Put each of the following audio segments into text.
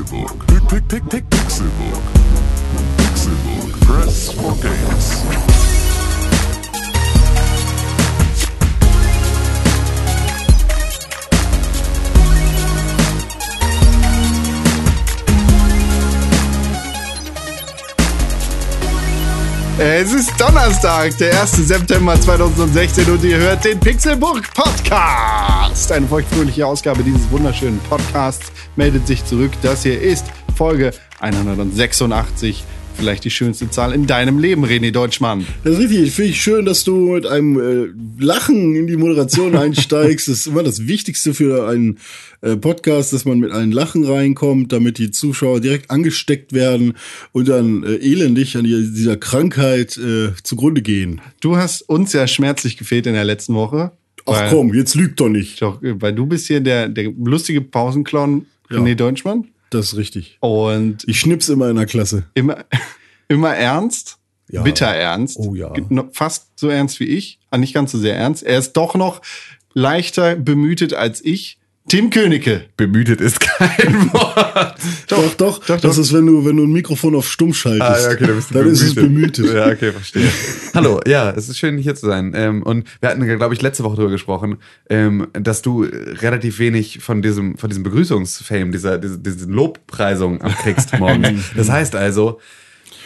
Pixelburg. Pick, pick, pick, Pixelburg. Pixelburg. Press for games. Es ist Donnerstag, der 1. September 2016 und ihr hört den Pixelburg Podcast. Eine feuchtfröhliche Ausgabe dieses wunderschönen Podcasts meldet sich zurück. Das hier ist Folge 186. Vielleicht die schönste Zahl in deinem Leben, René Deutschmann. Das ist richtig. Finde ich schön, dass du mit einem äh, Lachen in die Moderation einsteigst. das ist immer das Wichtigste für einen äh, Podcast, dass man mit einem Lachen reinkommt, damit die Zuschauer direkt angesteckt werden und dann äh, elendig an die, dieser Krankheit äh, zugrunde gehen. Du hast uns ja schmerzlich gefehlt in der letzten Woche. Ach weil- komm, jetzt lügt doch nicht. Doch, weil du bist hier der, der lustige Pausenclown René Deutschmann. Das ist richtig. Und Ich schnips immer in der Klasse. immer, immer ernst, Ja. bitter ernst. Oh ja. Fast so ernst wie ich, ah, nicht ganz so sehr ernst. Er ist doch noch leichter bemütet als ich. Tim Königke. Bemütet ist kein Wort. Doch, doch. das ist, wenn du, wenn du ein Mikrofon auf Stumm schaltest. Ah, ja, okay, dann bist du dann ist es bemühtet. Ja, okay, verstehe. Hallo, ja, es ist schön, hier zu sein. Ähm, und wir hatten, glaube ich, letzte Woche darüber gesprochen, ähm, dass du relativ wenig von diesem, von diesem Begrüßungsfame, dieser, diese, diese Lobpreisung abkriegst morgens. Das heißt also,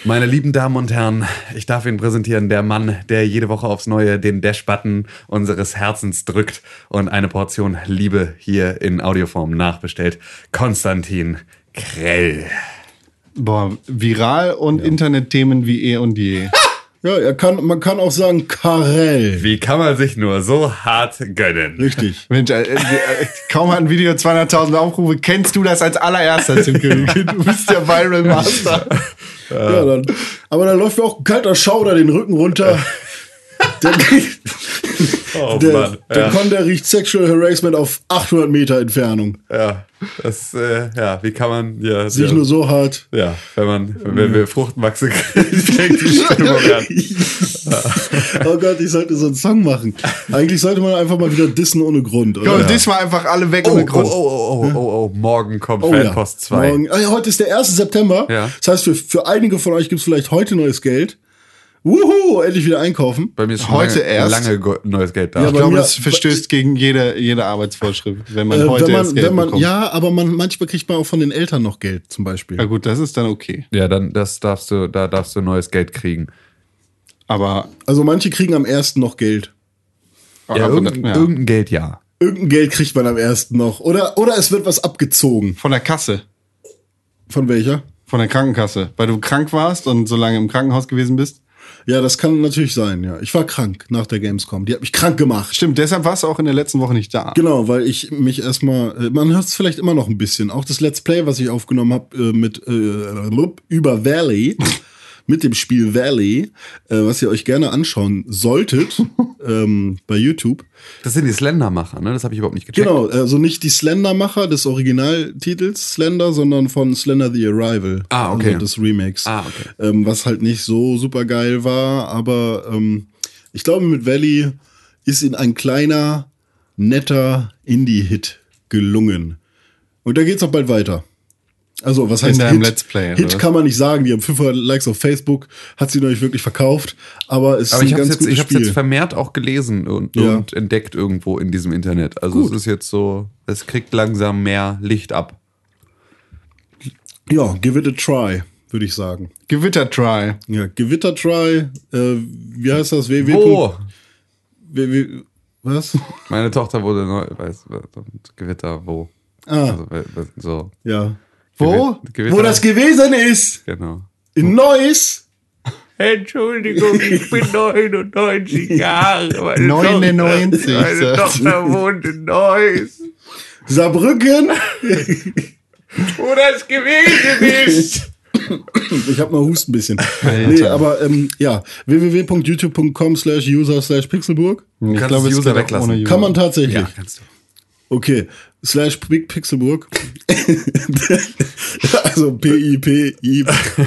meine lieben Damen und Herren, ich darf Ihnen präsentieren, der Mann, der jede Woche aufs Neue den Dash-Button unseres Herzens drückt und eine Portion Liebe hier in Audioform nachbestellt. Konstantin Krell. Boah, viral und Internetthemen wie eh und je. Ja, er kann, man kann auch sagen Karel. Wie kann man sich nur so hart gönnen? Richtig. Mensch, äh, äh, kaum hat ein Video 200.000 Aufrufe. Kennst du das als allererster, Tim Königke? Du bist der Viral Master. Ja, dann, aber dann läuft mir auch ein kalter Schauder den Rücken runter. Der, Oh der, Mann. der Ja, Conde riecht Sexual Harassment auf 800 Meter Entfernung. ja, das, äh, ja, wie kann man, ja, Sich ja, nur so hart. ja, wenn man, wenn wir Fruchtmaxe kriegen, fängt die Stimmung an. oh Gott, ich sollte so einen Song machen. Eigentlich sollte man einfach mal wieder dissen ohne Grund. Oder? Komm, diesmal einfach alle weg Oh, ohne oh, Grund. oh, oh, oh, oh, oh, morgen kommt Oh ja. Fanpost 2. Morgen, ah, ja, heute ist der 1. September. Ja. Das heißt, für, für einige von euch gibt es vielleicht heute neues Geld. Wuhu, endlich wieder einkaufen. Bei mir ist schon Heute lange, erst? lange neues Geld da. Ja, Ich glaube, mir- das verstößt gegen jede, jede Arbeitsvorschrift, wenn man Äh, heute wenn erst man, Geld wenn man, bekommt. ja, aber man, manchmal kriegt man auch von den Eltern noch Geld, zum Beispiel. Na gut, das ist dann okay. ja, dann, das darfst du, da darfst du neues Geld kriegen. Aber, Also manche kriegen am ersten noch Geld. Ja, irgendein, ja. irgendein Geld, ja. Irgendein Geld kriegt man am ersten noch. Oder, oder es wird was abgezogen. von der Kasse, Von welcher? von der Krankenkasse, weil du krank warst und so lange im Krankenhaus gewesen bist. Ja, das kann natürlich sein, ja. Ich war krank nach der Gamescom. Die hat mich krank gemacht. Stimmt, deshalb warst du auch in der letzten Woche nicht da. Genau, weil ich mich erstmal, äh, man hört es vielleicht immer noch ein bisschen. Auch das Let's Play, was ich aufgenommen habe äh, mit äh, über Valley, mit dem Spiel Valley, äh, was ihr euch gerne anschauen solltet ähm, bei YouTube. Das sind die Slendermacher, ne? Das habe ich überhaupt nicht gecheckt. Genau, also nicht die Slender-Macher des Originaltitels Slender, sondern von Slender the Arrival. Ah, okay. Also des Remakes. Ah, okay. Ähm, was halt nicht so super geil war, aber ähm, ich glaube, mit Valley ist ihnen ein kleiner, netter Indie-Hit gelungen. Und da geht's auch bald weiter. Also, was heißt deinem Hit? Let's Play, Hit kann man nicht sagen. Die haben 500 Likes auf Facebook, hat sie noch nicht wirklich verkauft, aber es ist Aber ein ich habe ganz jetzt, gutes ich Spiel. jetzt vermehrt auch gelesen und, Ja. und entdeckt irgendwo in diesem Internet. Also es ist jetzt so, es kriegt langsam mehr Licht ab. ja, give it a try, würde ich sagen. Gewitter-Try. Ja, Gewitter-Try, äh, wie heißt das? www. Wo? www. Was? Meine Tochter wurde neu, weiß, Gewitter, wo? Ah, Also, so. ja. Wo? Gewitter, Wo das gewesen ist? Genau. In Neuss? Entschuldigung, ich bin 99 Jahre. Meine 99, Tochter, meine Tochter wohnt in Neuss. Saarbrücken? Wo das gewesen ist. Ich habe noch Husten ein bisschen. Alter. Nee, aber ähm, ja, www.youtube.com slash user slash pixelburg. Ich glaube, User weglassen. Kann man tatsächlich. Ja, kannst du. Okay, slash Big Pixelburg. also P-I-P-I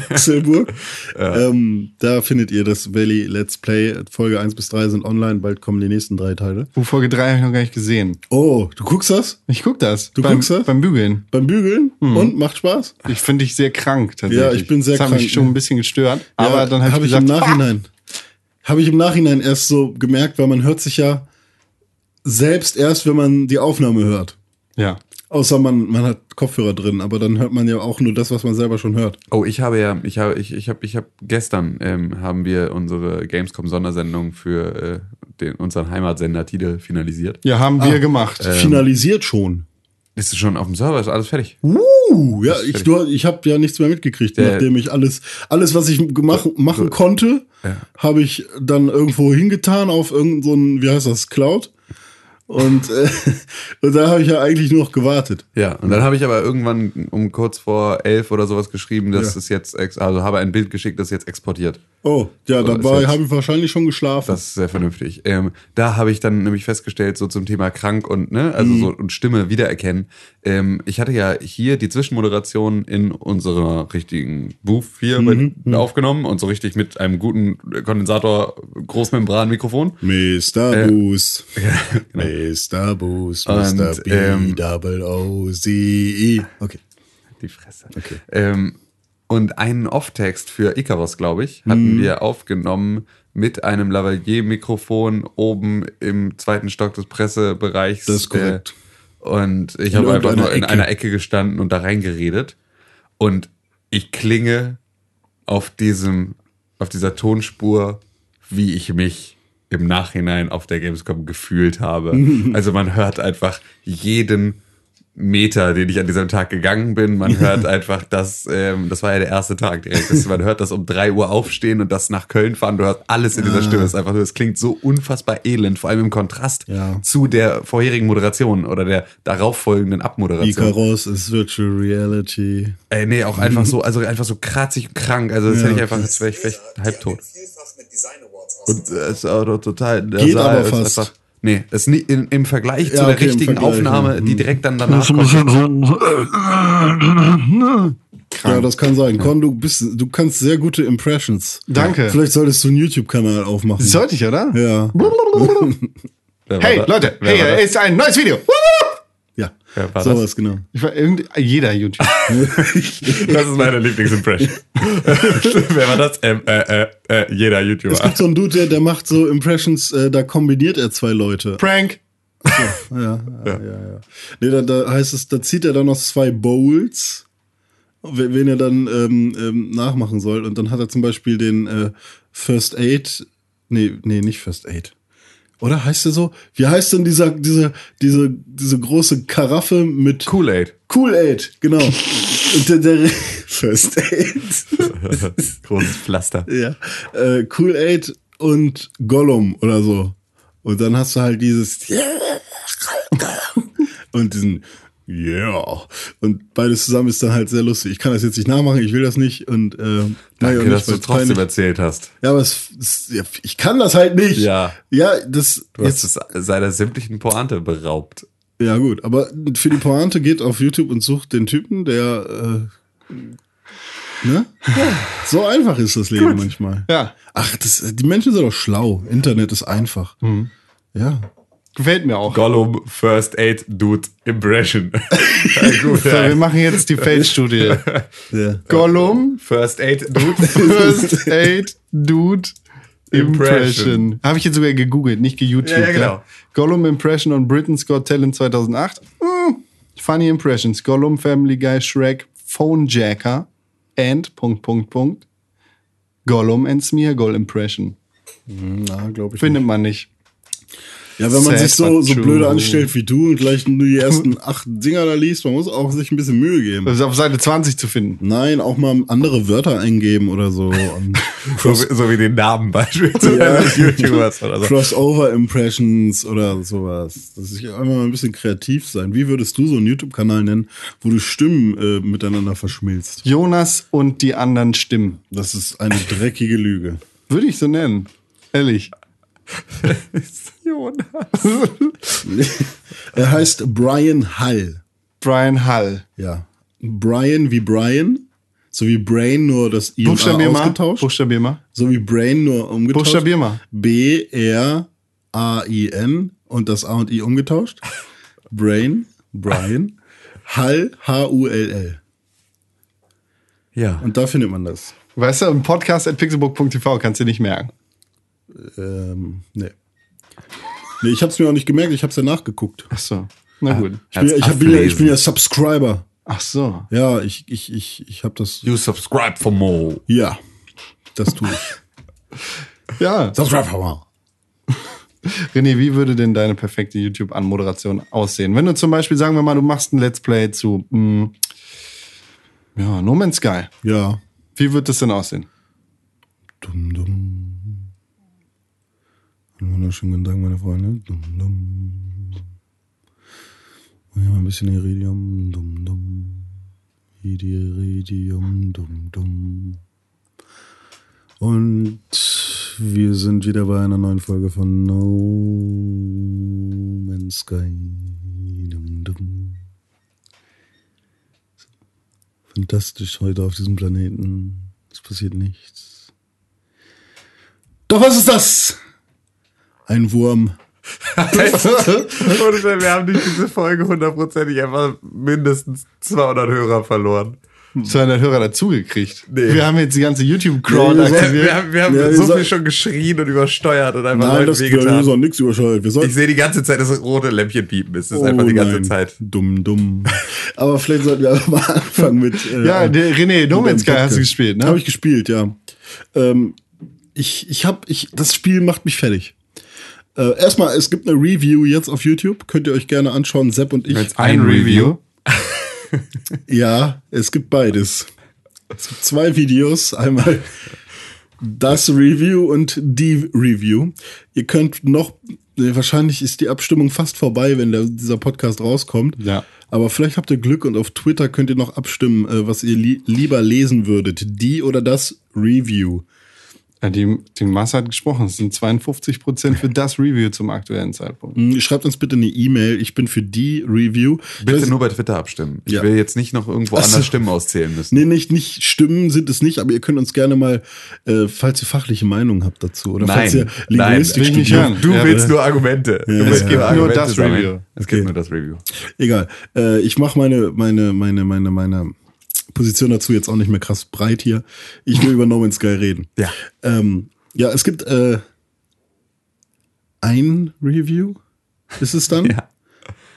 Pixelburg. ähm, da findet ihr das Valley Let's Play. Folge 1 bis 3 sind online, bald kommen die nächsten drei Teile. Oh, Folge 3 habe ich noch gar nicht gesehen. Oh, du guckst das? Ich guck das. Du beim, guckst das? Beim Bügeln. Beim Bügeln? Und? Macht Spaß? Ich finde dich sehr krank tatsächlich. Ja, ich bin sehr das hat krank, mich schon ein bisschen gestört. aber Ja, dann habe hab ich ich im gesagt, ah! Nachhinein, habe ich im Nachhinein erst so gemerkt, weil man hört sich ja selbst erst, wenn man die Aufnahme hört. Ja. Außer man, man hat Kopfhörer drin, aber dann hört man ja auch nur das, was man selber schon hört. Oh, ich habe ja, ich habe, ich, ich habe, ich habe gestern ähm, haben wir unsere Gamescom-Sondersendung für äh, den, unseren Heimatsender Tide finalisiert. Ja, haben Ah. wir gemacht. Äh, Finalisiert schon. Ist es schon auf dem Server? Ist alles fertig? Uh, ja, ich, du, ich habe ja nichts mehr mitgekriegt, Der- nachdem ich alles, alles, was ich gemacht, machen konnte, habe ich dann irgendwo hingetan auf irgendein, so wie heißt das, Cloud. Und, äh, und da habe ich ja eigentlich nur noch gewartet. Ja, und dann habe ich aber irgendwann um kurz vor elf oder sowas geschrieben, dass Ja. es jetzt, ex also habe ein Bild geschickt, das jetzt exportiert. Oh, ja, So, jetzt- habe ich wahrscheinlich schon geschlafen. Das ist sehr vernünftig. Ähm, da habe ich dann nämlich festgestellt, so zum Thema krank und ne, also so und Stimme wiedererkennen. Ähm, ich hatte ja hier die Zwischenmoderation in unserer richtigen Booth hier bei- aufgenommen und so richtig mit einem guten Kondensator Großmembran-Mikrofon. Mr. Boost. genau. Mr. Boost, Und, Mr. B, ähm, double O, C, E. Okay. Die Fresse. Ähm, und einen Off-Text für Icarus, glaube ich, hatten wir aufgenommen mit einem Lavalier-Mikrofon oben im zweiten Stock des Pressebereichs. Das ist korrekt. Äh, und ich habe einfach nur in Ecke. einer Ecke gestanden und da reingeredet. Und ich klinge auf diesem, auf dieser Tonspur, wie ich mich im Nachhinein auf der Gamescom gefühlt habe. also man hört einfach jeden Meter, den ich an diesem Tag gegangen bin. Man hört einfach, dass, ähm, das war ja der erste Tag direkt, dass man hört das um drei Uhr aufstehen und das nach Köln fahren. Du hörst alles in dieser Stimme. Es ist einfach es klingt so unfassbar elend, vor allem im Kontrast Ja. zu der vorherigen Moderation oder der darauffolgenden Abmoderation. Icarus ist Virtual Reality. Ey, nee, auch einfach so, also einfach so kratzig und krank. Also das Ja. hätte ich einfach, jetzt wäre ich vielleicht halbtot. vielfach mit Design Und es ist auch total. Der Geht Saal aber ist fast. Einfach, nee, es ist nie, in, im Vergleich zu Ja, der okay, im richtigen Aufnahme, die Hm. direkt dann danach kommt. Ja, das kann sein. Con, du bist, du kannst sehr gute Impressions. Danke. Vielleicht solltest du einen YouTube-Kanal aufmachen. Sollte ich, oder? Ja. Hey, das? Leute, hier das? ist ein neues Video. Ja. Wer war Sowas, genau. Ich war irgend, jeder YouTube. Das ist meine Lieblingsimpression. Wer war das? Ähm, äh, äh, äh, jeder Es YouTuber. gibt so einen Dude, der, der macht so Impressions, äh, da kombiniert er zwei Leute. Prank. Ja, ja, ja. ja. Nee, da, da heißt es, da zieht er dann noch zwei Bowls, wen wen er dann ähm, ähm, nachmachen soll. Und dann hat er zum Beispiel den äh, First Aid. Nee, nee, nicht First Aid. Oder heißt der so? Wie heißt denn dieser, diese, diese, diese große Karaffe mit Kool-Aid. Kool-Aid, genau. Und der, der First Aid. Großes Pflaster. ja. Äh, Kool-Aid und Gollum oder so. Und dann hast du halt dieses und diesen Yeah. Und beides zusammen ist dann halt sehr lustig. Ich kann das jetzt nicht nachmachen, ich will das nicht. Und äh, naja, Danke, und dass du trotzdem peinlich. erzählt hast. Ja, aber es, es, ja, ich kann das halt nicht. Ja. Ja, das Du hast es seiner sämtlichen Pointe beraubt. Ja, gut, aber für die Pointe geht auf YouTube und sucht den Typen, der. Äh, ne? So einfach ist das Leben manchmal. Ja. Ach, das, die Menschen sind doch schlau. Internet ist einfach. Mhm. Ja. Gefällt mir auch. Gollum First Aid Dude Impression. Gut, So, wir machen jetzt die Feldstudie. ja. Gollum, First Aid Dude. First Aid Dude Impression. Impression. Habe ich jetzt sogar gegoogelt, nicht geYouTube. Ja, ja, genau. Gollum Impression on Britain's Got Talent 2008. Hm, funny Impressions. Gollum, Family Guy, Shrek, Phone Jacker and Punkt, Punkt, Punkt. Gollum and Smeargol Impression. Na, glaube ich. Findet man nicht. Ja, wenn man Sad sich so, so blöde anstellt wie du und gleich nur die ersten acht Dinger da liest, man muss auch sich ein bisschen Mühe geben. Das ist auf Seite 20 zu finden. Nein, auch mal andere Wörter eingeben oder so. So, wie- so wie den Namen beispielsweise Ja. eines YouTubers oder so. Crossover-Impressions oder sowas. Dass ich einfach mal ein bisschen kreativ sein. Wie würdest du so einen YouTube-Kanal nennen, wo du Stimmen äh, miteinander verschmilzt? Jonas und die anderen Stimmen. Das ist eine dreckige Lüge. Würde ich so nennen. Ehrlich. Jonas. er heißt Brian Hull. Brian Hull. Ja. Brian wie Brian, so wie Brain nur das I und A ausgetauscht. Buchstabier mal. So wie Brain nur umgetauscht. Buchstabier mal. B R A I N und das A und I umgetauscht. Brain, Brian. Hall H U L L. Ja. Und da findet man das. Weißt du, im Podcast at pixelbook.tv kannst du nicht merken. Ähm, nee. Nee, ich hab's mir auch nicht gemerkt, ich hab's ja nachgeguckt. Ach so. Na gut. Ich bin, ja- ich, hab, bin, ja, ich bin ja Subscriber. Ach so. Ja, ich, ich, ich, ich hab das. You subscribe for more. Ja, das tue ich. Ja. Subscribe for more. René, wie würde denn deine perfekte YouTube-Anmoderation aussehen? Wenn du zum Beispiel, sagen wir mal, du machst ein Let's Play zu mh, ja, No Man's Sky. Ja. Wie wird das denn aussehen? Dum, dum. Einen wunderschönen guten Tag, meine Freunde. Dum, dum. Und hier mal ein bisschen Iridium. Dum, dum. Iridium. Dum, dum. Und wir sind wieder bei einer neuen Folge von No Man's Sky. Dum, dum. Fantastisch heute auf diesem Planeten. Es passiert nichts. Doch was ist das? Ein Wurm. Und wir haben durch diese Folge hundertprozentig einfach mindestens 200 Hörer verloren. 200 Hörer dazugekriegt. Nee. Wir haben jetzt die ganze YouTube-Crowd Nee, wir aktiviert. Wir haben, wir haben wir so viel schon geschrien und übersteuert und einfach Nein, das wir wehgetan. haben nichts. Wir sollten Ich sehe die ganze Zeit das rote Lämpchen piepen. Es ist Oh einfach die ganze nein. Zeit. Dumm, dumm. Aber vielleicht sollten wir einfach mal anfangen mit. Äh, ja, der René, No Man's Sky hast du gespielt, ne? Habe ich gespielt, ja. Ähm, ich, ich hab, ich, das Spiel macht mich fertig. Äh, erstmal, es gibt eine Review jetzt auf YouTube. Könnt ihr euch gerne anschauen, Sepp und ich. Jetzt ein Review. Ja, es gibt beides. Es gibt zwei Videos. Einmal das Review und die Review. Ihr könnt noch, nee, wahrscheinlich ist die Abstimmung fast vorbei, wenn der, dieser Podcast rauskommt. Ja. Aber vielleicht habt ihr Glück und auf Twitter könnt ihr noch abstimmen, äh, was ihr li lieber lesen würdet. Die oder das Review. Ja, die, die Masse hat gesprochen. Es sind 52 Prozent für das Review zum aktuellen Zeitpunkt. Hm, Schreibt uns bitte eine E-Mail. Ich bin für die Review. Ich Bitte weiß- nur bei Twitter abstimmen. Ich Ja. will jetzt nicht noch irgendwo Ach so. anders Stimmen auszählen müssen. Nee, nicht, nicht Stimmen sind es nicht, aber ihr könnt uns gerne mal, äh, falls ihr fachliche Meinung habt dazu oder falls ihr nein, Linguistik nicht studiert. hören. Du Ja, willst äh, nur Argumente. Ja, willst ja. nur das sammeln. Review. Es gibt Okay. nur das Review. Egal. Äh, ich mache meine, meine, meine, meine, meine Position dazu jetzt auch nicht mehr krass breit hier. Ich will über No Man's Sky reden. Ja. Ähm, ja, es gibt äh, ein Review. Ist es dann? Ja.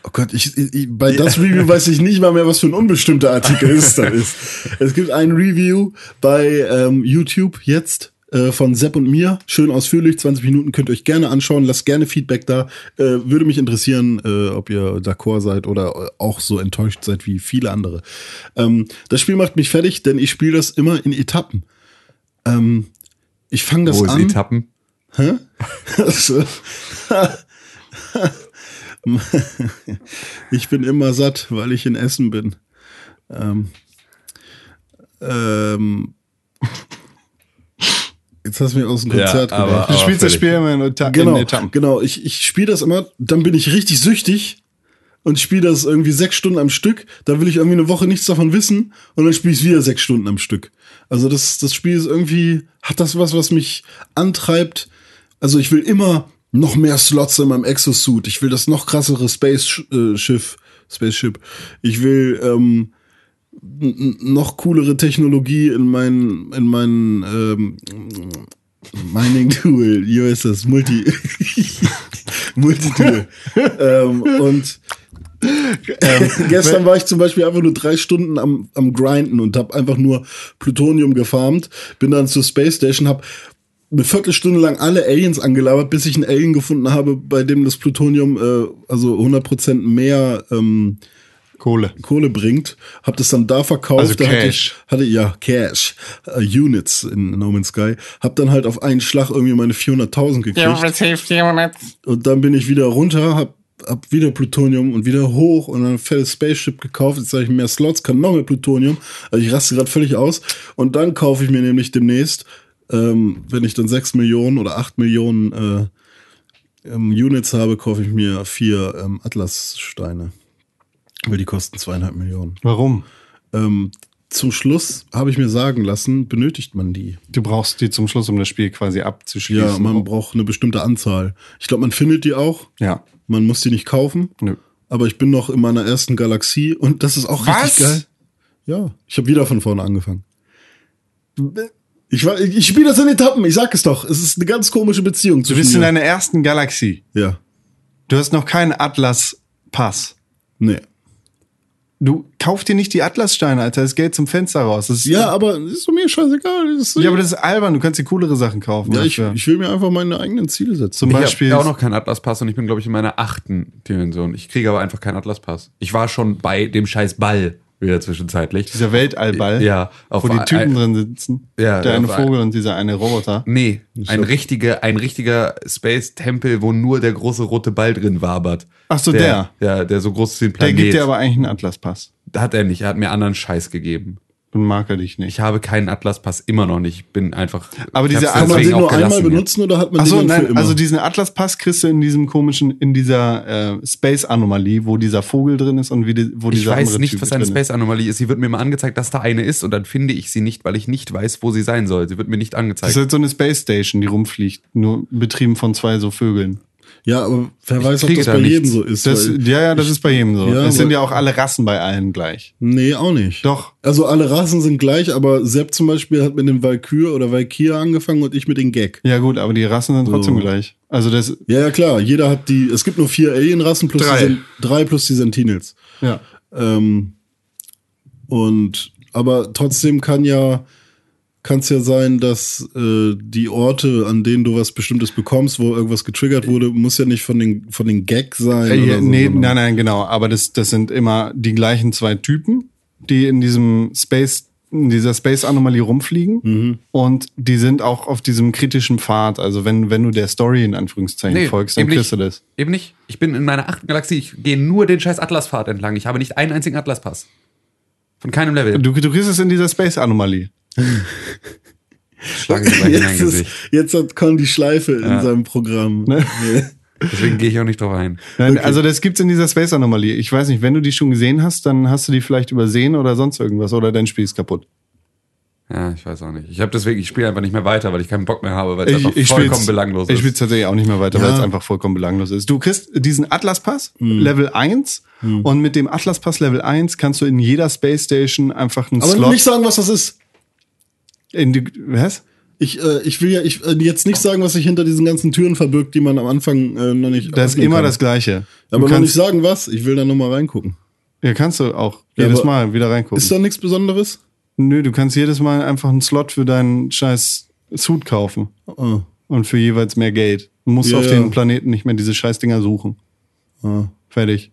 Oh Gott, ich, ich, bei das Review weiß ich nicht mal mehr, was für ein unbestimmter Artikel es dann ist. Es gibt ein Review bei ähm, YouTube jetzt äh, von Sepp und mir. Schön ausführlich, 20 Minuten könnt ihr euch gerne anschauen. Lasst gerne Feedback da. Äh, würde mich interessieren, äh, ob ihr d'accord seid oder auch so enttäuscht seid wie viele andere. Ähm, das Spiel macht mich fertig, denn ich spiele das immer in Etappen. Ähm, ich fange das Wo ist an. Etappen? Hä? So. ich bin immer satt, weil ich in Essen bin. Ähm, ähm, jetzt hast du mich aus dem Ja, Konzert aber- gebracht. Du spielst das. Spiel immer in, Eta Genau, in Etappen. genau. Ich, ich spiele das immer, dann bin ich richtig süchtig und spiele das irgendwie sechs Stunden am Stück. Da will ich irgendwie eine Woche nichts davon wissen und dann spiele ich wieder sechs Stunden am Stück. Also das, das Spiel ist irgendwie, hat das was, was mich antreibt. Also ich will immer noch mehr Slots in meinem Exosuit. Ich will das noch krassere Space-Schiff, Spaceship. Ich will ähm, noch coolere Technologie in meinen, in meinen ähm, Mining Tool, USS Multi Multitool. ähm, und ähm, gestern war ich zum Beispiel einfach nur drei Stunden am, am Grinden und habe einfach nur Plutonium gefarmt. Bin dann zur Space Station, habe eine Viertelstunde lang alle Aliens angelabert, bis ich einen Alien gefunden habe, bei dem das Plutonium äh, also 100% mehr ähm, Kohle. Kohle bringt, hab das dann da verkauft. Also da hatte Cash. ich, hatte ja Cash, äh, Units in No Man's Sky. Hab dann halt auf einen Schlag irgendwie meine 400.000 gekriegt. Und dann bin ich wieder runter, hab, hab wieder Plutonium und wieder hoch und dann ein fettes Spaceship gekauft. Jetzt habe ich mehr Slots, kann noch mehr Plutonium. Also ich raste gerade völlig aus. Und dann kaufe ich mir nämlich demnächst, ähm, wenn ich dann 6 Millionen oder 8 Millionen äh, ähm, Units habe, kaufe ich mir vier ähm, Atlassteine. Weil die kosten zweieinhalb Millionen. Warum? ähm, zum Schluss habe ich mir sagen lassen, benötigt man die. Du brauchst die zum Schluss, um das Spiel quasi abzuschließen. Ja, man braucht eine bestimmte Anzahl. Ich glaube, man findet die auch. Ja. Man muss die nicht kaufen. Nö. Aber ich bin noch in meiner ersten Galaxie und das ist auch Was? richtig geil. Ja, ich habe wieder von vorne angefangen. Ich, war- ich spiele das in Etappen, ich sag es doch. Es ist eine ganz komische Beziehung Du zwischen bist in mir. deiner ersten Galaxie. Ja, Du hast noch keinen Atlas-Pass. nee. Du kauf dir nicht die Atlassteine, Alter. Das Geld zum Fenster raus. Das ist, Ja, aber ist mir scheißegal. Das ist, ja, aber das ist albern. Du kannst dir coolere Sachen kaufen. ja, ich, ich will mir einfach meine eigenen Ziele setzen. Zum Ich Beispiel. habe auch noch keinen Atlas-Pass und ich bin, glaube ich, in meiner achten Dimension. Ich kriege aber einfach keinen Atlas-Pass. Ich war schon bei dem scheiß Ball wieder zwischenzeitlich. dieser Weltallball. Ja, auf Wo die Typen ein- drin sitzen. Ja, der eine ein- Vogel und dieser eine Roboter. Nee, ein richtiger, ein richtiger Space-Tempel, wo nur der große rote Ball drin wabert. Ach so, der. Ja, der so groß ist wie ein Der Planet. gibt dir aber eigentlich einen Atlaspass. Hat er nicht, er hat mir anderen Scheiß gegeben. Mag er dich nicht. Ich habe keinen Atlas-Pass immer noch nicht. Ich bin einfach. Aber ich diese Kann man den nur einmal jetzt. benutzen oder hat man Ach so, den dann für nein, immer? also diesen Atlaspass kriegst du in diesem komischen, in dieser äh, Space-Anomalie, wo dieser Vogel drin ist und wie die, wo Ich dieser weiß andere nicht, Typ was eine drin ist. Space-Anomalie ist. Sie wird mir mal angezeigt, dass da eine ist und dann finde ich sie nicht, weil ich nicht weiß, wo sie sein soll. Sie wird mir nicht Das angezeigt. ist halt so eine Space Station, die rumfliegt, nur betrieben von zwei so Vögeln. Ja, aber wer weiß, ob das da bei jedem nichts. so ist. Das, ja, ja, das ist bei jedem so. Ja, es sind ja auch alle Rassen bei allen gleich. Nee, auch nicht. Doch. Also alle Rassen sind gleich, aber Sepp zum Beispiel hat mit dem Valkyr oder Valkyr angefangen und ich mit dem Gag. Ja gut, aber die Rassen sind trotzdem So. gleich. Also das, Ja, ja, klar. Jeder hat die. Es gibt nur vier Alien-Rassen plus Drei. Die, drei plus die Sentinels. ja. Ähm, und aber trotzdem kann ja kann es ja sein, dass äh, die Orte, an denen du was Bestimmtes bekommst, wo irgendwas getriggert wurde, muss ja nicht von den von den Gag sein. Äh, ja, oder so, nee, nein, nein, genau. Aber das, das sind immer die gleichen zwei Typen, die in diesem Space, in dieser Space-Anomalie rumfliegen. Mhm. Und die sind auch auf diesem kritischen Pfad. Also wenn, wenn du der Story in Anführungszeichen folgst, dann kriegst du das. Eben nicht. Ich bin in meiner achten Galaxie. Ich gehe nur den scheiß Atlaspfad entlang. Ich habe nicht einen einzigen Atlaspass. Von keinem Level. Du, du kriegst es in dieser Space-Anomalie. schlagen sie gleich in mein Jetzt, ist, Gesicht. jetzt hat Con die Schleife in Ja. seinem Programm. Ne? Deswegen gehe ich auch nicht drauf ein. Nein, Also das gibt's in dieser Space-Anomalie. Ich weiß nicht, wenn du die schon gesehen hast, dann hast du die vielleicht übersehen oder sonst irgendwas. Oder dein Spiel ist kaputt. Ja, ich weiß auch nicht. Ich habe deswegen, ich spiele einfach nicht mehr weiter, weil ich keinen Bock mehr habe, weil es Ich, einfach ich vollkommen belanglos Ich ist. spiele tatsächlich auch nicht mehr weiter, Ja. weil es einfach vollkommen belanglos ist. Du kriegst diesen Atlas-Pass, Hm. Level 1, und mit dem Atlas-Pass Level 1 kannst du in jeder Space Station einfach einen Aber Slot nicht sagen, was das ist. In die, was? Ich, äh, ich will ja ich, äh, jetzt nicht sagen, was sich hinter diesen ganzen Türen verbirgt, die man am Anfang äh, noch nicht. Das ist immer kann. das Gleiche. Du Aber noch nicht sagen, was. Ich will da noch mal reingucken. ja, kannst du auch Ja, jedes Mal wieder reingucken. Ist da nichts Besonderes? Nö, du kannst jedes Mal einfach einen Slot für deinen scheiß Suit kaufen. Ah, Und für jeweils mehr Geld. Du musst Ja, auf ja. den Planeten nicht mehr diese Scheißdinger suchen. ah, Fertig.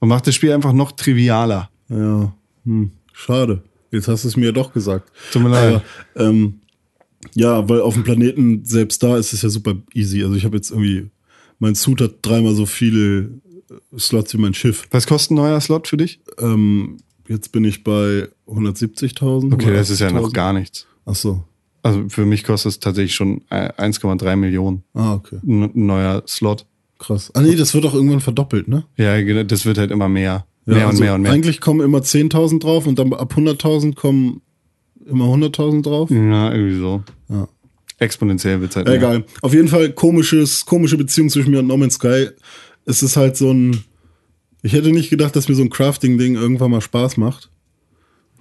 Und macht das Spiel einfach noch trivialer. ja. Hm, schade. Jetzt hast du es mir ja doch gesagt. Tut mir leid. Aber, ähm, ja, weil auf dem Planeten selbst da ist es ja super easy. Also ich habe jetzt irgendwie, mein Suit hat dreimal so viele äh, Slots wie mein Schiff. Was kostet ein neuer Slot für dich? Ähm, jetzt bin ich bei 170.000. Okay, das ist ja noch 80.000. gar nichts. Ach so. Also für mich kostet es tatsächlich schon äh, 1,3 Millionen. Ah, okay. Ein ein neuer Slot. Krass. Ah nee, das wird auch irgendwann verdoppelt, ne? Ja, genau, das wird halt immer mehr. Ja, mehr und also mehr und mehr. Eigentlich kommen immer 10.000 drauf und dann ab 100.000 kommen immer 100.000 drauf. Ja, irgendwie so. Ja. Exponentiell wird's halt mehr. Egal. Auf jeden Fall komisches, komische Beziehung zwischen mir und No Man's Sky. Es ist halt so ein. Ich hätte nicht gedacht, dass mir so ein Crafting-Ding irgendwann mal Spaß macht.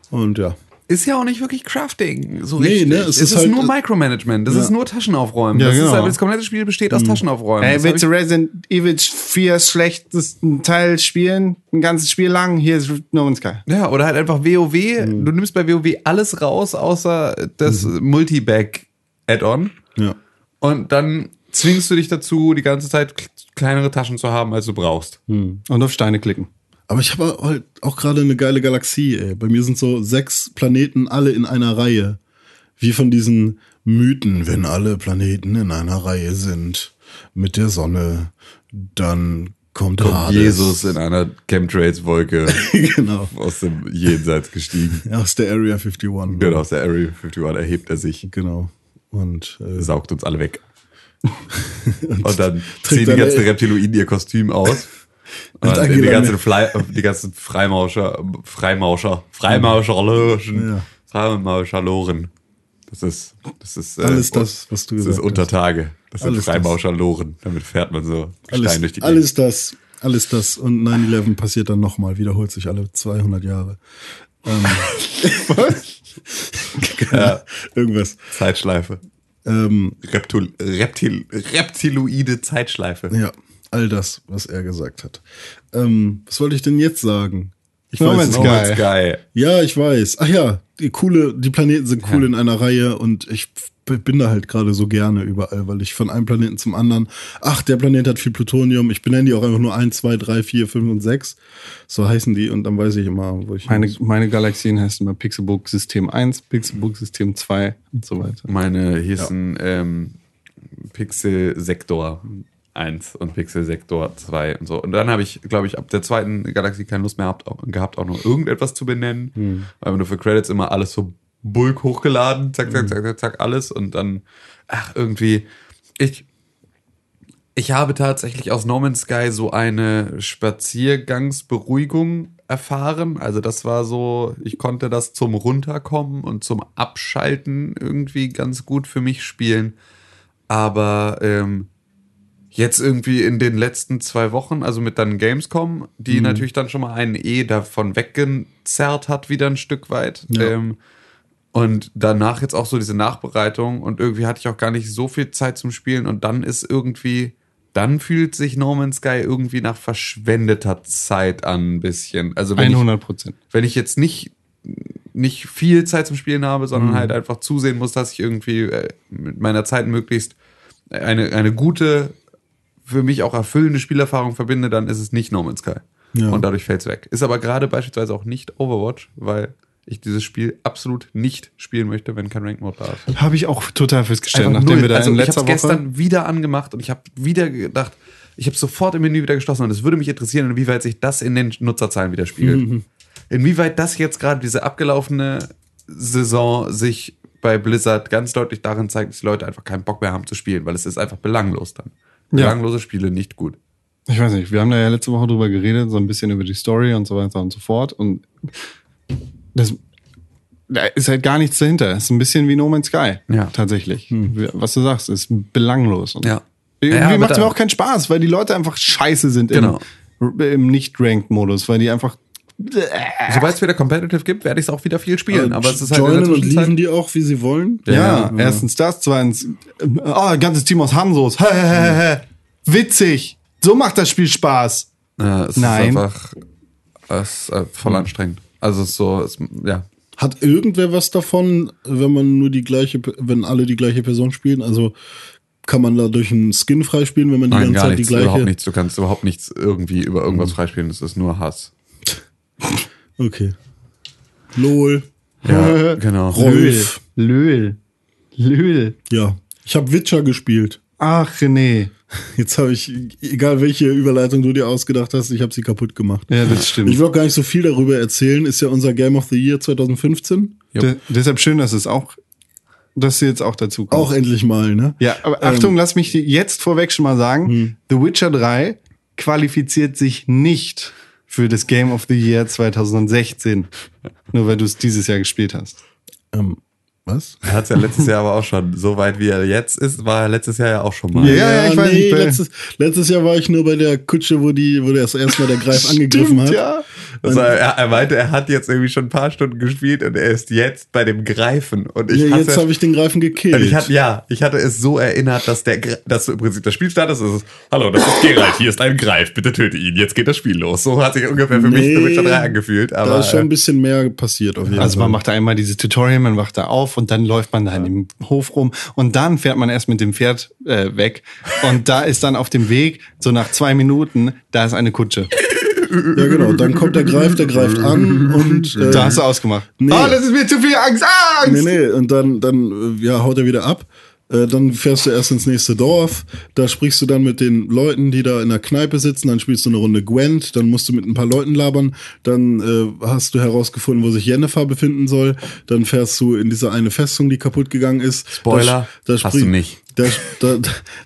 Und ja. Ist ja auch nicht wirklich Crafting, so Nee, richtig. ne, es es, ist ist, halt- nur Micromanagement. Das Ja. ist nur Taschenaufräumen. Ja, das, genau. ist, aber das komplette Spiel besteht aus Taschenaufräumen. Ey, willst du Resident Evil 4 schlechtesten Teil spielen? Ein ganzes Spiel lang? Hier ist No Man's Sky. ja, oder halt einfach WoW. Mhm. Du nimmst bei WoW alles raus, außer das Multibag-Add-on. Ja. Und dann zwingst du dich dazu, die ganze Zeit kleinere Taschen zu haben, als du brauchst. Und auf Steine klicken. Aber ich habe halt auch gerade eine geile Galaxie, ey. Bei mir sind so sechs Planeten alle in einer Reihe. Wie von diesen Mythen, wenn alle Planeten in einer Reihe sind mit der Sonne, dann kommt, Hades. Jesus in einer Chemtrails-Wolke genau. aus dem Jenseits gestiegen. Aus der Area 51. Genau, aus der Area 51 erhebt er sich, Genau. Und äh, saugt uns alle weg. Und dann trägt ziehen die ganzen Reptiloiden ihr Kostüm aus Die Angela ganzen, Fly, die ganzen Freimauscher, Freimauscher, Freimauscherlogen, Ja. Freimauscherloren. Das ist, das ist, äh, Alles das, was du das ist gesagt hast. Untertage. Das sind Alles das. Freimauscherloren. Damit fährt man so Stein Alles, durch die Gegend. alles das, alles das. Und 9-11 passiert dann nochmal, wiederholt sich alle 200 Jahre. Ähm, Ja. Irgendwas. Zeitschleife. Ähm, Reptil, Reptil, reptiloide Zeitschleife. ja, all das, was er gesagt hat. Ähm, was wollte ich denn jetzt sagen? Ich No weiß Man's es Oh, nicht. Sky. Ja, ich weiß. Ach ja, die coole, die Planeten sind cool in einer Reihe und ich bin da halt gerade so gerne überall, weil ich von einem Planeten zum anderen, ach, der Planet hat viel Plutonium, ich benenne die auch einfach nur 1, 2, 3, 4, 5 und 6. So heißen die und dann weiß ich immer, wo ich. Meine, meine Galaxien heißen immer Pixelbook System 1, Pixelbook System 2 und so weiter. Meine hießen ähm, Pixel Sektor 1 und Pixel Sektor 2 und so. Und dann habe ich, glaube ich, ab der zweiten Galaxie keine Lust mehr gehabt, auch, gehabt, auch noch irgendetwas zu benennen. Weil nur für Credits immer alles so Bulk hochgeladen, zack, zack, zack, zack, zack, alles. Und dann, ach, irgendwie, ich, ich habe tatsächlich aus No Man's Sky so eine Spaziergangsberuhigung erfahren. Also das war so, ich konnte das zum Runterkommen und zum Abschalten irgendwie ganz gut für mich spielen. Aber ähm, jetzt irgendwie in den letzten zwei Wochen, also mit dann Gamescom, die natürlich dann schon mal einen eh davon weggezerrt hat, wieder ein Stück weit. Ja. Ähm, und danach jetzt auch so diese Nachbereitung und irgendwie hatte ich auch gar nicht so viel Zeit zum Spielen und dann ist irgendwie, dann fühlt sich No Man's Sky irgendwie nach verschwendeter Zeit an ein bisschen. Also wenn ich, 100 Prozent. wenn ich jetzt nicht, nicht viel Zeit zum Spielen habe, sondern halt einfach zusehen muss, dass ich irgendwie äh, mit meiner Zeit möglichst eine, eine gute, für mich auch erfüllende Spielerfahrung verbinde, dann ist es nicht No Man's Sky. Ja. Und dadurch fällt es weg. Ist aber gerade beispielsweise auch nicht Overwatch, weil ich dieses Spiel absolut nicht spielen möchte, wenn kein Rank Mode da ist. Habe ich auch total festgestellt, Einfach nachdem null. wir da also in ich letzter habe Woche. gestern wieder angemacht und ich habe wieder gedacht, ich habe sofort im Menü wieder geschlossen und es würde mich interessieren, inwieweit sich das in den Nutzerzahlen widerspiegelt. Inwieweit das jetzt gerade diese abgelaufene Saison sich bei Blizzard ganz deutlich darin zeigt, dass die Leute einfach keinen Bock mehr haben zu spielen, weil es ist einfach belanglos dann. Ja. Belanglose Spiele nicht gut. Ich weiß nicht, wir haben da ja letzte Woche drüber geredet, so ein bisschen über die Story und so weiter und so fort. Und das da ist halt gar nichts dahinter. Es ist ein bisschen wie No Man's Sky. Ja. Tatsächlich. Was du sagst, ist belanglos. Und Ja. Irgendwie Ja, macht es mir auch keinen Spaß, weil die Leute einfach scheiße sind Genau. im, im Nicht-Ranked-Modus, weil die einfach. Sobald es wieder Competitive gibt, werde ich es auch wieder viel spielen. aber es ist halt joinen und lieben die auch, wie sie wollen. Ja, Ja, erstens das, zweitens, oh, ein ganzes Team aus Hansos. Witzig. So macht das Spiel Spaß. Ja, es Nein. ist einfach es ist äh, voll anstrengend. Also es ist so, es, ja. Hat irgendwer was davon, wenn man nur die gleiche, wenn alle die gleiche Person spielen? Also kann man dadurch einen Skin freispielen, wenn man die Nein, ganze Zeit nichts, die gleiche. überhaupt nichts. Du kannst überhaupt nichts irgendwie über irgendwas freispielen. Es ist nur Hass. Okay. LOL. Ja, genau. Rolf. Löhl. Löhl. Ja. Ich habe Witcher gespielt. Ach, René. Jetzt habe ich, egal welche Überleitung du dir ausgedacht hast, ich habe sie kaputt gemacht. Ja, das stimmt. Ich will auch gar nicht so viel darüber erzählen. Ist ja unser Game of the Year 2015. De deshalb schön, dass es auch, dass sie jetzt auch dazu kommt. Auch endlich mal, ne? Ja, aber Achtung, lass mich jetzt vorweg schon mal sagen, The Witcher 3 qualifiziert sich nicht für das Game of the Year 2016. Nur weil du es dieses Jahr gespielt hast. Ähm, was? Er hat es ja letztes Jahr aber auch schon. So weit wie er jetzt ist, war er letztes Jahr ja auch schon mal. Ja, ja, ich weiß nicht, bei- letztes, letztes Jahr war ich nur bei der Kutsche, wo die, wo der das erste Mal der Greif angegriffen hat. ja. Also er, er meinte, er hat jetzt irgendwie schon ein paar Stunden gespielt und er ist jetzt bei dem Greifen. Und ich Ja, jetzt habe ich den Greifen gekillt. ich hatte, ja, ich hatte es so erinnert, dass der, dass du im Prinzip das Spiel startest. Es ist, Hallo, das ist Geralt. Hier ist ein Greif. Bitte töte ihn. Jetzt geht das Spiel los. So hat sich ungefähr für mich Nee, The Witcher 3 angefühlt. Aber da ist schon ein äh, bisschen mehr passiert auf jeden Also Fall. man macht da einmal dieses Tutorial, man wacht da auf und dann läuft man da in dem Hof rum und dann fährt man erst mit dem Pferd äh, weg und da ist dann auf dem Weg, so nach zwei Minuten, da ist eine Kutsche. Ja, genau. Dann kommt der Greif, der greift an und äh, Da hast du ausgemacht. Nee. Ah, das ist mir zu viel Angst, Angst! Nee, nee, und dann, dann äh, ja, haut er wieder ab. Äh, Dann fährst du erst ins nächste Dorf, da sprichst du dann mit den Leuten, die da in der Kneipe sitzen, dann spielst du eine Runde Gwent, dann musst du mit ein paar Leuten labern, dann äh, hast du herausgefunden, wo sich Jennifer befinden soll, dann fährst du in diese eine Festung, die kaputt gegangen ist. Spoiler, Da, da hast du nicht. Da, da,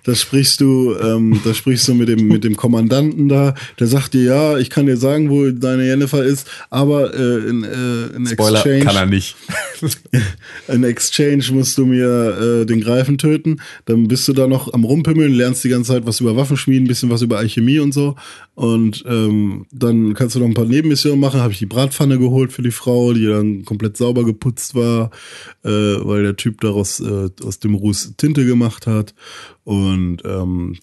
da sprichst du, ähm, da sprichst du mit dem, mit dem Kommandanten da, der sagt dir, ja, ich kann dir sagen, wo deine Jennifer ist, aber äh, in, äh, in Spoiler Exchange. kann er nicht. In Exchange musst du mir äh, den Greifen töten. Dann bist du da noch am Rumpimmeln, lernst die ganze Zeit was über Waffenschmieden, ein bisschen was über Alchemie und so. Und ähm, dann kannst du noch ein paar Nebenmissionen machen. Habe ich die Bratpfanne geholt für die Frau, die dann komplett sauber geputzt war, äh, weil der Typ daraus äh, aus dem Ruß Tinte gemacht hat. Und ähm,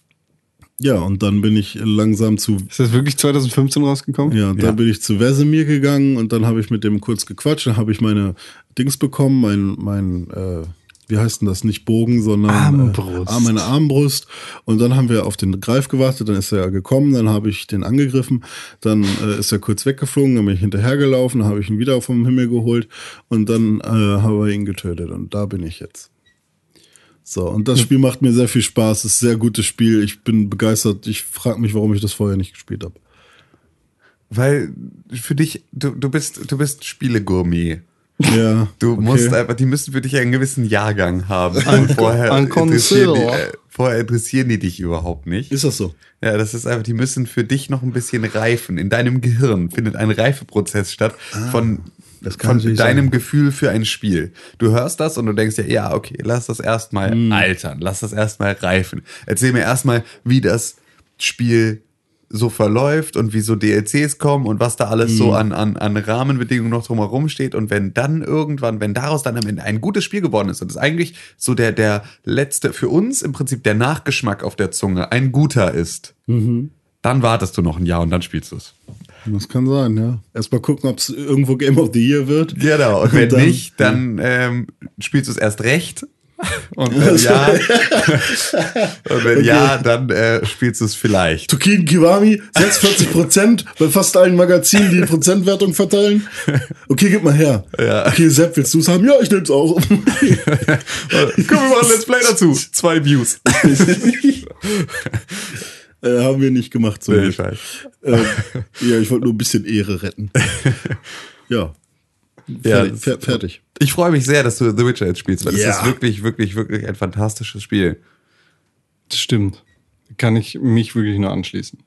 ja, und dann bin ich langsam zu Ist das wirklich 2015 rausgekommen? ja, dann Ja. bin ich zu Wesemir gegangen und dann habe ich mit dem kurz gequatscht. Dann habe ich meine Dings bekommen, mein, mein äh, wie heißt denn das? Nicht Bogen, sondern Armbrust. Äh, meine Armbrust. Und dann haben wir auf den Greif gewartet. Dann ist er gekommen. Dann habe ich den angegriffen. Dann äh, ist er kurz weggeflogen. Dann bin ich hinterhergelaufen. Dann habe ich ihn wieder vom Himmel geholt. Und dann äh, haben wir ihn getötet. Und da bin ich jetzt. So, und das Spiel macht mir sehr viel Spaß. Es ist ein sehr gutes Spiel. Ich bin begeistert. Ich frage mich, warum ich das vorher nicht gespielt habe. Weil für dich, du, du bist, du bist Spielegourmet. Ja. Du okay. musst einfach, die müssen für dich einen gewissen Jahrgang haben. Und vorher, ein interessieren die, äh, vorher interessieren die dich überhaupt nicht. Ist das so? Ja, das ist einfach, die müssen für dich noch ein bisschen reifen. In deinem Gehirn findet ein Reifeprozess statt von, Ah, von natürlich deinem sein. Gefühl für ein Spiel. Du hörst das und du denkst dir, ja, okay, lass das erstmal Hm. altern, lass das erstmal reifen. Erzähl mir erstmal, wie das Spiel so verläuft und wie so DLCs kommen und was da alles Hm. so an, an, an Rahmenbedingungen noch drumherum steht. Und wenn dann irgendwann, wenn daraus dann am Ende ein gutes Spiel geworden ist und es eigentlich so der, der letzte, für uns im Prinzip der Nachgeschmack auf der Zunge ein guter ist, Mhm. dann wartest du noch ein Jahr und dann spielst du es. Das kann sein, ja. Erstmal gucken, ob es irgendwo Game of the Year wird. Genau. Und wenn dann- nicht, dann ähm, spielst du es erst recht. Und wenn ja, und wenn ja, dann äh, spielst du es vielleicht. Tukin Kiwami, 46 Prozent bei fast allen Magazinen, die Prozentwertung verteilen. Okay, gib mal her. Ja. Okay, Sepp, willst du es haben? Ja, ich nehm's auch. Komm, wir machen Let's Play dazu. Zwei Views. äh, haben wir nicht gemacht. So Nee, scheiß. ähm, ja, ich wollte nur ein bisschen Ehre retten. Ja. Ja, Fertig. fer fertig. Ich freue mich sehr, dass du The Witcher jetzt spielst, weil es Ja. ist wirklich, wirklich, wirklich ein fantastisches Spiel. Das stimmt. Kann ich mich wirklich nur anschließen.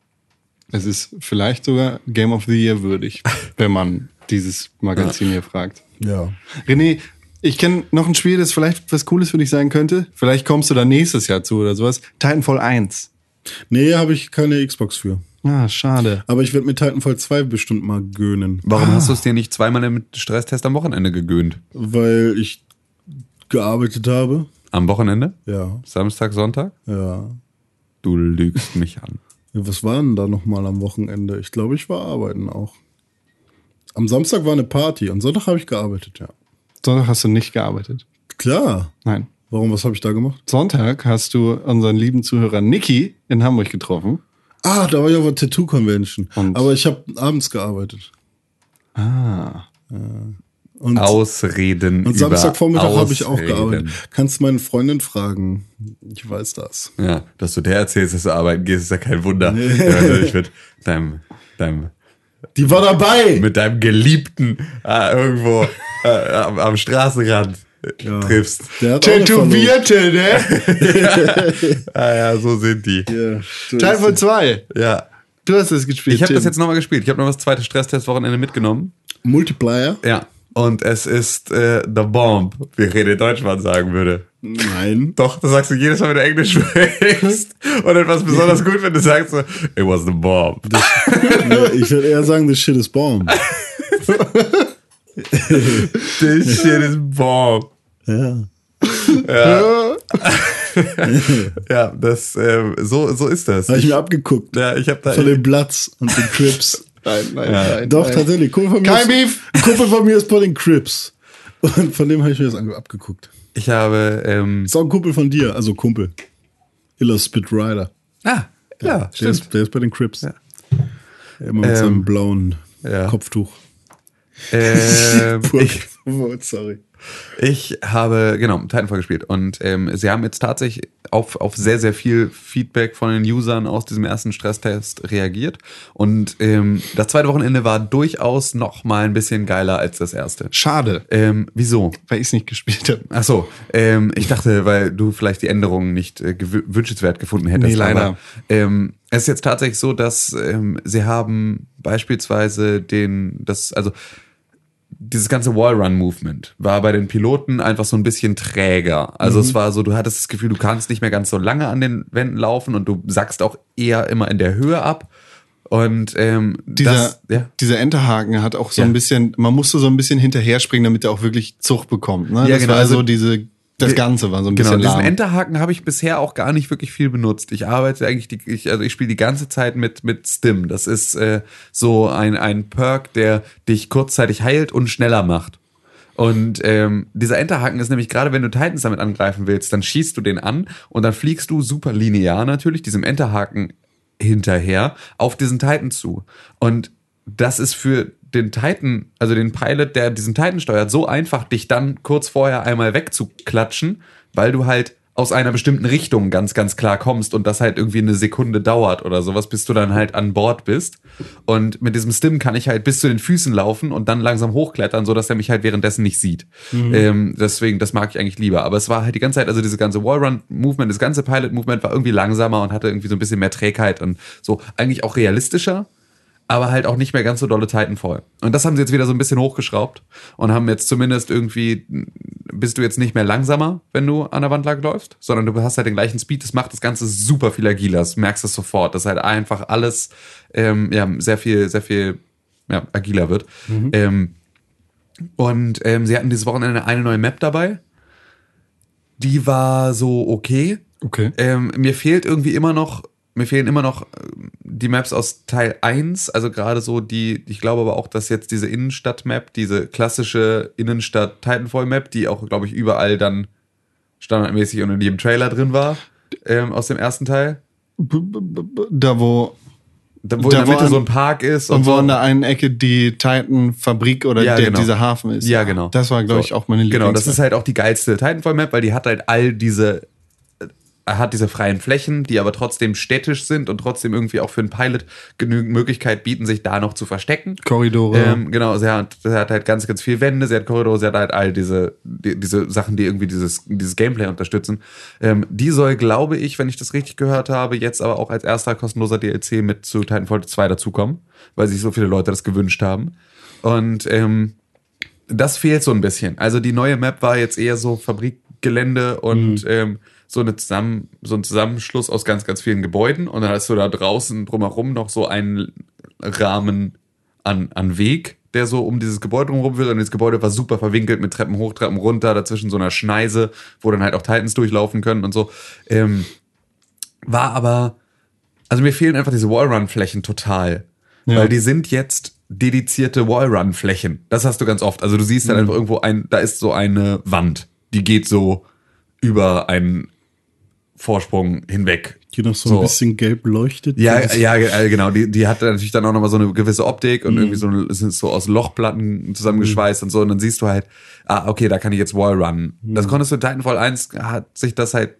Es ist vielleicht sogar Game of the Year würdig, wenn man dieses Magazin hier fragt. Ja. René, ich kenne noch ein Spiel, das vielleicht was Cooles für dich sein könnte. Vielleicht kommst du da nächstes Jahr zu oder sowas. Titanfall 1. Nee, habe ich keine Xbox für. Ah, schade. Aber ich werde mir Titanfall 2 bestimmt mal göhnen. Warum hast du es dir nicht zweimal im Stresstest am Wochenende gegöhnt? Weil ich gearbeitet habe. Am Wochenende? Ja, Samstag, Sonntag? ja. Du lügst mich an. Ja, Was war denn da nochmal am Wochenende? Ich glaube, ich war arbeiten auch. Am Samstag war eine Party, am Sonntag habe ich gearbeitet, ja. Sonntag hast du nicht gearbeitet. Klar. Nein. Warum, was habe ich da gemacht? Sonntag hast du unseren lieben Zuhörer Niki in Hamburg getroffen. Ah, da war ich auf der Tattoo Convention. Und- Aber ich habe abends gearbeitet. Ah. Und, Ausreden. und Samstagvormittag habe ich auch gearbeitet. Kannst meine Freundin fragen. Ich weiß das. Ja, dass du der erzählst, dass du arbeiten gehst, ist ja kein Wunder. Ja, wenn du dich mit deinem, deinem, Die war dabei! mit deinem Geliebten äh, irgendwo äh, am, am Straßenrand Ja. triffst. Tätowierte, ne? Ah ja, so sind die. Ja, so Teil von zwei. Ja. Du hast es gespielt. Ich habe das jetzt nochmal gespielt. Ich habe noch das zweite Stresstest-Wochenende mitgenommen. Multiplier? Ja. Und es ist äh, The Bomb, wie René Deutschmann sagen würde. Nein. Doch, das sagst du jedes Mal, wenn du Englisch sprichst. Und etwas besonders gut, wenn du sagst so, it was the bomb. Nee, ich würde eher sagen, this shit is bomb. This shit is bomb. Ja. Ja, das, ähm, so, so ist das. Habe ich mir abgeguckt. ja, ich habe da. Von den Bloods und den Crips. Nein, nein, Ja. nein. Doch, nein. tatsächlich. Kumpel von mir Kein ist, Beef. Ein Kumpel von mir ist bei den Crips. Und von dem habe ich mir das abgeguckt. Ich habe, ähm, Ist auch ein Kumpel von dir, also Kumpel. Iller Spit Rider. ah, ja, Der stimmt. ist, der ist bei den Crips. Ja. Immer mit Ähm, seinem blauen ja. Kopftuch. Ähm, ich, sorry. Ich habe, genau, Titanfall gespielt und ähm, sie haben jetzt tatsächlich auf, auf sehr, sehr viel Feedback von den Usern aus diesem ersten Stresstest reagiert und ähm, das zweite Wochenende war durchaus noch mal ein bisschen geiler als das erste. Schade, Ähm, wieso? weil ich es nicht gespielt habe. Ach so, ähm, ich dachte, weil du vielleicht die Änderungen nicht äh, wünschenswert gefunden hättest. Nee, leider. Aber, ähm, es ist jetzt tatsächlich so, dass ähm, sie haben beispielsweise den, das, also dieses ganze Wallrun-Movement war bei den Piloten einfach so ein bisschen träger. Also Mhm. es war so, du hattest das Gefühl, du kannst nicht mehr ganz so lange an den Wänden laufen und du sackst auch eher immer in der Höhe ab. Und ähm, Dieser, das, ja. dieser Enterhaken hat auch so Ja. ein bisschen, man musste so ein bisschen hinterher springen, damit er auch wirklich Zucht bekommt. Ne? Ja, das genau, war also- so diese, das Ganze war so ein Genau, bisschen diesen lahm. Enterhaken habe ich bisher auch gar nicht wirklich viel benutzt. Ich arbeite eigentlich, die, ich, also ich spiele die ganze Zeit mit, mit Stim. Das ist äh, so ein, ein Perk, der dich kurzzeitig heilt und schneller macht. Und ähm, dieser Enterhaken ist nämlich gerade, wenn du Titans damit angreifen willst, dann schießt du den an und dann fliegst du super linear natürlich diesem Enterhaken hinterher auf diesen Titan zu. Und das ist für den Titan, also den Pilot, der diesen Titan steuert, so einfach, dich dann kurz vorher einmal wegzuklatschen, weil du halt aus einer bestimmten Richtung ganz, ganz klar kommst und das halt irgendwie eine Sekunde dauert oder sowas, bis du dann halt an Bord bist. Und mit diesem Stim kann ich halt bis zu den Füßen laufen und dann langsam hochklettern, so dass er mich halt währenddessen nicht sieht. Ähm, deswegen, das mag ich eigentlich lieber. Aber es war halt die ganze Zeit, also diese ganze Wallrun-Movement, das ganze Pilot-Movement war irgendwie langsamer und hatte irgendwie so ein bisschen mehr Trägheit und so eigentlich auch realistischer aber halt auch nicht mehr ganz so dolle Titanfall. Und das haben sie jetzt wieder so ein bisschen hochgeschraubt und haben jetzt zumindest irgendwie, bist du jetzt nicht mehr langsamer, wenn du an der Wand lang läufst, sondern du hast halt den gleichen Speed. Das macht das Ganze super viel agiler. Das merkst du sofort, dass halt einfach alles ähm, ja, sehr viel, sehr viel ja, agiler wird. Ähm, und ähm, sie hatten dieses Wochenende eine neue Map dabei. Die war so okay. Okay. Ähm, mir fehlt irgendwie immer noch, mir fehlen immer noch ähm, die Maps aus Teil 1, also gerade so die, ich glaube aber auch, dass jetzt diese Innenstadt-Map, diese klassische Innenstadt-Titanfall-Map, die auch, glaube ich, überall dann standardmäßig und in jedem Trailer drin war, ähm, aus dem ersten Teil. Da wo Da, wo Da, in der Mitte an- so ein Park ist und und, wo so. an der einen Ecke die Titan-Fabrik oder Ja, der, genau. dieser Hafen ist. Ja, genau. Das war, glaube So. ich, auch meine Genau, das ist halt auch die geilste Titanfall-Map, weil die hat halt all diese, hat diese freien Flächen, die aber trotzdem städtisch sind und trotzdem irgendwie auch für einen Pilot genügend Möglichkeit bieten, sich da noch zu verstecken. Korridore. Ähm, genau, sie hat, sie hat halt ganz, ganz viel Wände, sie hat Korridore, sie hat halt all diese, die, diese Sachen, die irgendwie dieses, dieses Gameplay unterstützen. Ähm, die soll, glaube ich, wenn ich das richtig gehört habe, jetzt aber auch als erster kostenloser DLC mit zu Titanfall 2 dazukommen, weil sich so viele Leute das gewünscht haben. Und ähm, das fehlt so ein bisschen. Also die neue Map war jetzt eher so Fabrikgelände und ähm, so, eine Zusammen, so ein Zusammenschluss aus ganz, ganz vielen Gebäuden. Und dann hast du da draußen drumherum noch so einen Rahmen an, an Weg, der so um dieses Gebäude drumherum wird. Und das Gebäude war super verwinkelt mit Treppen hoch, Treppen runter, dazwischen so einer Schneise, wo dann halt auch Titans durchlaufen können und so. Ähm, war aber, also mir fehlen einfach diese Wallrun-Flächen total. Ja. Weil die sind jetzt dedizierte Wallrun-Flächen. Das hast du ganz oft. Also du siehst dann einfach irgendwo ein, da ist so eine Wand, die geht so über einen Vorsprung hinweg. Die noch so, So. ein bisschen gelb leuchtet. Ja, ja, äh, genau. Die, die hat natürlich dann auch nochmal so eine gewisse Optik und irgendwie so, eine, ist so aus Lochplatten zusammengeschweißt und so. Und dann siehst du halt, ah, okay, da kann ich jetzt Wallrun. Das konntest du in Titanfall 1, hat sich das halt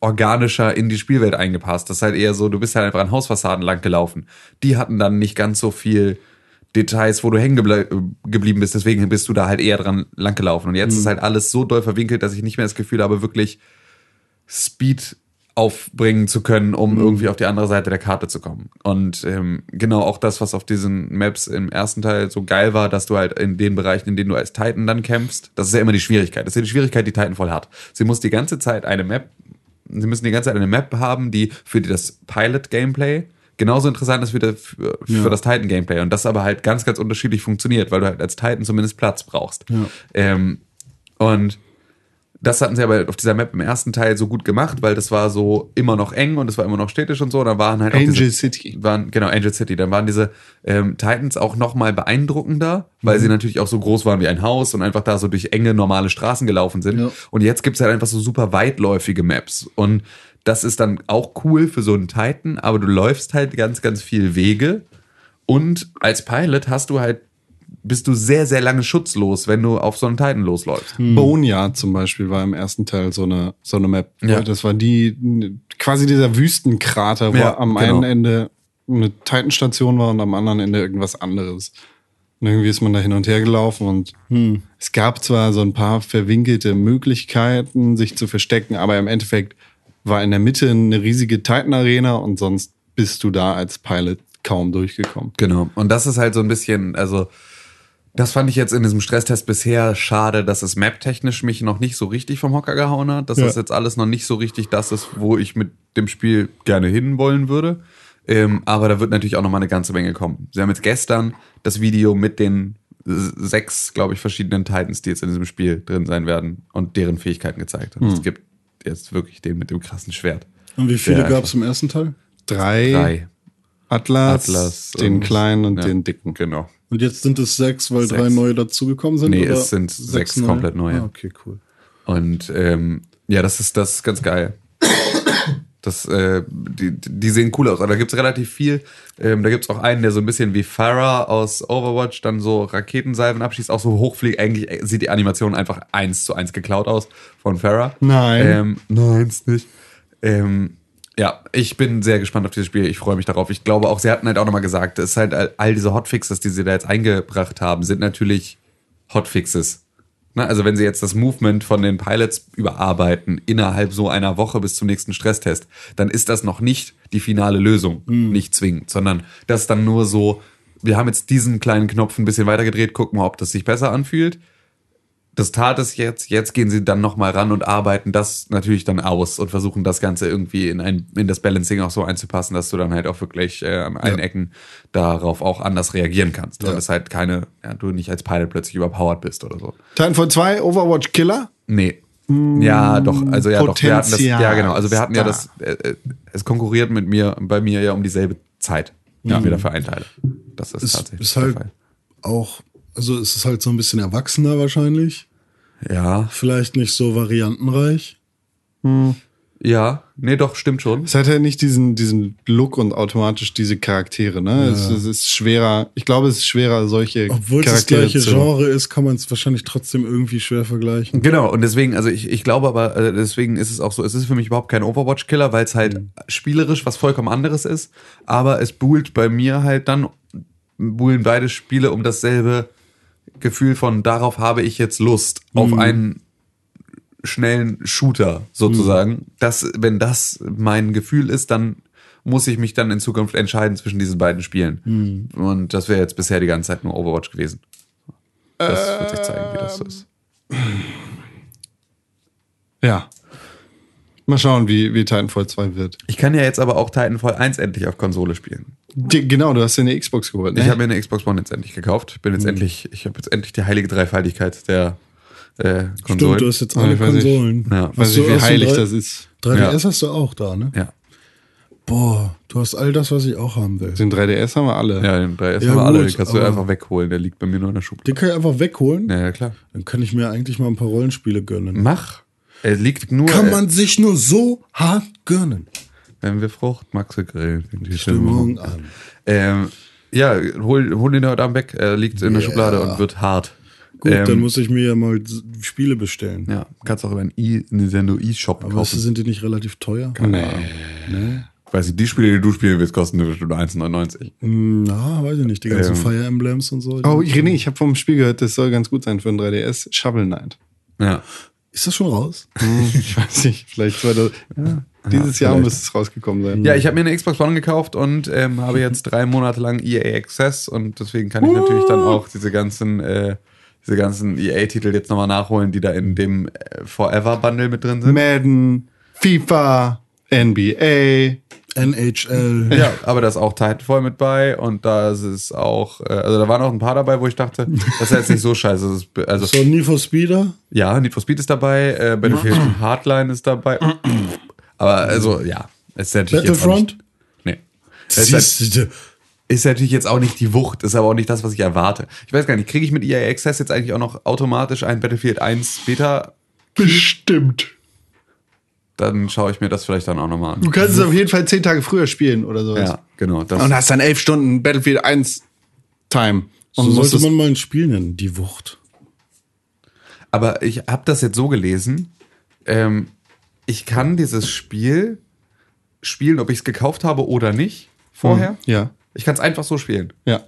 organischer in die Spielwelt eingepasst. Das ist halt eher so, du bist halt einfach an Hausfassaden lang gelaufen. Die hatten dann nicht ganz so viel Details, wo du hängen geble geblieben bist. Deswegen bist du da halt eher dran lang gelaufen. Und jetzt ist halt alles so doll verwinkelt, dass ich nicht mehr das Gefühl habe, wirklich Speed aufbringen zu können, um irgendwie auf die andere Seite der Karte zu kommen. Und ähm, genau auch das, was auf diesen Maps im ersten Teil so geil war, dass du halt in den Bereichen, in denen du als Titan dann kämpfst, das ist ja immer die Schwierigkeit. Das ist ja die Schwierigkeit, die Titanfall hat. Sie muss die ganze Zeit eine Map, sie müssen die ganze Zeit eine Map haben, die für die das Pilot-Gameplay genauso interessant ist wie das für, für das Titan-Gameplay. Und das aber halt ganz, ganz unterschiedlich funktioniert, weil du halt als Titan zumindest Platz brauchst. Ähm, und das hatten sie aber auf dieser Map im ersten Teil so gut gemacht, weil das war so immer noch eng und es war immer noch städtisch und so. Und da waren halt auch Angel diese, City. Waren, genau, Angel City. Dann waren diese ähm, Titans auch noch mal beeindruckender, weil sie natürlich auch so groß waren wie ein Haus und einfach da so durch enge, normale Straßen gelaufen sind. Ja. Und jetzt gibt's halt einfach so super weitläufige Maps. Und das ist dann auch cool für so einen Titan, aber du läufst halt ganz, ganz viel Wege. Und als Pilot hast du halt bist du sehr, sehr lange schutzlos, wenn du auf so einen Titan losläufst. Boneyard zum Beispiel war im ersten Teil so eine, so eine Map. Ja. Das war die, quasi dieser Wüstenkrater, wo Ja, am genau. einen Ende eine Titan-Station war und am anderen Ende irgendwas anderes. Und irgendwie ist man da hin und her gelaufen und es gab zwar so ein paar verwinkelte Möglichkeiten, sich zu verstecken, aber im Endeffekt war in der Mitte eine riesige Titan-Arena und sonst bist du da als Pilot kaum durchgekommen. Genau. Und das ist halt so ein bisschen, also das fand ich jetzt in diesem Stresstest bisher schade, dass es map-technisch mich noch nicht so richtig vom Hocker gehauen hat. Dass Ja. das jetzt alles noch nicht so richtig das ist, wo ich mit dem Spiel gerne hinwollen würde. Ähm, aber da wird natürlich auch noch mal eine ganze Menge kommen. Sie haben jetzt gestern das Video mit den sechs, glaube ich, verschiedenen Titans, die jetzt in diesem Spiel drin sein werden und deren Fähigkeiten gezeigt. Und es gibt jetzt wirklich den mit dem krassen Schwert. Und wie viele gab es im ersten Teil? Drei, Drei. Atlas, Atlas den kleinen und ja. den dicken. Genau. Und jetzt sind es sechs, weil Sechs. drei neue dazugekommen sind? Nee, oder es sind sechs komplett neue. Ah, okay, cool. Und ähm, ja, das ist das ist ganz geil. Das, äh, die, die sehen cool aus. Aber da gibt's relativ viel. Ähm, da gibt's auch einen, der so ein bisschen wie Farah aus Overwatch dann so Raketensalven abschießt, auch so hochfliegt. Eigentlich sieht die Animation einfach eins zu eins geklaut aus von Farah. Nein. Ähm, nein, ist nicht. Ähm, ja, ich bin sehr gespannt auf dieses Spiel. Ich freue mich darauf. Ich glaube auch, sie hatten halt auch nochmal gesagt, es ist halt all, diese Hotfixes, die sie da jetzt eingebracht haben, sind natürlich Hotfixes. Ne? Also wenn sie jetzt das Movement von den Pilots überarbeiten innerhalb so einer Woche bis zum nächsten Stresstest, dann ist das noch nicht die finale Lösung, nicht zwingend, sondern das ist dann nur so, wir haben jetzt diesen kleinen Knopf ein bisschen weitergedreht, gucken mal, ob das sich besser anfühlt. Das tat es jetzt, jetzt gehen sie dann nochmal ran und arbeiten das natürlich dann aus und versuchen das Ganze irgendwie in, ein, in das Balancing auch so einzupassen, dass du dann halt auch wirklich äh, an allen Ecken darauf auch anders reagieren kannst. Und es halt keine, ja, du nicht als Pilot plötzlich überpowered bist oder so. Titanfall 2, Overwatch Killer. Nee. Ja, doch, also ja, doch, wir hatten das, Potenzial ja, genau, also wir hatten ja ist das, äh, äh, es konkurriert mit mir, bei mir ja um dieselbe Zeit, die ich mir dafür einteile. Das ist Es tatsächlich ist der halt Fall. auch, also es ist halt so ein bisschen erwachsener wahrscheinlich. Ja, Vielleicht nicht so variantenreich. ja, nee, doch, stimmt schon. Es hat ja nicht diesen, diesen Look und automatisch diese Charaktere, ne? Es, es ist schwerer, ich glaube, es ist schwerer, solche Obwohl es das Charaktere gleiche zu. Genre ist, kann man es wahrscheinlich trotzdem irgendwie schwer vergleichen. Genau, und deswegen, also ich, ich glaube aber, äh, deswegen ist es auch so, es ist für mich überhaupt kein Overwatch-Killer, weil es halt spielerisch was vollkommen anderes ist, aber es buhlt bei mir halt dann, buhlen beide Spiele um dasselbe Gefühl von, darauf habe ich jetzt Lust, auf einen schnellen Shooter sozusagen. Das, wenn das mein Gefühl ist, dann muss ich mich dann in Zukunft entscheiden zwischen diesen beiden Spielen. Und das wäre jetzt bisher die ganze Zeit nur Overwatch gewesen. Das wird sich zeigen, wie das so ist. Ja. Mal schauen, wie, wie Titanfall 2 wird. Ich kann ja jetzt aber auch Titanfall 1 endlich auf Konsole spielen. Die, genau, du hast dir eine Xbox geholt, ne? Ich habe mir eine Xbox One jetzt endlich gekauft. Ich bin jetzt endlich, ich habe jetzt endlich die heilige Dreifaltigkeit der äh, Konsolen. Stimmt, du hast jetzt alle ich weiß nicht. Konsolen. Ja. weiß Hast nicht, du- wie heilig drei- das ist. 3DS Ja. hast du auch da, ne? ja, Boah, du hast all das, was ich auch haben will. Den 3DS haben wir alle. ja, den 3S Ja, haben wir alle. gut, Den kannst du einfach wegholen. Der liegt bei mir nur in der Schublade. Den kann ich einfach wegholen. Ja, ja, klar. Dann kann ich mir eigentlich mal ein paar Rollenspiele gönnen. Mach. Er liegt nur, Kann äh, man sich nur so hart gönnen. wenn wir Frucht, Maxe grillen. fängt die Stimmung an. Ähm, ja, hol, hol den heute Abend weg. Er liegt in der Ja. Schublade und wird hart. Gut, Ähm, dann muss ich mir ja mal Spiele bestellen. Ja, kannst auch über einen e Nintendo eShop Aber kaufen. sind die nicht relativ teuer? Nee. Weiß ich, die Spiele, die du spielen willst, kosten bestimmt 1,99. Hm, Na, weiß ich nicht. Die ganzen Ähm. Fire Emblems und so. Oh, René, ich habe vom Spiel gehört, das soll ganz gut sein für ein 3DS. Shovel Knight. Ja. Ist das schon raus? ich weiß nicht, vielleicht 2000, dieses Jahr müsste es rausgekommen sein. Ja, ich habe mir eine Xbox One gekauft und ähm, habe jetzt drei Monate lang EA Access und deswegen kann ich natürlich dann auch diese ganzen, äh, diese ganzen EA-Titel jetzt nochmal nachholen, die da in dem äh, Forever Bundle mit drin sind. Madden, FIFA, NBA. NHL. Ja, aber da ist auch Titanfall mit bei und da ist es auch, äh, also da waren auch ein paar dabei, wo ich dachte, das ist jetzt nicht so scheiße. Ist, also So, Need for Speeder? ja, Need for Speed ist dabei, äh, Battlefield Hardline ist dabei. Aber also ja, ist natürlich jetzt auch Battlefront? nicht, nee. Es ist, halt, ist natürlich jetzt auch nicht die Wucht, ist aber auch nicht das, was ich erwarte. Ich weiß gar nicht, kriege ich mit EA Access jetzt eigentlich auch noch automatisch ein Battlefield 1 Beta? Bestimmt. Dann schaue ich mir das vielleicht dann auch nochmal Du an. kannst es auf jeden Fall zehn Tage früher spielen oder sowas. Ja, genau. Das, Und hast dann elf Stunden Battlefield 1 Time. So Und sollte musstest- man mal ein Spiel nennen, die Wucht. Aber ich habe das jetzt so gelesen. Ähm, ich kann dieses Spiel spielen, ob ich es gekauft habe oder nicht vorher. Ja, Ich kann es einfach so spielen. ja.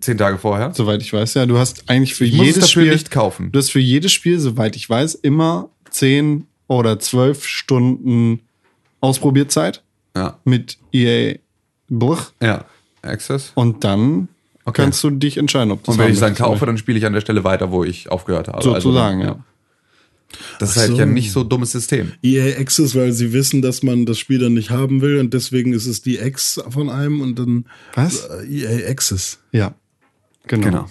Zehn Tage vorher. Soweit ich weiß, ja. Du hast eigentlich für Ich muss es jedes dafür Spiel nicht kaufen. Du hast für jedes Spiel, soweit ich weiß, immer 10 oder 12 Stunden Ausprobierzeit Ja. mit EA Bruch Ja. Access. und dann Okay. kannst du dich entscheiden, ob du Und wenn ich es dann kaufe, dann spiele ich an der Stelle weiter, wo ich aufgehört habe. Sozusagen, also, ja. Das ist Ach halt so. ja nicht so dummes System. EA Access, weil sie wissen, dass man das Spiel dann nicht haben will und deswegen ist es die X von einem und dann Was? äh, EA Access. Ja. Genau. Genau.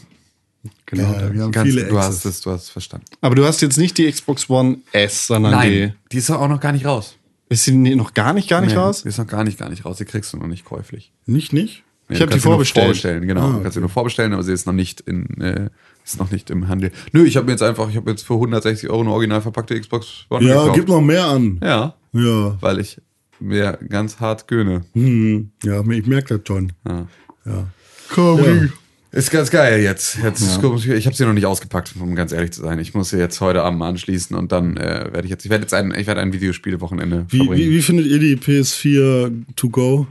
Genau. Ja, wir haben Ganz, viele du hast es, du hast es verstanden. Aber du hast jetzt nicht die Xbox One S, sondern Nein, die ist doch auch noch gar nicht raus. die. Ist sie noch gar nicht, gar nicht Nee, raus? Die ist noch gar nicht, gar nicht raus. Die kriegst du noch nicht käuflich. Nicht, nicht? Nee, Ich du hab die vorbestellt. vorbestellen, genau. Ah, Du kannst sie nur vorbestellen, aber sie ist noch nicht in, äh, ist noch nicht im Handel. Nö, ich habe mir jetzt einfach, ich habe jetzt für 160 Euro eine original verpackte Xbox One Ja, gekauft. gib noch mehr an. Ja, Ja. weil ich mir ganz hart göhne. Hm. Ja, ich merke das schon. Ja. Ja. Komm. Ist ganz geil jetzt. jetzt Ich habe sie noch nicht ausgepackt, um ganz ehrlich zu sein. Ich muss sie jetzt heute Abend anschließen und dann äh, werde ich jetzt, ich werde jetzt ein, ich werde ein Videospielwochenende Wie, verbringen. wie, wie findet ihr die PS4 to go?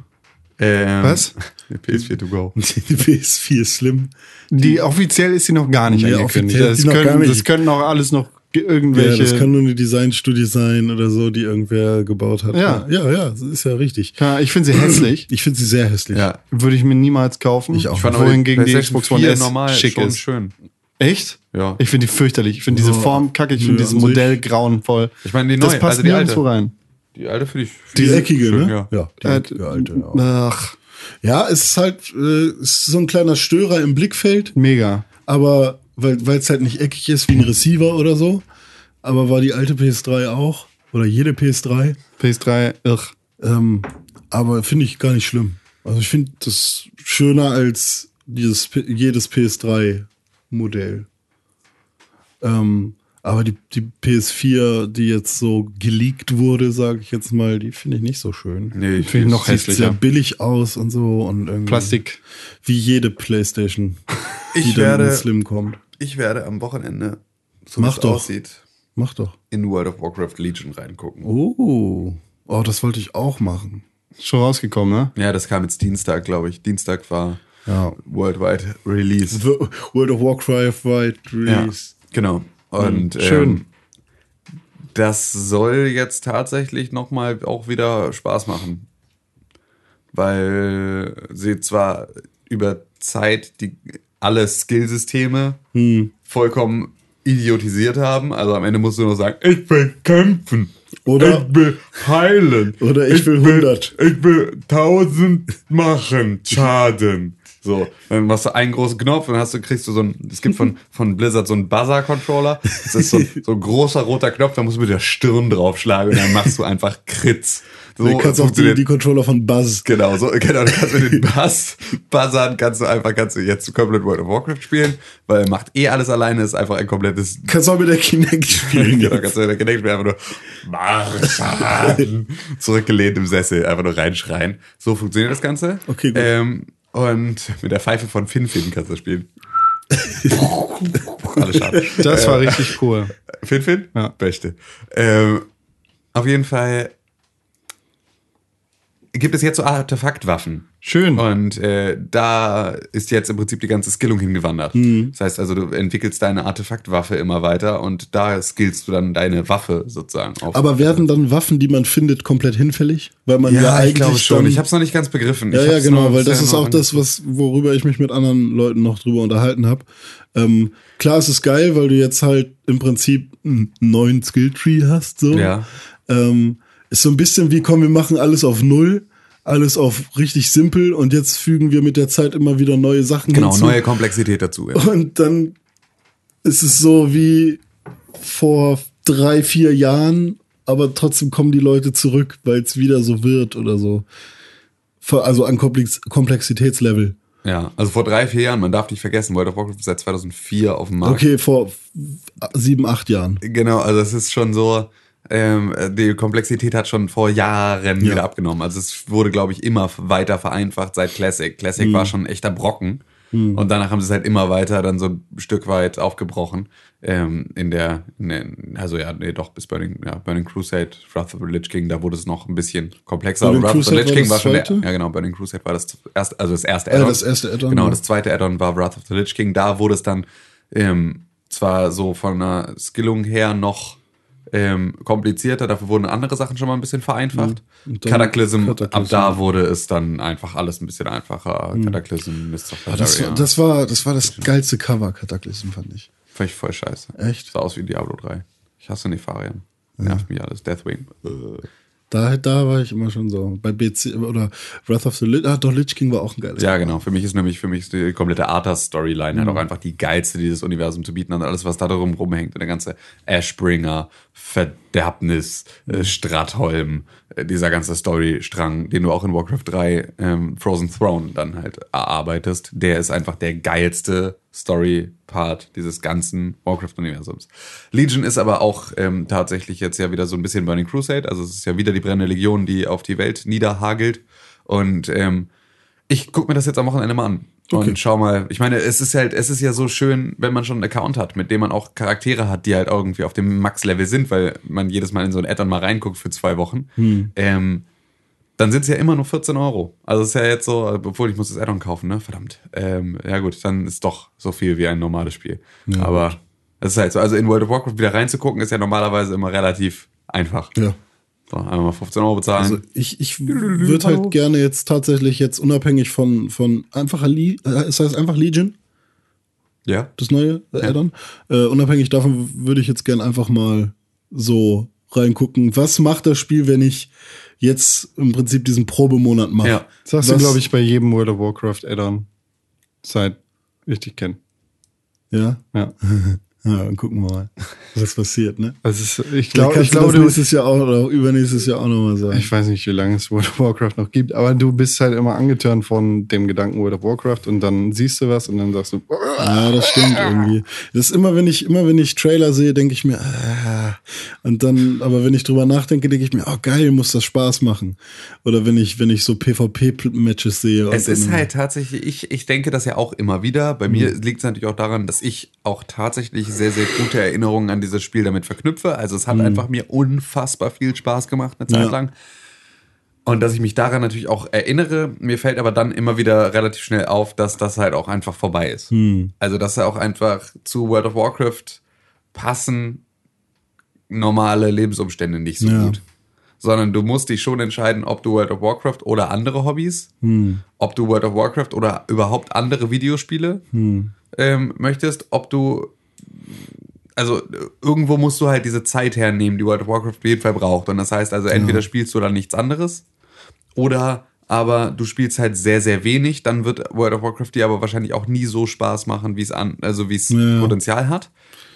Ähm, Was? PS4 to go. Die PS4 Slim. Die offiziell ist sie noch gar nicht Nee, angekündigt. offiziell ist Das sie noch können, gar nicht. das können auch alles noch ge- Ja, irgendwelche. das kann nur eine Designstudie sein oder so, die irgendwer gebaut hat. Ja. ja, ja, das ist ja richtig. ja, ich finde sie hässlich. Ich finde sie sehr hässlich. Ja. Würde ich mir niemals kaufen. Ich auch. Ich fand Wohingegen die Xbox One 4 S normal schick schon ist. schön. Echt? Ja. Ich finde die fürchterlich. Ich finde diese. Form kacke. Ich finde Ja, dieses. Modell grauenvoll. Ich meine, die das neue, passt also die nirgendwo alte. rein. Die alte finde ich. Die finde ich eckige, schön, ne? Ja. ja die Äh, alte, ja. Ach, Ja, es ist halt äh, es ist so ein kleiner Störer im Blickfeld, mega. aber weil es halt nicht eckig ist wie ein Receiver oder so. Aber war die alte PS3 auch oder jede PS3. PS3, irr. Ähm, aber finde ich gar nicht schlimm. Also ich finde das schöner als dieses jedes PS3-Modell. Ähm, aber die, die PS4, die jetzt so geleakt wurde, sage ich jetzt mal, die finde ich nicht so schön. Nee, ich Finde ich noch Sieht hässlicher. sehr billig aus und so und irgendwie Plastik. wie jede Playstation, Ich die dann werde- in Slim kommt. Ich werde am Wochenende, so wie es aussieht, Mach doch. in World of Warcraft Legion reingucken. Oh, oh, das wollte ich auch machen. Schon rausgekommen, ne? Ja, das kam jetzt Dienstag, glaube ich. Dienstag war Ja. Worldwide Release. World of Warcraft Ja, Release. genau. Und schön. Ähm, das soll jetzt tatsächlich nochmal auch wieder Spaß machen. Weil sie zwar über Zeit die alle Skillsysteme Hm. vollkommen idiotisiert haben. Also am Ende musst du nur sagen, ich will kämpfen. Oder- ich will heilen. Oder ich will 100. Ich will 1000 machen Schaden. So, dann machst du einen großen Knopf und dann hast du, kriegst du so ein, es gibt von, von Blizzard so einen Buzzer-Controller. Das ist so, ein- so ein großer roter Knopf, da musst du mit der Stirn draufschlagen und dann machst du einfach Krits. So du kannst auch die, funktioniert- die Controller von Buzz. Genau, so, genau, du kannst mit den Buzz, Buzzern kannst du einfach, kannst du jetzt komplett World of Warcraft spielen, weil er macht eh alles alleine, ist einfach ein komplettes Kannst auch mit der Kinect spielen. genau, kannst du in der Kinect spielen, einfach nur Marschan, zurückgelehnt im Sessel, einfach nur reinschreien. So funktioniert das Ganze. Okay, gut. Ähm, und mit der Pfeife von Finfin kannst du spielen. Alles schade. Das war richtig cool. Finfin? Ja. Beste. Ähm, auf jeden Fall gibt es jetzt so Artefaktwaffen. Schön. Und äh, da ist jetzt im Prinzip die ganze Skillung hingewandert. Mhm. Das heißt also, du entwickelst deine Artefaktwaffe immer weiter und da skillst du dann deine Waffe sozusagen auf. Aber werden dann Waffen, die man findet, komplett hinfällig? Weil man ja, eigentlich ich glaube schon. Ich habe es noch nicht ganz begriffen. ja, ja, genau, weil das ist auch das, was, worüber ich mich mit anderen Leuten noch drüber unterhalten habe. Ähm, klar, es ist geil, weil du jetzt halt im Prinzip einen neuen Skilltree hast, so. Ja. Ähm, ist so ein bisschen wie, komm, wir machen alles auf Null, alles auf richtig simpel und jetzt fügen wir mit der Zeit immer wieder neue Sachen Genau, hinzu. neue Komplexität dazu. Ja. Und dann ist es so wie vor drei, vier Jahren, aber trotzdem kommen die Leute zurück, weil es wieder so wird oder so. Also an Komplex Komplexitätslevel. ja, also vor drei, vier Jahren, man darf nicht vergessen, World of Warcraft ist seit 2004 auf dem Markt. Okay, vor sieben, acht Jahren. Genau, also es ist schon so, ähm, die Komplexität hat schon vor Jahren Ja. wieder abgenommen. Also es wurde, glaube ich, immer weiter vereinfacht seit Classic. Classic Mhm. war schon ein echter Brocken. Und danach haben sie es halt immer weiter dann so ein Stück weit aufgebrochen. Ähm, in der, in der, also ja, nee, doch, bis Burning, ja, Burning Crusade, Wrath of the Lich King, da wurde es noch ein bisschen komplexer. Burning Wrath of the Crusade Lich war King das war schon der, ja genau, Burning Crusade war das erste, also das erste Ah, Add-on. das erste Add-on, Genau, ja. das zweite Add-on war Wrath of the Lich King. Da wurde es dann ähm, zwar so von der Skillung her noch ähm, komplizierter, dafür wurden andere Sachen schon mal ein bisschen vereinfacht. Mhm. Cataclysm, Cataclysm. ab da wurde es dann einfach alles ein bisschen einfacher. Cataclysm, Mists of Mhm. Das, Pandaria. das, war, das war das geilste Cover, Cataclysm, fand ich. Fand ich voll scheiße. Echt? Sah aus wie Diablo 3. Ich hasse Nefarian. Nervt mich alles. Deathwing. Da, da war ich immer schon so. Bei BC oder Wrath of the Lich, ah, doch, Lich King war auch ein geiles Ja, genau. Für mich ist nämlich, für mich ist die komplette Arthas-Storyline halt auch einfach die geilste, die das Universum zu bieten hat. Alles, was da drum rumhängt. Und der ganze Ashbringer, Verderbnis, äh, Stratholm, äh, dieser ganze Storystrang, den du auch in Warcraft 3 ähm, Frozen Throne dann halt erarbeitest, der ist einfach der geilste Story-Part dieses ganzen Warcraft-Universums. Legion ist aber auch ähm, tatsächlich jetzt ja wieder so ein bisschen Burning Crusade. Also es ist ja wieder die brennende Legion, die auf die Welt niederhagelt. Und ähm, ich gucke mir das jetzt am Wochenende mal an. Und schau mal, ich meine, es ist halt, es ist ja so schön, wenn man schon einen Account hat, mit dem man auch Charaktere hat, die halt irgendwie auf dem Max-Level sind, weil man jedes Mal in so ein Add-on mal reinguckt für zwei Wochen. Ähm, dann sind es ja immer nur 14 Euro. Also es ist ja jetzt so, obwohl ich muss das Add-on kaufen, ne? Verdammt. Ähm, ja gut, dann ist doch so viel wie ein normales Spiel. Aber es ist halt so, also in World of Warcraft wieder reinzugucken, ist ja normalerweise immer relativ einfach. Ja. So, einmal mal 15 Euro bezahlen. Also ich, ich würde halt gerne jetzt tatsächlich jetzt unabhängig von, von einfacher Le äh, es heißt einfach Legion, ja. das neue äh, Add-on. Äh, unabhängig davon würde ich jetzt gerne einfach mal so reingucken. Was macht das Spiel, wenn ich jetzt im Prinzip diesen Probemonat mache? Ja. Das sagst du, Was- glaube ich, bei jedem World of Warcraft Add-on. Seit ich dich kenne. Ja? Ja. Ja, dann gucken wir mal, was passiert, ne? Also ich glaube, ich glaube, du, nächstes Jahr auch oder übernächstes Jahr auch nochmal sagen. ich weiß nicht, wie lange es World of Warcraft noch gibt, aber du bist halt immer angetörnt von dem Gedanken World of Warcraft und dann siehst du was und dann sagst du, Ja, das stimmt irgendwie. Das ist immer, wenn ich, immer wenn ich Trailer sehe, denke ich mir, ah. Und dann, aber wenn ich drüber nachdenke, denke ich mir, oh geil, muss das Spaß machen. Oder wenn ich, wenn ich so PvP-Matches sehe. Es ist halt tatsächlich, ich, ich denke das ja auch immer wieder. Bei mir liegt es natürlich auch daran, dass ich auch tatsächlich sehr, sehr gute Erinnerungen an dieses Spiel damit verknüpfe. Also es hat einfach mir unfassbar viel Spaß gemacht, eine Zeit Ja. lang. Und dass ich mich daran natürlich auch erinnere, mir fällt aber dann immer wieder relativ schnell auf, dass das halt auch einfach vorbei ist. Also dass er auch einfach zu World of Warcraft passen normale Lebensumstände nicht so Ja. gut. Sondern du musst dich schon entscheiden, ob du World of Warcraft oder andere Hobbys, ob du World of Warcraft oder überhaupt andere Videospiele ähm, möchtest, ob du also irgendwo musst du halt diese Zeit hernehmen, die World of Warcraft auf jeden Fall braucht. Und das heißt also, entweder spielst du dann nichts anderes oder aber du spielst halt sehr, sehr wenig, dann wird World of Warcraft dir aber wahrscheinlich auch nie so Spaß machen, wie es an, also wie es Ja. Potenzial hat.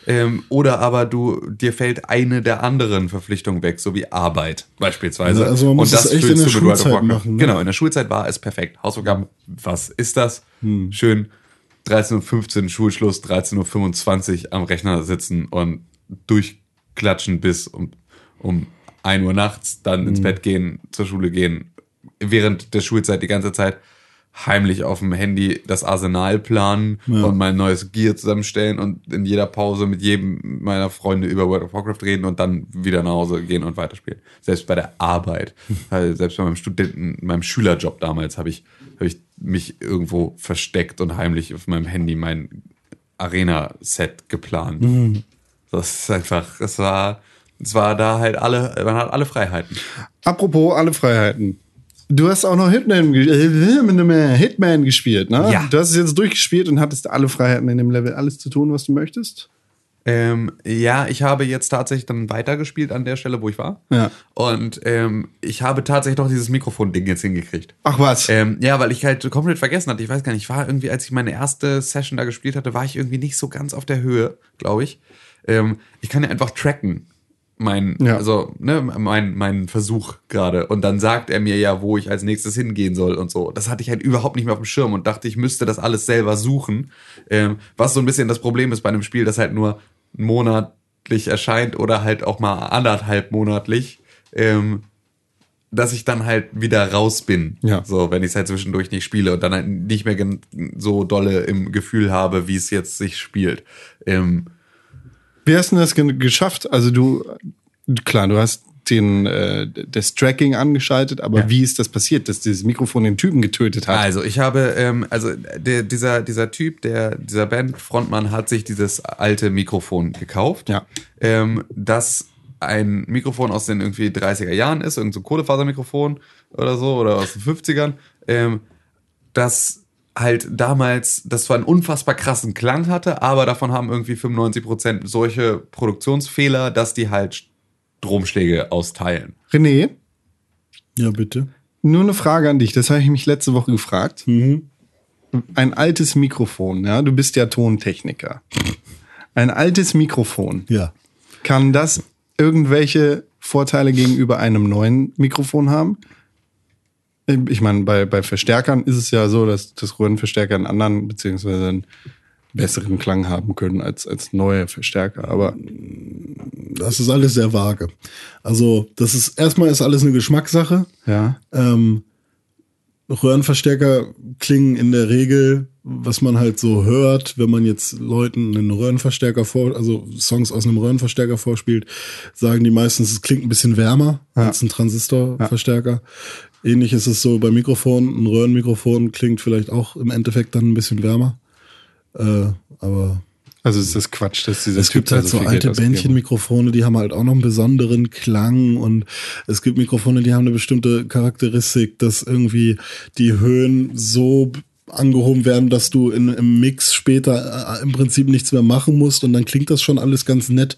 Ähm, oder aber du, dir fällt eine der anderen Verpflichtungen weg, so wie Arbeit beispielsweise. Also man muss es echt in der Schulzeit machen, ne? Genau, in der Schulzeit war es perfekt. Hausaufgaben, was ist das? Hm. Schön 13.15 Uhr Schulschluss, 13.25 Uhr am Rechner sitzen und durchklatschen bis um, um 1 Uhr nachts, dann Hm. ins Bett gehen, zur Schule gehen, während der Schulzeit die ganze Zeit heimlich auf dem Handy das Arsenal planen Ja. und mein neues Gear zusammenstellen und in jeder Pause mit jedem meiner Freunde über World of Warcraft reden und dann wieder nach Hause gehen und weiterspielen. Selbst bei der Arbeit, selbst bei meinem Studenten, meinem Schülerjob damals habe ich, habe ich mich irgendwo versteckt und heimlich auf meinem Handy mein Arena-Set geplant. Das ist einfach, es war, es war da halt alle, man hat alle Freiheiten. Apropos alle Freiheiten. Du hast auch noch Hitman, äh, Hitman gespielt, ne? Ja. Du hast es jetzt durchgespielt und hattest alle Freiheiten in dem Level, alles zu tun, was du möchtest. Ähm, ja, ich habe jetzt tatsächlich dann weitergespielt an der Stelle, wo ich war. Ja. Und ähm, ich habe tatsächlich noch dieses Mikrofon-Ding jetzt hingekriegt. Ach was. Ähm, ja, weil ich halt komplett vergessen hatte. Ich weiß gar nicht, ich war irgendwie, als ich meine erste Session da gespielt hatte, war ich irgendwie nicht so ganz auf der Höhe, glaube ich. Ähm, ich kann ja einfach tracken, mein, Ja. also, ne, mein, mein Versuch gerade. Und dann sagt er mir ja, wo ich als nächstes hingehen soll und so. Das hatte ich halt überhaupt nicht mehr auf dem Schirm und dachte, ich müsste das alles selber suchen. Ähm, was so ein bisschen das Problem ist bei einem Spiel, das halt nur monatlich erscheint oder halt auch mal anderthalb monatlich. Ähm, dass ich dann halt wieder raus bin. Ja. So, wenn ich es halt zwischendurch nicht spiele und dann halt nicht mehr so dolle im Gefühl habe, wie es jetzt sich spielt. Ähm, Wie hast du das ge- geschafft? Also du, klar, du hast den, äh, das Tracking angeschaltet, aber Ja. wie ist das passiert, dass dieses Mikrofon den Typen getötet hat? Also ich habe, ähm, also der, dieser, dieser Typ, der, dieser Bandfrontmann hat sich dieses alte Mikrofon gekauft. Ja. Ähm, das ein Mikrofon aus den irgendwie 30er Jahren ist, irgendein so Kohlefasermikrofon oder so, oder aus den 50ern, ähm, das halt damals, das zwar einen unfassbar krassen Klang hatte, aber davon haben irgendwie 95% solche Produktionsfehler, dass die halt Stromschläge austeilen. René, Ja, bitte. nur eine Frage an dich, das habe ich mich letzte Woche gefragt. Mhm. Ein altes Mikrofon, ja, du bist ja Tontechniker. Ein altes Mikrofon, Ja. kann das irgendwelche Vorteile gegenüber einem neuen Mikrofon haben? Ich meine, bei, bei Verstärkern ist es ja so, dass das Röhrenverstärker einen anderen beziehungsweise einen besseren Klang haben können als, als neue Verstärker. Aber Das ist alles sehr vage. Also, das ist erstmal ist alles eine Geschmackssache. ja, Ähm, Röhrenverstärker klingen in der Regel, was man halt so hört, wenn man jetzt Leuten einen Röhrenverstärker vor, also Songs aus einem Röhrenverstärker vorspielt, sagen die meistens, es klingt ein bisschen wärmer Ja. als ein Transistorverstärker. Ähnlich ist es so bei Mikrofonen. Ein Röhrenmikrofon klingt vielleicht auch im Endeffekt dann ein bisschen wärmer. Äh, aber also es ist Quatsch, dass dieser es Typ gibt halt so Geld alte. Bändchenmikrofone, die haben halt auch noch einen besonderen Klang und es gibt Mikrofone, die haben eine bestimmte Charakteristik, dass irgendwie die Höhen so angehoben werden, dass du in, im Mix später äh, im Prinzip nichts mehr machen musst und dann klingt das schon alles ganz nett.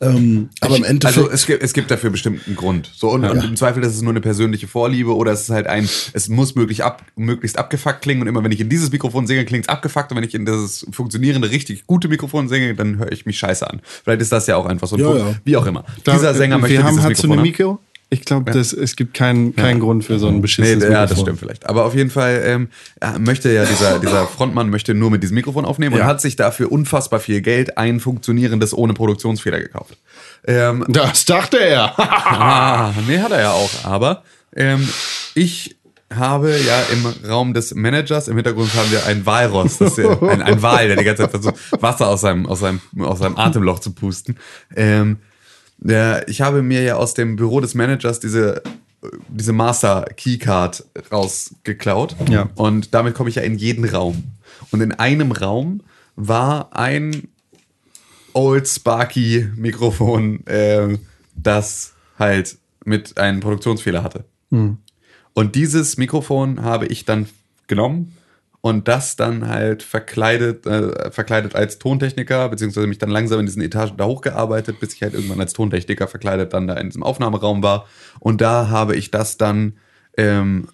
Ähm, aber im Endeffekt Also es gibt, es gibt dafür bestimmt einen Grund. So, und, und im Zweifel ist es nur eine persönliche Vorliebe oder es ist halt ein, es muss möglich ab, möglichst abgefuckt klingen und immer wenn ich in dieses Mikrofon singe, klingt es abgefuckt und wenn ich in dieses funktionierende, richtig gute Mikrofon singe, dann höre ich mich scheiße an. Vielleicht ist das ja auch einfach so ein Ja, Punkt. ja. Wie auch immer. Da- Dieser Sänger möchte wir haben, dieses hast du Mikrofon eine haben. Ich glaube, es gibt keinen keinen Grund für so ein Nee, beschissenes ja, das Mikrofon. stimmt vielleicht. Aber auf jeden Fall ähm, ja, möchte ja dieser, dieser Frontmann möchte nur mit diesem Mikrofon aufnehmen Ja. und hat sich dafür unfassbar viel Geld ein funktionierendes ohne Produktionsfehler gekauft. Ähm, Das dachte er. Ah, nee, hat er ja auch. Aber ähm, ich habe ja im Raum des Managers, im Hintergrund haben wir einen Walross, das ist ja ein, ein Wal, der die ganze Zeit versucht, Wasser aus seinem, aus seinem, aus seinem Atemloch zu pusten. Ähm, der, ich habe mir ja aus dem Büro des Managers diese, diese Master Keycard rausgeklaut. Ja. Und damit komme ich ja in jeden Raum. Und in einem Raum war ein Old Sparky Mikrofon, ähm, das halt mit einem Produktionsfehler hatte. Und dieses Mikrofon habe ich dann genommen und das dann halt verkleidet, äh, verkleidet als Tontechniker, beziehungsweise mich dann langsam in diesen Etagen da hochgearbeitet, bis ich halt irgendwann als Tontechniker verkleidet dann da in diesem Aufnahmeraum war. Und da habe ich das dann, ähm,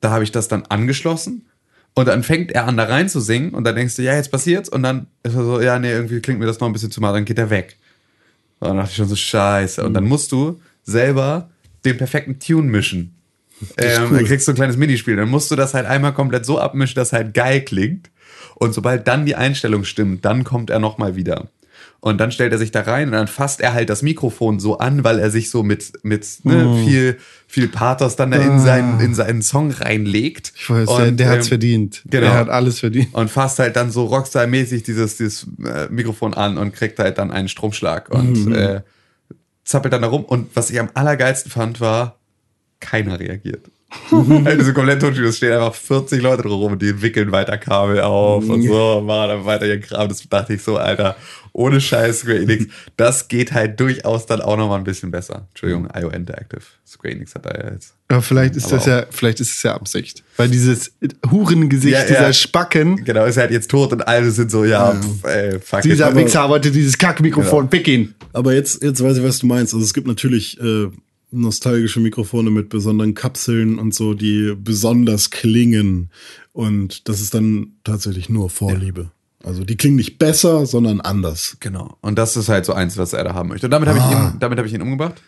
da habe ich das dann angeschlossen und dann fängt er an, da rein zu singen und dann denkst du, ja, jetzt passiert's und dann ist er so, ja, nee, irgendwie klingt mir das noch ein bisschen zu mal, dann geht er weg. Und dann dachte ich schon so, scheiße. Und dann musst du selber den perfekten Tune mischen. Ähm, Dann kriegst du ein kleines Minispiel. Dann musst du das halt einmal komplett so abmischen, dass halt geil klingt. Und sobald dann die Einstellung stimmt, dann kommt er nochmal wieder. Und dann stellt er sich da rein und dann fasst er halt das Mikrofon so an, weil er sich so mit, mit ne, viel, viel Pathos dann da in, seinen, in seinen Song reinlegt. Ich weiß, der, Und, der hat's ähm, verdient. genau. Der hat alles verdient. und fasst halt dann so Rockstar-mäßig dieses, dieses äh, Mikrofon an und kriegt halt dann einen Stromschlag und äh, zappelt dann da rum. Und was ich am allergeilsten fand, war, keiner reagiert. also so komplett Tonstudios stehen einfach 40 Leute drum rum und die wickeln weiter Kabel auf und so, machen dann weiter ihren Kram. Das dachte ich so, Alter, ohne Scheiß Square Enix, das geht halt durchaus dann auch nochmal ein bisschen besser. Entschuldigung, IO Interactive. Square Enix hat da ja jetzt. Aber vielleicht ist Aber das ja, vielleicht ist es ja Absicht. Weil dieses Hurengesicht, Ja, ja. dieser Spacken, Genau, ist halt jetzt tot und alle sind so, ja, pff, ey, fuck dieser Aber- Wichser arbeitet dieses Kackmikrofon, pick ihn. Aber jetzt, jetzt weiß ich, was du meinst. Also es gibt natürlich äh, nostalgische Mikrofone mit besonderen Kapseln und so, die besonders klingen. Und das ist dann tatsächlich nur Vorliebe. Also die klingen nicht besser, sondern anders. Genau. Und das ist halt so eins, was er da haben möchte. Und damit habe ich ihn, damit habe ich ihn umgebracht.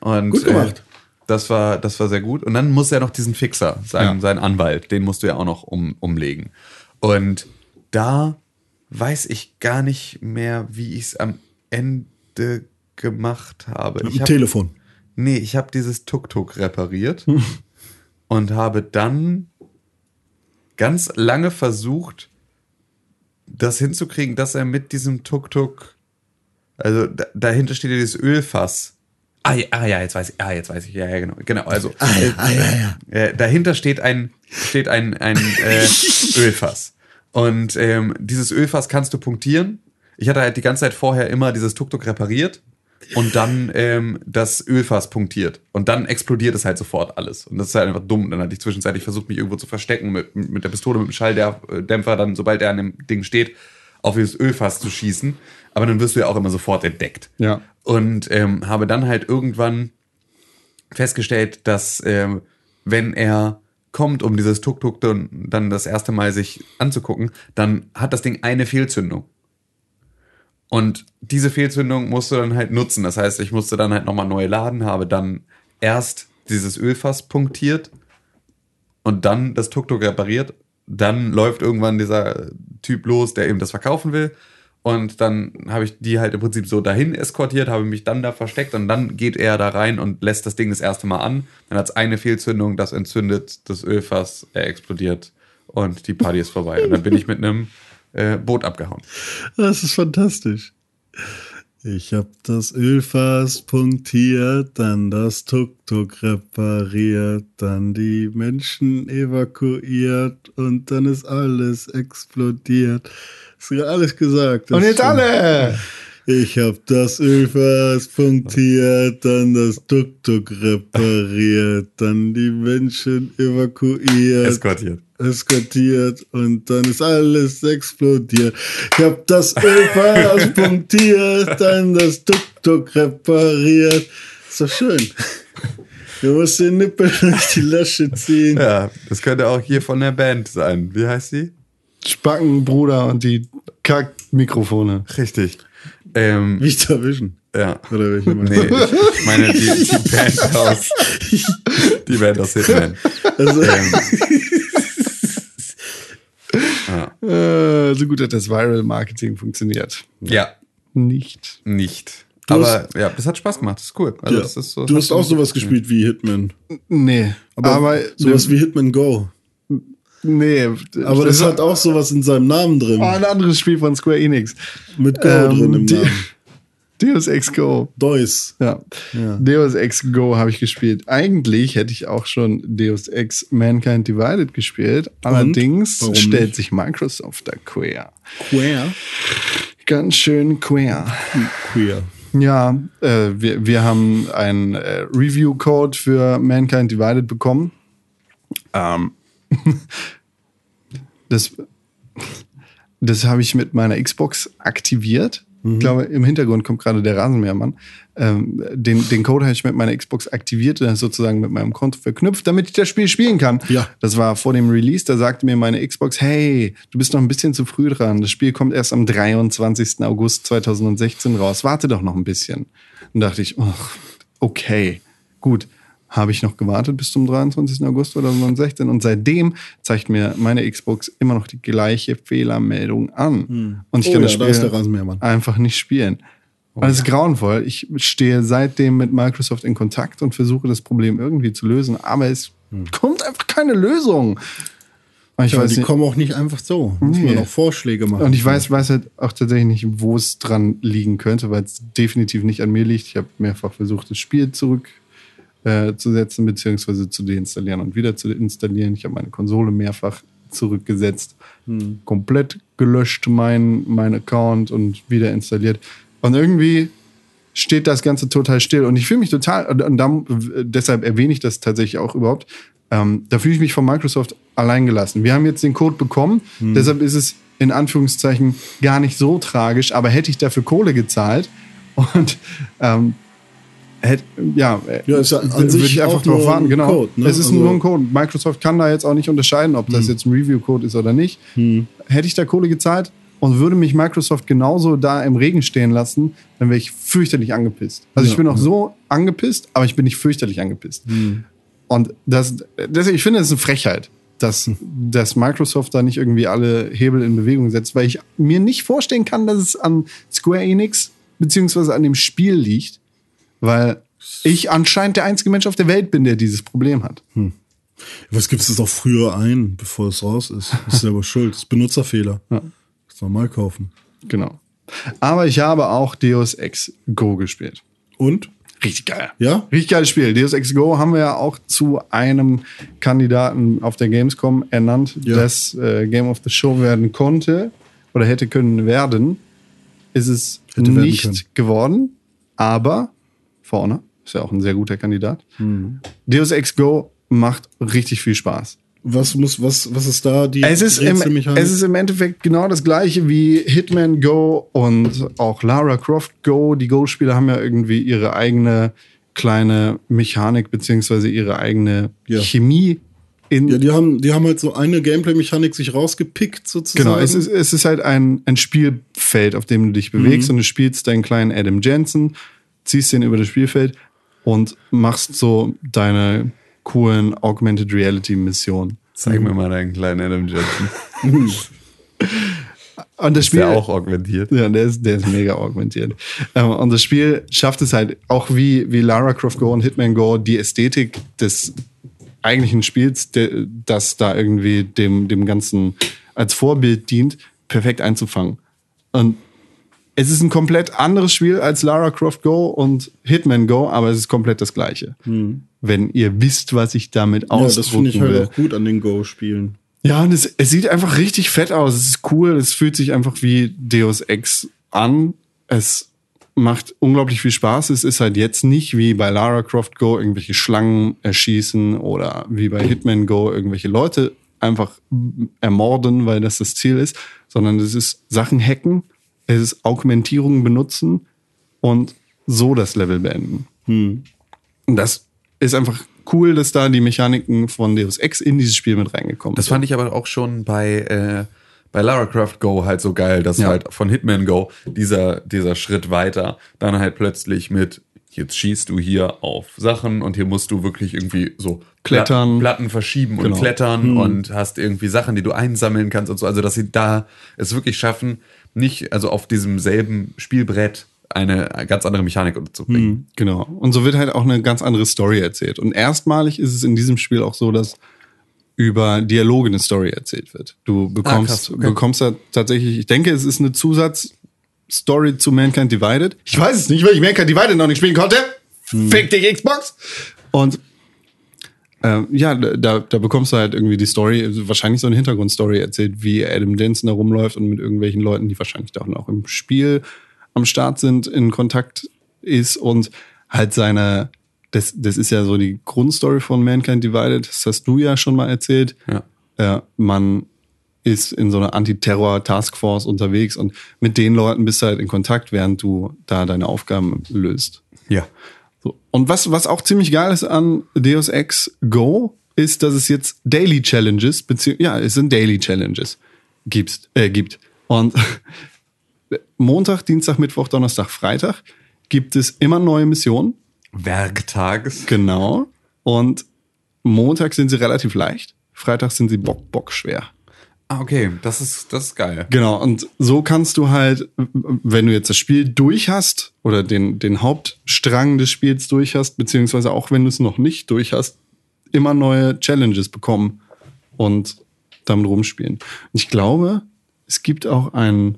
Und, Gut gemacht. Äh, das war, das war sehr gut. Und dann muss er noch diesen Fixer, seinen, Ja. seinen Anwalt, den musst du ja auch noch um, umlegen. Und da weiß ich gar nicht mehr, wie ich es am Ende gemacht habe. Mit dem hab, Telefon. Nee, ich habe dieses Tuk-Tuk repariert und habe dann ganz lange versucht, das hinzukriegen, dass er mit diesem Tuk-Tuk, also da, dahinter steht ja dieses Ölfass. Ah ja, ah ja, jetzt weiß ich, ah, jetzt weiß ich, ja, ja, genau, genau, also Ah, ja, ah, ja, ja. äh, dahinter steht ein, steht ein, ein äh, Ölfass. Und ähm, dieses Ölfass kannst du punktieren. Ich hatte halt die ganze Zeit vorher immer dieses Tuk-Tuk repariert und dann ähm, das Ölfass punktiert. Und dann explodiert es halt sofort alles. Und das ist halt einfach dumm. Dann hatte ich zwischenzeitlich versucht, mich irgendwo zu verstecken mit, mit der Pistole, mit dem Schalldämpfer, dann, sobald er an dem Ding steht, auf dieses Ölfass zu schießen. Aber dann wirst du ja auch immer sofort entdeckt. Ja. Und ähm, habe dann halt irgendwann festgestellt, dass ähm, wenn er kommt, um dieses Tuk-Tuk dann, dann das erste Mal sich anzugucken, dann hat das Ding eine Fehlzündung. Und diese Fehlzündung musst du dann halt nutzen. Das heißt, ich musste dann halt nochmal neu laden, habe dann erst dieses Ölfass punktiert und dann das Tuk-Tuk repariert. Dann läuft irgendwann dieser Typ los, der eben das verkaufen will. Und dann habe ich die halt im Prinzip so dahin eskortiert, habe mich dann da versteckt und dann geht er da rein und lässt das Ding das erste Mal an. Dann hat es eine Fehlzündung, das entzündet, das Ölfass, er explodiert und die Party ist vorbei. Und dann bin ich mit einem äh, Boot abgehauen. Das ist fantastisch. Ich hab das Ölfass punktiert, dann das Tuk-Tuk repariert, dann die Menschen evakuiert und dann ist alles explodiert. Hast du alles gesagt? Das Und jetzt stimmt. alle! Ich hab das Ölfass punktiert, dann das Tuk-Tuk repariert, dann die Menschen evakuiert Eskortiert. eskortiert und dann ist alles explodiert. Ich hab das Ölfass punktiert, dann das Tuk-Tuk repariert. Ist doch schön. Du musst den Nippel durch die Lasche ziehen. Ja, das könnte auch hier von der Band sein. Wie heißt die? Spacken, Bruder und die Kack-Mikrofone. Richtig. Ähm, Victor Vision. ja. Oder welche Nee, ich meine die, die Band aus. Die Band aus Hitman. Also, Ähm, Äh, so gut hat das Viral-Marketing funktioniert. ja, Nicht. nicht. Du Aber ja, das hat Spaß gemacht. Das ist cool. Also, ja. das ist so, du hast auch so- sowas gespielt wie Hitman. Nee. Aber, Aber, sowas wie Hitman Go. Nee. Aber das hat auch sowas in seinem Namen drin. Oh, ein anderes Spiel von Square Enix. Mit Go Ähm, drin im Namen. Deus Ex Go. Deus. Ja. Ja. Deus Ex Go habe ich gespielt. Eigentlich hätte ich auch schon Deus Ex Mankind Divided gespielt. Allerdings stellt nicht? sich Microsoft da quer. Queer. Ganz schön quer. Queer. Ja, äh, wir, wir haben einen äh, Review-Code für Mankind Divided bekommen. Ähm, das das habe ich mit meiner Xbox aktiviert. Ich glaube, im Hintergrund kommt gerade der Rasenmähermann. Ähm, den, den Code habe ich mit meiner Xbox aktiviert, das sozusagen mit meinem Konto verknüpft, damit ich das Spiel spielen kann. Ja. Das war vor dem Release, da sagte mir meine Xbox, hey, du bist noch ein bisschen zu früh dran. Das Spiel kommt erst am 23. August 2016 raus. Warte doch noch ein bisschen. Und dachte ich, oh, okay, gut. Habe ich noch gewartet bis zum 23. August 2016 und seitdem zeigt mir meine Xbox immer noch die gleiche Fehlermeldung an. Und ich Oh kann ja, das da Spiel Rasenmähermann. einfach nicht spielen. Und das ist grauenvoll. Ich stehe seitdem mit Microsoft in Kontakt und versuche das Problem irgendwie zu lösen, aber es kommt einfach keine Lösung. Und ich Ja, weiß die nicht, kommen auch nicht einfach so. Muss Nee. man auch Vorschläge machen. und ich weiß, weiß halt auch tatsächlich nicht, wo es dran liegen könnte, weil es definitiv nicht an mir liegt. Ich habe mehrfach versucht, das Spiel zurück äh, zu setzen, beziehungsweise zu deinstallieren und wieder zu installieren. Ich habe meine Konsole mehrfach zurückgesetzt, komplett gelöscht, mein, mein Account und wieder installiert. Und irgendwie steht das Ganze total still. Und ich fühle mich total, und, da, deshalb erwähne ich das tatsächlich auch überhaupt, ähm, da fühle ich mich von Microsoft alleingelassen. Wir haben jetzt den Code bekommen, deshalb ist es in Anführungszeichen gar nicht so tragisch, aber hätte ich dafür Kohle gezahlt und ähm, hätte, ja, Ja, ist ja an würde sich ich einfach drauf nur warten, genau. Code, ne? Es ist Also- nur ein Code. Microsoft kann da jetzt auch nicht unterscheiden, ob das jetzt ein Review-Code ist oder nicht. Hätte ich da Kohle gezahlt und würde mich Microsoft genauso da im Regen stehen lassen, dann wäre ich fürchterlich angepisst. Also ich Ja, bin auch ja. so angepisst, aber ich bin nicht fürchterlich angepisst. Und das, das, ich finde, das ist eine Frechheit, dass, dass Microsoft da nicht irgendwie alle Hebel in Bewegung setzt, weil ich mir nicht vorstellen kann, dass es an Square Enix beziehungsweise an dem Spiel liegt, weil ich anscheinend der einzige Mensch auf der Welt bin, der dieses Problem hat. Was gibst du es auch früher ein, bevor es raus ist? Das ist selber schuld. Das ist Benutzerfehler. Ja. Das normal kaufen. Genau. Aber ich habe auch Deus Ex Go gespielt. Und? Richtig geil. Ja? Richtig geiles Spiel. Deus Ex Go haben wir ja auch zu einem Kandidaten auf der Gamescom ernannt, Ja. das äh, Game of the Show werden konnte oder hätte können werden. Ist es Hätte nicht geworden, aber For Honor ist ja auch ein sehr guter Kandidat. Mhm. Deus Ex Go macht richtig viel Spaß. Was muss, was, was ist da die Es ist, im, es ist im Endeffekt genau das gleiche wie Hitman Go und auch Lara Croft Go. Die Go-Spieler haben ja irgendwie ihre eigene kleine Mechanik beziehungsweise ihre eigene Ja. Chemie in. ja, die haben, die haben halt so eine Gameplay-Mechanik sich rausgepickt sozusagen. Genau, es ist, es ist halt ein, ein Spielfeld, auf dem du dich bewegst und du spielst deinen kleinen Adam Jensen, ziehst den über das Spielfeld und machst so deine coolen Augmented Reality Missionen. Zeig mir mal deinen kleinen Adam Jensen. Und das Ist der Spiel auch augmentiert? Ja, der ist, der ist mega augmentiert. Ähm, und das Spiel schafft es halt auch wie, wie Lara Croft Go und Hitman Go, die Ästhetik des eigentlichen Spiels, der, das da irgendwie dem, dem Ganzen als Vorbild dient, perfekt einzufangen. Und es ist ein komplett anderes Spiel als Lara Croft Go und Hitman Go, aber es ist komplett das gleiche. Wenn ihr wisst, was ich damit ja, das ausdrücken finde ich halt will. auch gut an den Go-Spielen. Ja, und es, es sieht einfach richtig fett aus. Es ist cool. Es fühlt sich einfach wie Deus Ex an. Es macht unglaublich viel Spaß. Es ist halt jetzt nicht wie bei Lara Croft Go irgendwelche Schlangen erschießen oder wie bei Hitman Go irgendwelche Leute einfach ermorden, weil das das Ziel ist, sondern es ist Sachen hacken, es ist Augmentierungen benutzen und so das Level beenden. Und das ist einfach cool, dass da die Mechaniken von Deus Ex in dieses Spiel mit reingekommen Das sind. fand ich aber auch schon bei, äh, bei Lara Croft Go halt so geil, dass Ja. halt von Hitman Go dieser, dieser Schritt weiter dann halt plötzlich mit, jetzt schießt du hier auf Sachen und hier musst du wirklich irgendwie so Klettern. Pla- Platten verschieben und Genau. klettern und hast irgendwie Sachen, die du einsammeln kannst und so. Also, dass sie da es wirklich schaffen, nicht, also auf diesem selben Spielbrett eine ganz andere Mechanik unterzubringen. Mhm, Genau. Und so wird halt auch eine ganz andere Story erzählt. Und erstmalig ist es in diesem Spiel auch so, dass über Dialoge eine Story erzählt wird. Du bekommst, krass, okay. bekommst da tatsächlich, ich denke, es ist eine Zusatzstory zu Mankind Divided. Ich weiß es nicht, weil ich Mankind Divided noch nicht spielen konnte. Fick dich, Xbox! Und ähm, ja, da, da bekommst du halt irgendwie die Story, also wahrscheinlich so eine Hintergrundstory erzählt, wie Adam Jensen da rumläuft und mit irgendwelchen Leuten, die wahrscheinlich dann auch im Spiel am Start sind, in Kontakt ist und halt seine, das, das ist ja so die Grundstory von Mankind Divided, das hast du ja schon mal erzählt. Ja. Äh, man ist in so einer Antiterror-Taskforce unterwegs und mit den Leuten bist du halt in Kontakt, während du da deine Aufgaben löst. Ja. So. Und was, was auch ziemlich geil ist an Deus Ex Go, ist, dass es jetzt Daily Challenges, beziehungsweise, ja, es sind Daily Challenges gibst, äh, gibt. Und Montag, Dienstag, Mittwoch, Donnerstag, Freitag gibt es immer neue Missionen. Werktags. Genau. Und Montag sind sie relativ leicht, Freitag sind sie bock, bock schwer. Ah, okay. Das ist, das ist geil. Genau, und so kannst du halt, wenn du jetzt das Spiel durch hast oder den, den Hauptstrang des Spiels durch hast, beziehungsweise auch wenn du es noch nicht durch hast, immer neue Challenges bekommen und damit rumspielen. Ich glaube, es gibt auch einen,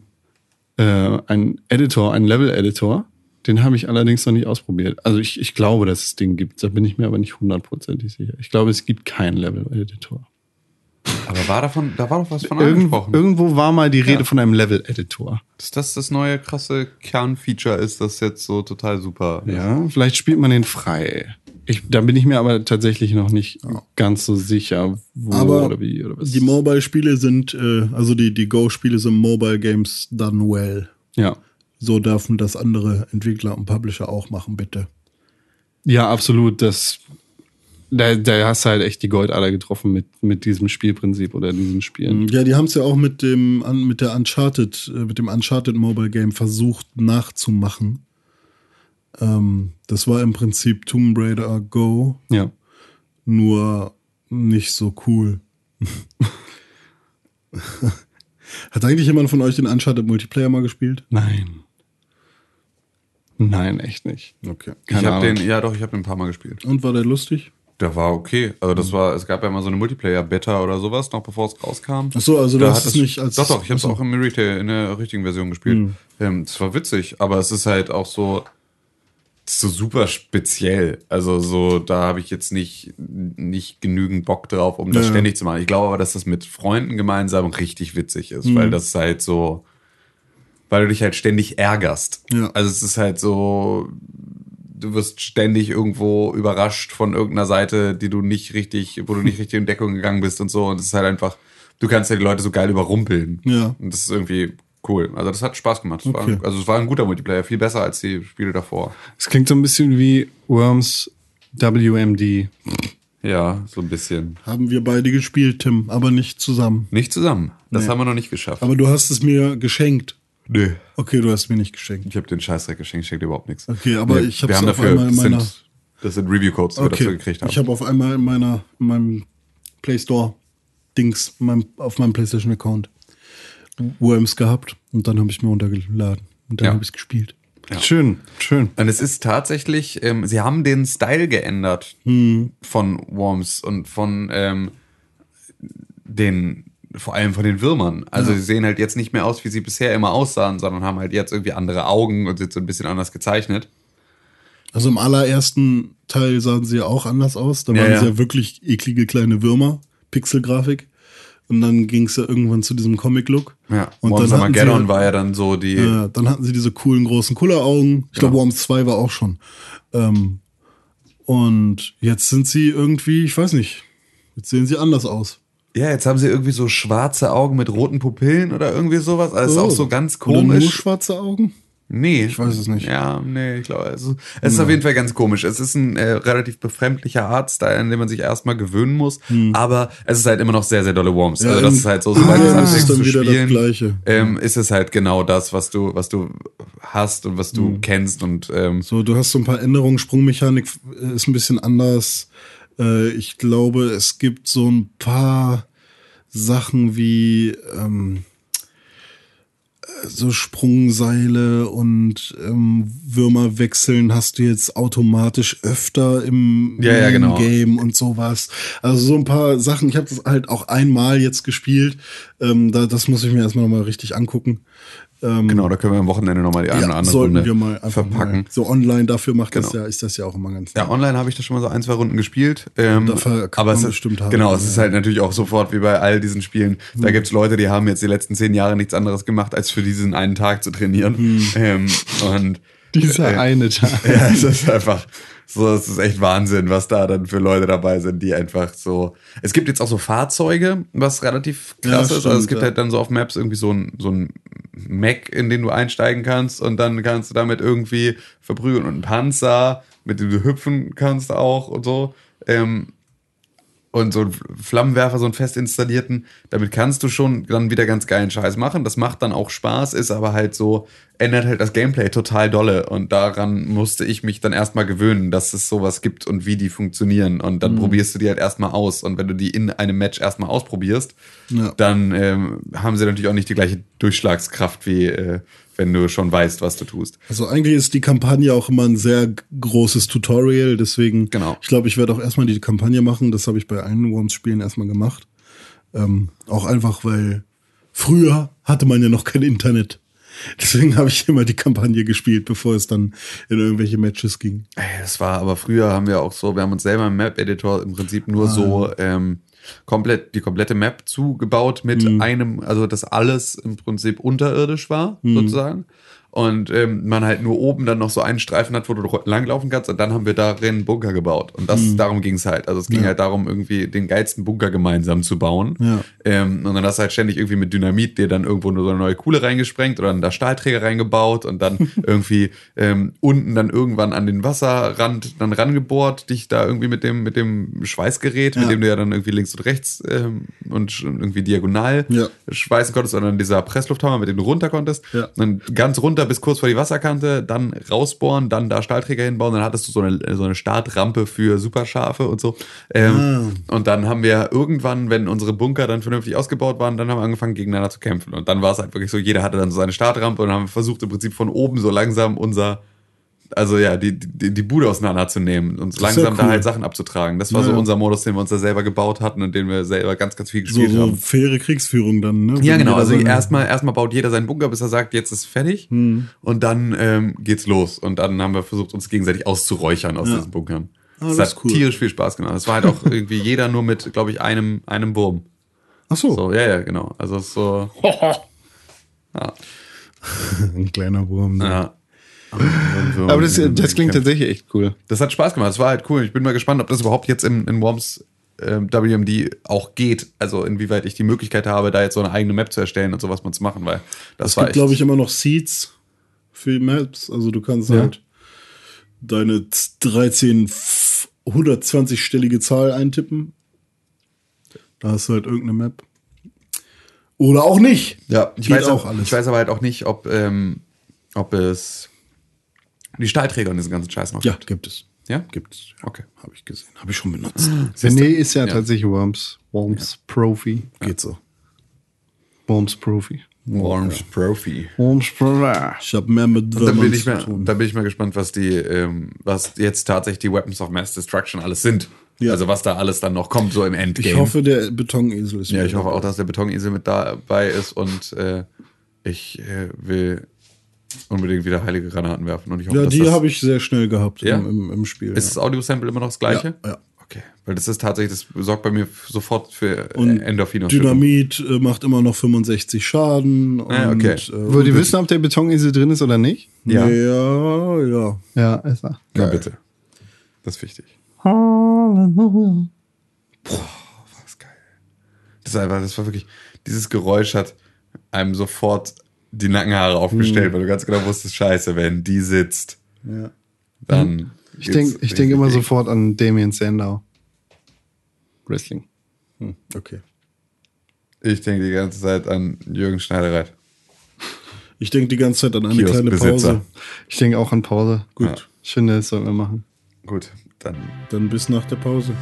äh, einen Editor, einen Level-Editor, den habe ich allerdings noch nicht ausprobiert. Also ich, ich glaube, dass es den gibt, da bin ich mir aber nicht hundertprozentig sicher. Ich glaube, es gibt keinen Level-Editor. Aber war davon, da war doch was von Irgend, angesprochen. irgendwo war mal die Rede Ja. von einem Level-Editor. dass das das neue krasse Kernfeature ist, das jetzt so total super ist. Ja, vielleicht spielt man den frei. Ich, da bin ich mir aber tatsächlich noch nicht ganz so sicher, wo Aber oder wie oder was. Die Mobile-Spiele sind, äh, also die, die Go-Spiele sind Mobile Games done well. ja. So dürfen das andere Entwickler und Publisher auch machen, bitte. ja, absolut. Das, da, da hast du halt echt die Goldader getroffen mit, mit diesem Spielprinzip oder diesen Spielen. Ja, die haben es ja auch mit dem mit der Uncharted, äh, mit dem Uncharted Mobile Game versucht nachzumachen. Ähm, das war im Prinzip Tomb Raider Go, Ja. nur nicht so cool. Hat eigentlich jemand von euch den Uncharted Multiplayer mal gespielt? Nein. Nein, echt nicht. Okay. Ich Keine habe Ahnung. den, ja doch, ich habe den ein paar Mal gespielt. Und war der lustig? Der war okay. Also das war, es gab ja mal so eine Multiplayer-Beta oder sowas, noch bevor es rauskam. Ach so, also du Da hast hat es nicht als- Doch, doch, ich habe es auch im Retail in der richtigen Version gespielt. Ähm, Es war witzig, aber es ist halt auch so, so super speziell. Also so, da habe ich jetzt nicht, nicht genügend Bock drauf, um das Ja. ständig zu machen. Ich glaube aber, dass das mit Freunden gemeinsam richtig witzig ist, weil das halt so, weil du dich halt ständig ärgerst. Ja. Also es ist halt so, du wirst ständig irgendwo überrascht von irgendeiner Seite, die du nicht richtig, wo du nicht richtig in Deckung gegangen bist und so. Und es ist halt einfach, du kannst ja die Leute so geil überrumpeln. Ja. Und das ist irgendwie cool. Also das hat Spaß gemacht. Es Okay. war, also es war ein guter Multiplayer, viel besser als die Spiele davor. Es klingt so ein bisschen wie Worms WMD. Ja, so ein bisschen. Haben wir beide gespielt, Tim, aber nicht zusammen. Nicht zusammen. Das Nee. haben wir noch nicht geschafft. Aber du hast es mir geschenkt. Nö. Okay, du hast mir nicht geschenkt. Ich habe den Scheißdreck geschenkt, ich schenke dir überhaupt nichts. Okay, aber ich hab's wir haben auf dafür, einmal in das meiner- sind, das sind Review-Codes, die wir dafür Okay, gekriegt haben. ich habe auf einmal in meiner in meinem Play Store Dings in meinem, auf meinem PlayStation Account Worms gehabt und dann habe ich mir runtergeladen und dann Ja. habe ich es gespielt. Ja. Schön, schön. Und es ist tatsächlich, ähm, sie haben den Style geändert Hm. von Worms und von ähm, den, vor allem von den Würmern. Also sie sehen halt jetzt nicht mehr aus, wie sie bisher immer aussahen, sondern haben halt jetzt irgendwie andere Augen und sind so ein bisschen anders gezeichnet. Also im allerersten Teil sahen sie ja auch anders aus. Da Ja, waren ja. sie ja wirklich eklige kleine Würmer, Pixelgrafik. Und dann ging es ja irgendwann zu diesem Comic-Look. Ja, und Worms dann hatten sie, Armageddon war ja dann so die. äh, dann hatten sie diese coolen großen Kulleraugen. Ich glaube, Ja. Worms 2 war auch schon. Ähm, und jetzt sind sie irgendwie, ich weiß nicht, jetzt sehen sie anders aus. Ja, jetzt haben sie irgendwie so schwarze Augen mit roten Pupillen oder irgendwie sowas. Also ist Oh. auch so ganz Oder nur komisch. schwarze Augen? Nee. Ich weiß es nicht. Ja, nee, ich glaube, also, es ist auf jeden Fall ganz komisch. Es ist ein äh, relativ befremdlicher Artstyle, an den man sich erstmal gewöhnen muss. Aber es ist halt immer noch sehr, sehr dolle Worms. Hm. Ja, also das ist halt so, sobald Ah, du anfängst ist dann zu wieder das spielen, Gleiche. ähm, ist es halt genau das, was du, was du hast und was du Hm. kennst und ähm, So, du hast so ein paar Änderungen. Sprungmechanik äh, ist ein bisschen anders. Äh, ich glaube, es gibt so ein paar Sachen wie ähm, äh, so Sprungseile und ähm, Würmer wechseln hast du jetzt automatisch öfter im, Ja, ja, genau. Game und sowas. Also so ein paar Sachen. Ich habe das halt auch einmal jetzt gespielt. Ähm, da, das muss ich mir erstmal nochmal richtig angucken. Ähm, genau, da können wir am Wochenende nochmal die eine oder ja, andere sollten Runde wir mal verpacken. Mal, so online dafür macht das Genau. ja, ist das ja auch immer ganz Ja, online habe ich das schon mal so ein, zwei Runden gespielt. Ähm, Dafür kann aber man es ist, bestimmt haben. Genau, es ist halt natürlich auch sofort wie bei all diesen Spielen. Da gibt's Leute, die haben jetzt die letzten zehn Jahre nichts anderes gemacht, als für diesen einen Tag zu trainieren. Ähm, und Dieser äh, eine Tag. ja, es ist einfach so, es ist echt Wahnsinn, was da dann für Leute dabei sind, die einfach so. Es gibt jetzt auch so Fahrzeuge, was relativ krass Ja, ist. also es gibt ja. halt dann so auf Maps irgendwie so ein, so ein Mac, in den du einsteigen kannst und dann kannst du damit irgendwie verprügeln und einen Panzer, mit dem du hüpfen kannst auch und so. Ähm, und so einen Flammenwerfer, so einen fest installierten, damit kannst du schon dann wieder ganz geilen Scheiß machen. Das macht dann auch Spaß, ist aber halt so, ändert halt das Gameplay total dolle. Und daran musste ich mich dann erstmal gewöhnen, dass es sowas gibt und wie die funktionieren. Und Mhm. dann probierst du die halt erstmal aus. Und wenn du die in einem Match erstmal ausprobierst, Ja. dann ähm, haben sie natürlich auch nicht die gleiche Durchschlagskraft, wie äh, wenn du schon weißt, was du tust. Also eigentlich ist die Kampagne auch immer ein sehr großes Tutorial, deswegen Genau. ich glaube, ich werde auch erstmal die Kampagne machen. Das habe ich bei allen Worms-Spielen erstmal gemacht. Ähm, auch einfach, weil früher hatte man ja noch kein Internet. Deswegen habe ich immer die Kampagne gespielt, bevor es dann in irgendwelche Matches ging. Ey, das war aber früher haben wir auch so, wir haben uns selber im Map-Editor im Prinzip nur so ähm, komplett die komplette Map zugebaut mit einem, also dass alles im Prinzip unterirdisch war, sozusagen. Und ähm, man halt nur oben dann noch so einen Streifen hat, wo du langlaufen kannst. Und dann haben wir darin einen Bunker gebaut. Und das, darum ging es halt. Also es ging Ja. halt darum, irgendwie den geilsten Bunker gemeinsam zu bauen. Ja. Ähm, und dann hast du halt ständig irgendwie mit Dynamit dir dann irgendwo nur so eine neue Kuhle reingesprengt oder dann da Stahlträger reingebaut und dann irgendwie ähm, unten dann irgendwann an den Wasserrand dann rangebohrt, dich da irgendwie mit dem, mit dem Schweißgerät, mit Ja. dem du ja dann irgendwie links und rechts ähm, und irgendwie diagonal schweißen konntest, sondern dieser Presslufthammer, mit dem du runter konntest. Ja. Dann ganz runter bis kurz vor die Wasserkante, dann rausbohren, dann da Stahlträger hinbauen, dann hattest du so eine, so eine Startrampe für Superschafe und so. Ähm, Ah. Und dann haben wir irgendwann, wenn unsere Bunker dann vernünftig ausgebaut waren, dann haben wir angefangen, gegeneinander zu kämpfen. Und dann war es halt wirklich so, jeder hatte dann so seine Startrampe und haben versucht im Prinzip von oben so langsam unser Also ja, die, die, die Bude auseinanderzunehmen und ja langsam da cool. halt Sachen abzutragen. Das war Ja, so unser Modus, den wir uns da selber gebaut hatten und den wir selber ganz, ganz viel So, gespielt so haben. faire Kriegsführung dann, ne? Ja, genau. Also erstmal erstmal baut jeder seinen Bunker, bis er sagt, jetzt ist fertig. Hm. Und dann ähm, geht's los. Und dann haben wir versucht, uns gegenseitig auszuräuchern aus Ja. diesen Bunkern. Ah, das das hat cool. tierisch viel Spaß gemacht. Es war halt auch irgendwie jeder nur mit, glaube ich, einem, einem Wurm. Ach so, So, ja, ja, genau. Also so. Ja. ein kleiner Wurm. ne? ja. So, Aber das, das klingt tatsächlich echt cool. das hat Spaß gemacht. Das war halt cool. Ich bin mal gespannt, ob das überhaupt jetzt in, in Worms ähm, WMD auch geht. Also inwieweit ich die Möglichkeit habe, da jetzt so eine eigene Map zu erstellen und sowas mal zu machen, weil das Es war gibt, echt. glaube ich, immer noch Seeds für Maps. Also du kannst Ja. halt deine 13 f- 120-stellige Zahl eintippen. Da hast du halt irgendeine Map. Oder auch nicht. Ja, ich Geht weiß auch auch alles. Ich weiß aber halt auch nicht, ob, ähm, ob es die Stahlträger und diesen ganzen Scheiß noch Ja, gibt. gibt es. Ja? Gibt es. Okay. Habe ich gesehen. Habe ich schon benutzt. René ist ja, Ja. tatsächlich Worms. Worms Profi. Geht so. Worms Profi. Worms Profi. Worms Profi. Ich habe mehr mit Da bin, Würmern ich zu mal, tun. da bin ich mal gespannt, was die, ähm, was jetzt tatsächlich die Weapons of Mass Destruction alles sind. Ja. Also was da alles dann noch kommt, so im Endgame. Ich hoffe, der Betonesel ist ja, ich hoffe auch, dass der Betonesel mit dabei ist und äh, ich äh, will unbedingt wieder heilige Granaten werfen. Und ich hoffe, Ja, die das, habe ich sehr schnell gehabt Ja? im, im, im Spiel. Ist das Audio-Sample immer noch das gleiche? Ja, ja. Okay. Weil das ist tatsächlich, das sorgt bei mir sofort für Und äh, Endorphin. Dynamit äh, macht immer noch 65 Schaden. Ah, und, okay. Äh, Wollt ihr wissen, ob der Betoninsel drin ist oder nicht? Ja. Ja, ja. Ja, ist er. Na bitte. Das ist wichtig. Halleluja. Das ist geil. Das ist einfach, das war wirklich, dieses Geräusch hat einem sofort die Nackenhaare aufgestellt, weil du ganz genau wusstest, scheiße, wenn die sitzt, ja. dann. Ich denke ich denk immer sofort an Damien Sandow. Wrestling. Hm, okay. Ich denke die ganze Zeit an Jürgen Schneidereit. Ich denke die ganze Zeit an eine kleine. Pause. Ich denke auch an Pause. Gut, Ja. Ich finde, das sollten wir machen. Gut, dann. dann bis nach der Pause.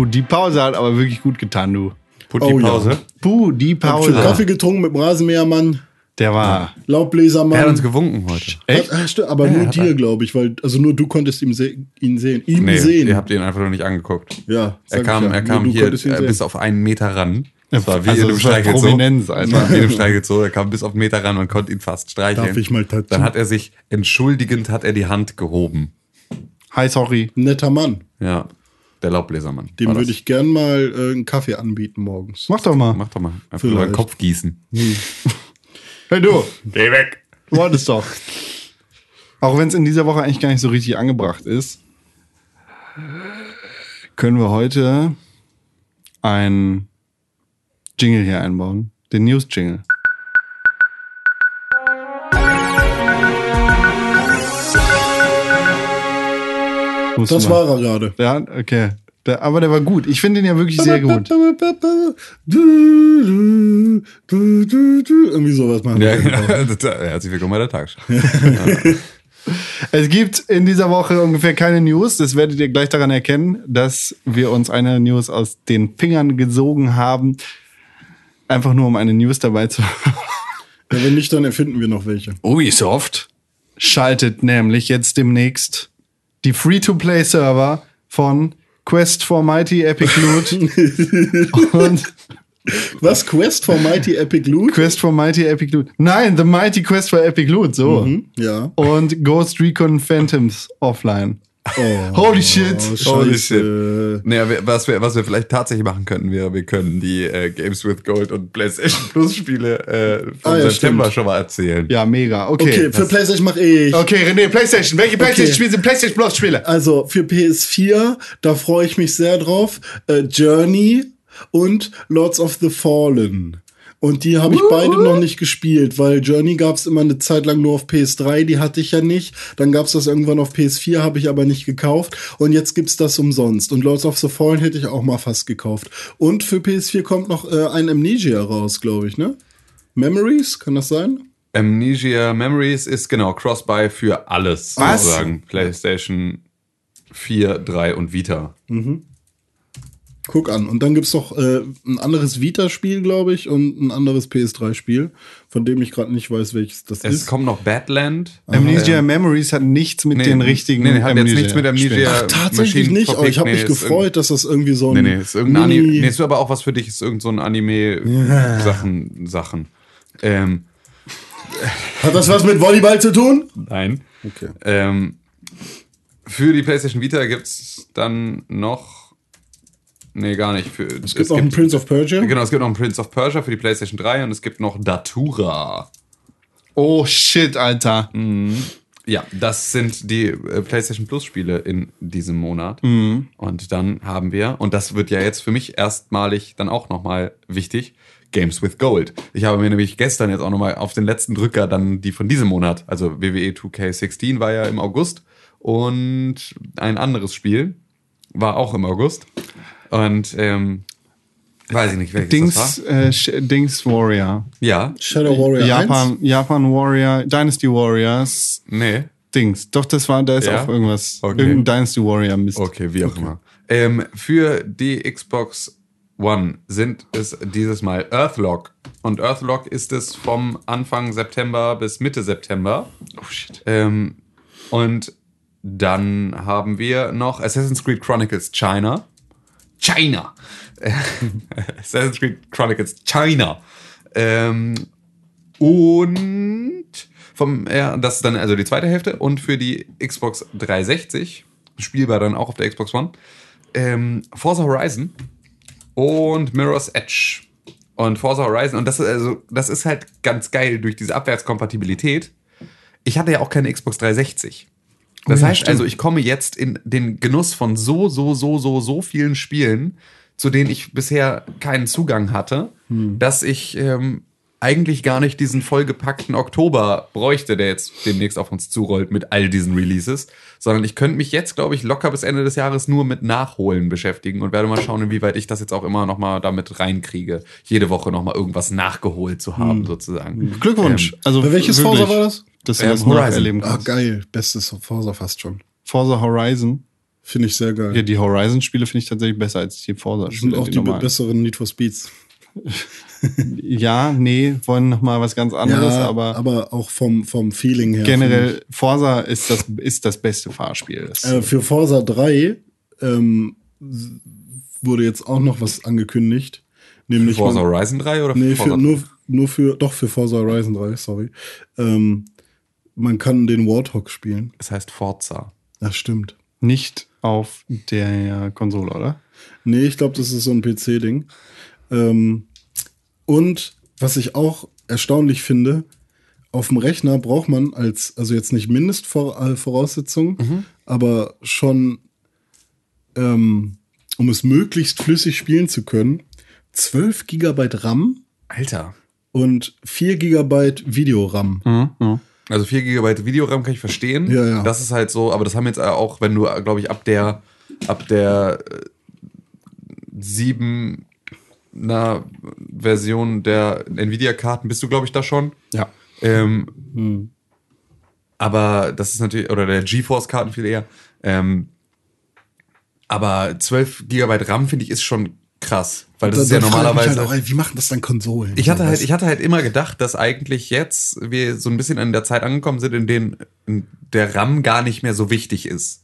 Gut, die Pause hat aber wirklich gut getan, du. Put Oh die ja. Pause. Puh, die Hab schon Pause. Kaffee getrunken mit dem Rasenmähermann, Der war. Laubbläsermann. Er hat uns gewunken heute. Echt? Ah, stimmt, aber nur dir, glaube ich, weil also nur du konntest ihn, se ihn sehen. Ihn Nee, sehen. ihr habt ihn einfach noch nicht angeguckt. ja, Er kam, ja. er Nur kam du hier äh, bis auf einen Meter ran. Das war wie Also, in einem Streichelzoo. Prominenz, Das war wie in einem Streichelzoo. Er kam bis auf einen Meter ran, man konnte ihn fast streicheln. Darf ich mal touchen? Dann hat er sich, entschuldigend, hat er die Hand gehoben. Hi, sorry. Netter Mann. Ja, der Laubbläsermann. Dem würde ich gern mal äh, einen Kaffee anbieten morgens. Mach doch mal. Mach doch mal. Einfach Vielleicht. über den Kopf gießen. Hey, du. Geh weg. Du wolltest doch. Auch wenn es in dieser Woche eigentlich gar nicht so richtig angebracht ist, können wir heute ein Jingle hier einbauen. Den News-Jingle. Das war er gerade. Ja, okay. Der, aber der war gut. Ich finde den ja wirklich sehr gut. Du, du, du, du, du. Irgendwie sowas machen Ja, wir. genau. Herzlich willkommen bei der Tagesschau. Es gibt in dieser Woche ungefähr keine News. Das werdet ihr gleich daran erkennen, dass wir uns eine News aus den Fingern gesogen haben. Einfach nur, um eine News dabei zu haben. Ja, wenn nicht, dann erfinden wir noch welche. Ubisoft schaltet nämlich jetzt demnächst die Free-to-Play-Server von Quest for Mighty Epic Loot und Was? Quest for Mighty Epic Loot? Quest for Mighty Epic Loot. Nein, The Mighty Quest for Epic Loot, so. Ja. Und Ghost Recon Phantoms offline. Oh, Holy shit. Holy Scheiße. Naja, wir- was wir, was wir vielleicht tatsächlich machen könnten, wäre, wir können die äh, Games with Gold und PlayStation Plus Spiele äh, vom Ah, ja, September stimmt. schon mal erzählen. Ja, mega. Okay. Okay, für PlayStation mache ich. Okay, René, PlayStation. Welche PlayStation-Spiele sind PlayStation Plus-Spiele? Also für PS4, da freue ich mich sehr drauf. Äh, Journey und Lords of the Fallen. Und die habe ich beide noch nicht gespielt, weil Journey gab es immer eine Zeit lang nur auf PS3, die hatte ich ja nicht. Dann gab es das irgendwann auf PS4, habe ich aber nicht gekauft. Und jetzt gibt's das umsonst. Und Lords of the Fallen hätte ich auch mal fast gekauft. Und für PS4 kommt noch äh, ein Amnesia raus, glaube ich, ne? Memories, kann das sein? Amnesia Memories ist genau Cross-Buy für alles Was? sozusagen. PlayStation 4, 3 und Vita. Guck an. Und dann gibt's noch äh, ein anderes Vita-Spiel, glaube ich, und ein anderes PS3-Spiel, von dem ich gerade nicht weiß, welches das Es ist. kommt noch Badland. Amnesia Ähm, Memories hat nichts mit nee, den richtigen. nee, hat jetzt nichts mit Amnesia-. Ach, tatsächlich Machine nicht, aber ich habe nee, mich gefreut, dass das irgendwie so ein. Nee, nee, ist irgendein Mini- Anime. Nee, ist aber auch was für dich, ist irgend so ein Anime-Sachen. Sachen. Ähm, Hat das was mit Volleyball zu tun? nein. Okay. Ähm, für die PlayStation Vita gibt's dann noch. Nee, gar nicht. Für, Es gibt noch einen Prince of Persia. Genau, es gibt noch einen Prince of Persia für die PlayStation 3 und es gibt noch Datura. Oh shit, Alter. Ja, das sind die äh, PlayStation Plus Spiele in diesem Monat. Mhm. Und dann haben wir, und das wird ja jetzt für mich erstmalig dann auch nochmal wichtig, Games with Gold. Ich habe mir nämlich gestern jetzt auch nochmal auf den letzten Drücker dann die von diesem Monat, also WWE 2K16 war ja im August und ein anderes Spiel war auch im August. Und ähm, weiß ich nicht, welches Dings, das war. äh, Dings Warrior. Ja, Shadow Warrior Japan, Japan Warrior, Dynasty Warriors. nee. Dings. Doch, das war, da ist Ja? auch irgendwas. Okay. Irgendein Dynasty Warrior Mist. Okay, wie auch immer. Ähm, für die Xbox One sind es dieses Mal Earthlock. Und Earthlock ist es vom Anfang September bis Mitte September. Oh shit. Ähm, und dann haben wir noch Assassin's Creed Chronicles China. China! Assassin's Creed Chronicles China. Ähm, und vom, ja, das ist dann also die zweite Hälfte. Und für die Xbox 360, spielbar dann auch auf der Xbox One, ähm, Forza Horizon und Mirror's Edge. Und Forza Horizon, und das ist, also, das ist halt ganz geil durch diese Abwärtskompatibilität. Ich hatte ja auch keine Xbox 360. Das Oh ja, heißt stimmt. also, ich komme jetzt in den Genuss von so, so, so, so, so vielen Spielen, zu denen ich bisher keinen Zugang hatte, Hm. dass ich ähm, eigentlich gar nicht diesen vollgepackten Oktober bräuchte, der jetzt demnächst auf uns zurollt mit all diesen Releases, sondern ich könnte mich jetzt, glaube ich, locker bis Ende des Jahres nur mit Nachholen beschäftigen und werde mal schauen, inwieweit ich das jetzt auch immer noch mal damit reinkriege, jede Woche noch mal irgendwas nachgeholt zu Hm. haben, sozusagen. Glückwunsch. Ähm, also welches Forza war das? Dass du Ähm, das noch Horizon. erleben Ah, kannst. geil. Bestes Forza fast schon. Forza Horizon. Finde ich sehr geil. Ja, die Horizon-Spiele finde ich tatsächlich besser als die sind Forza-Spiele. auch die normalen. besseren Need for Speeds. Ja, nee, wollen noch mal was ganz anderes, aber, aber auch vom, vom Feeling her. generell Forza ist das, ist das beste Fahrspiel. Das, Äh, für Forza 3 ähm, wurde jetzt auch noch was angekündigt. Nämlich Forza man- Horizon 3 oder Nee, Forza für, nur, nur für, doch für Forza Horizon 3, sorry. Ähm, man kann den Warthog spielen. Es heißt Forza. Das stimmt. nicht auf der Konsole, oder? Nee, ich glaube, das ist so ein PC-Ding. Ähm, und was ich auch erstaunlich finde, auf dem Rechner braucht man als, also jetzt nicht Mindestvoraussetzung, Mhm. aber schon, ähm, um es möglichst flüssig spielen zu können, 12 Gigabyte RAM Alter. und 4 Gigabyte Videoram. Mhm. Also 4 GB Videoram kann ich verstehen. Ja, ja. Das ist halt so, aber das haben jetzt auch, wenn du, glaube ich, ab der, ab der äh, 7 na, Version der Nvidia-Karten bist du, glaube ich, da schon. Ja. Ähm, Aber das ist natürlich, oder der GeForce-Karten viel eher. Ähm, aber 12 GB RAM, finde ich, ist schon krass. Weil das Da- ist ja normalerweise. Halt auch, ey, wie machen das dann Konsolen? Ich hatte halt, ich hatte halt immer gedacht, dass eigentlich jetzt wir so ein bisschen an der Zeit angekommen sind, in denen der RAM gar nicht mehr so wichtig ist.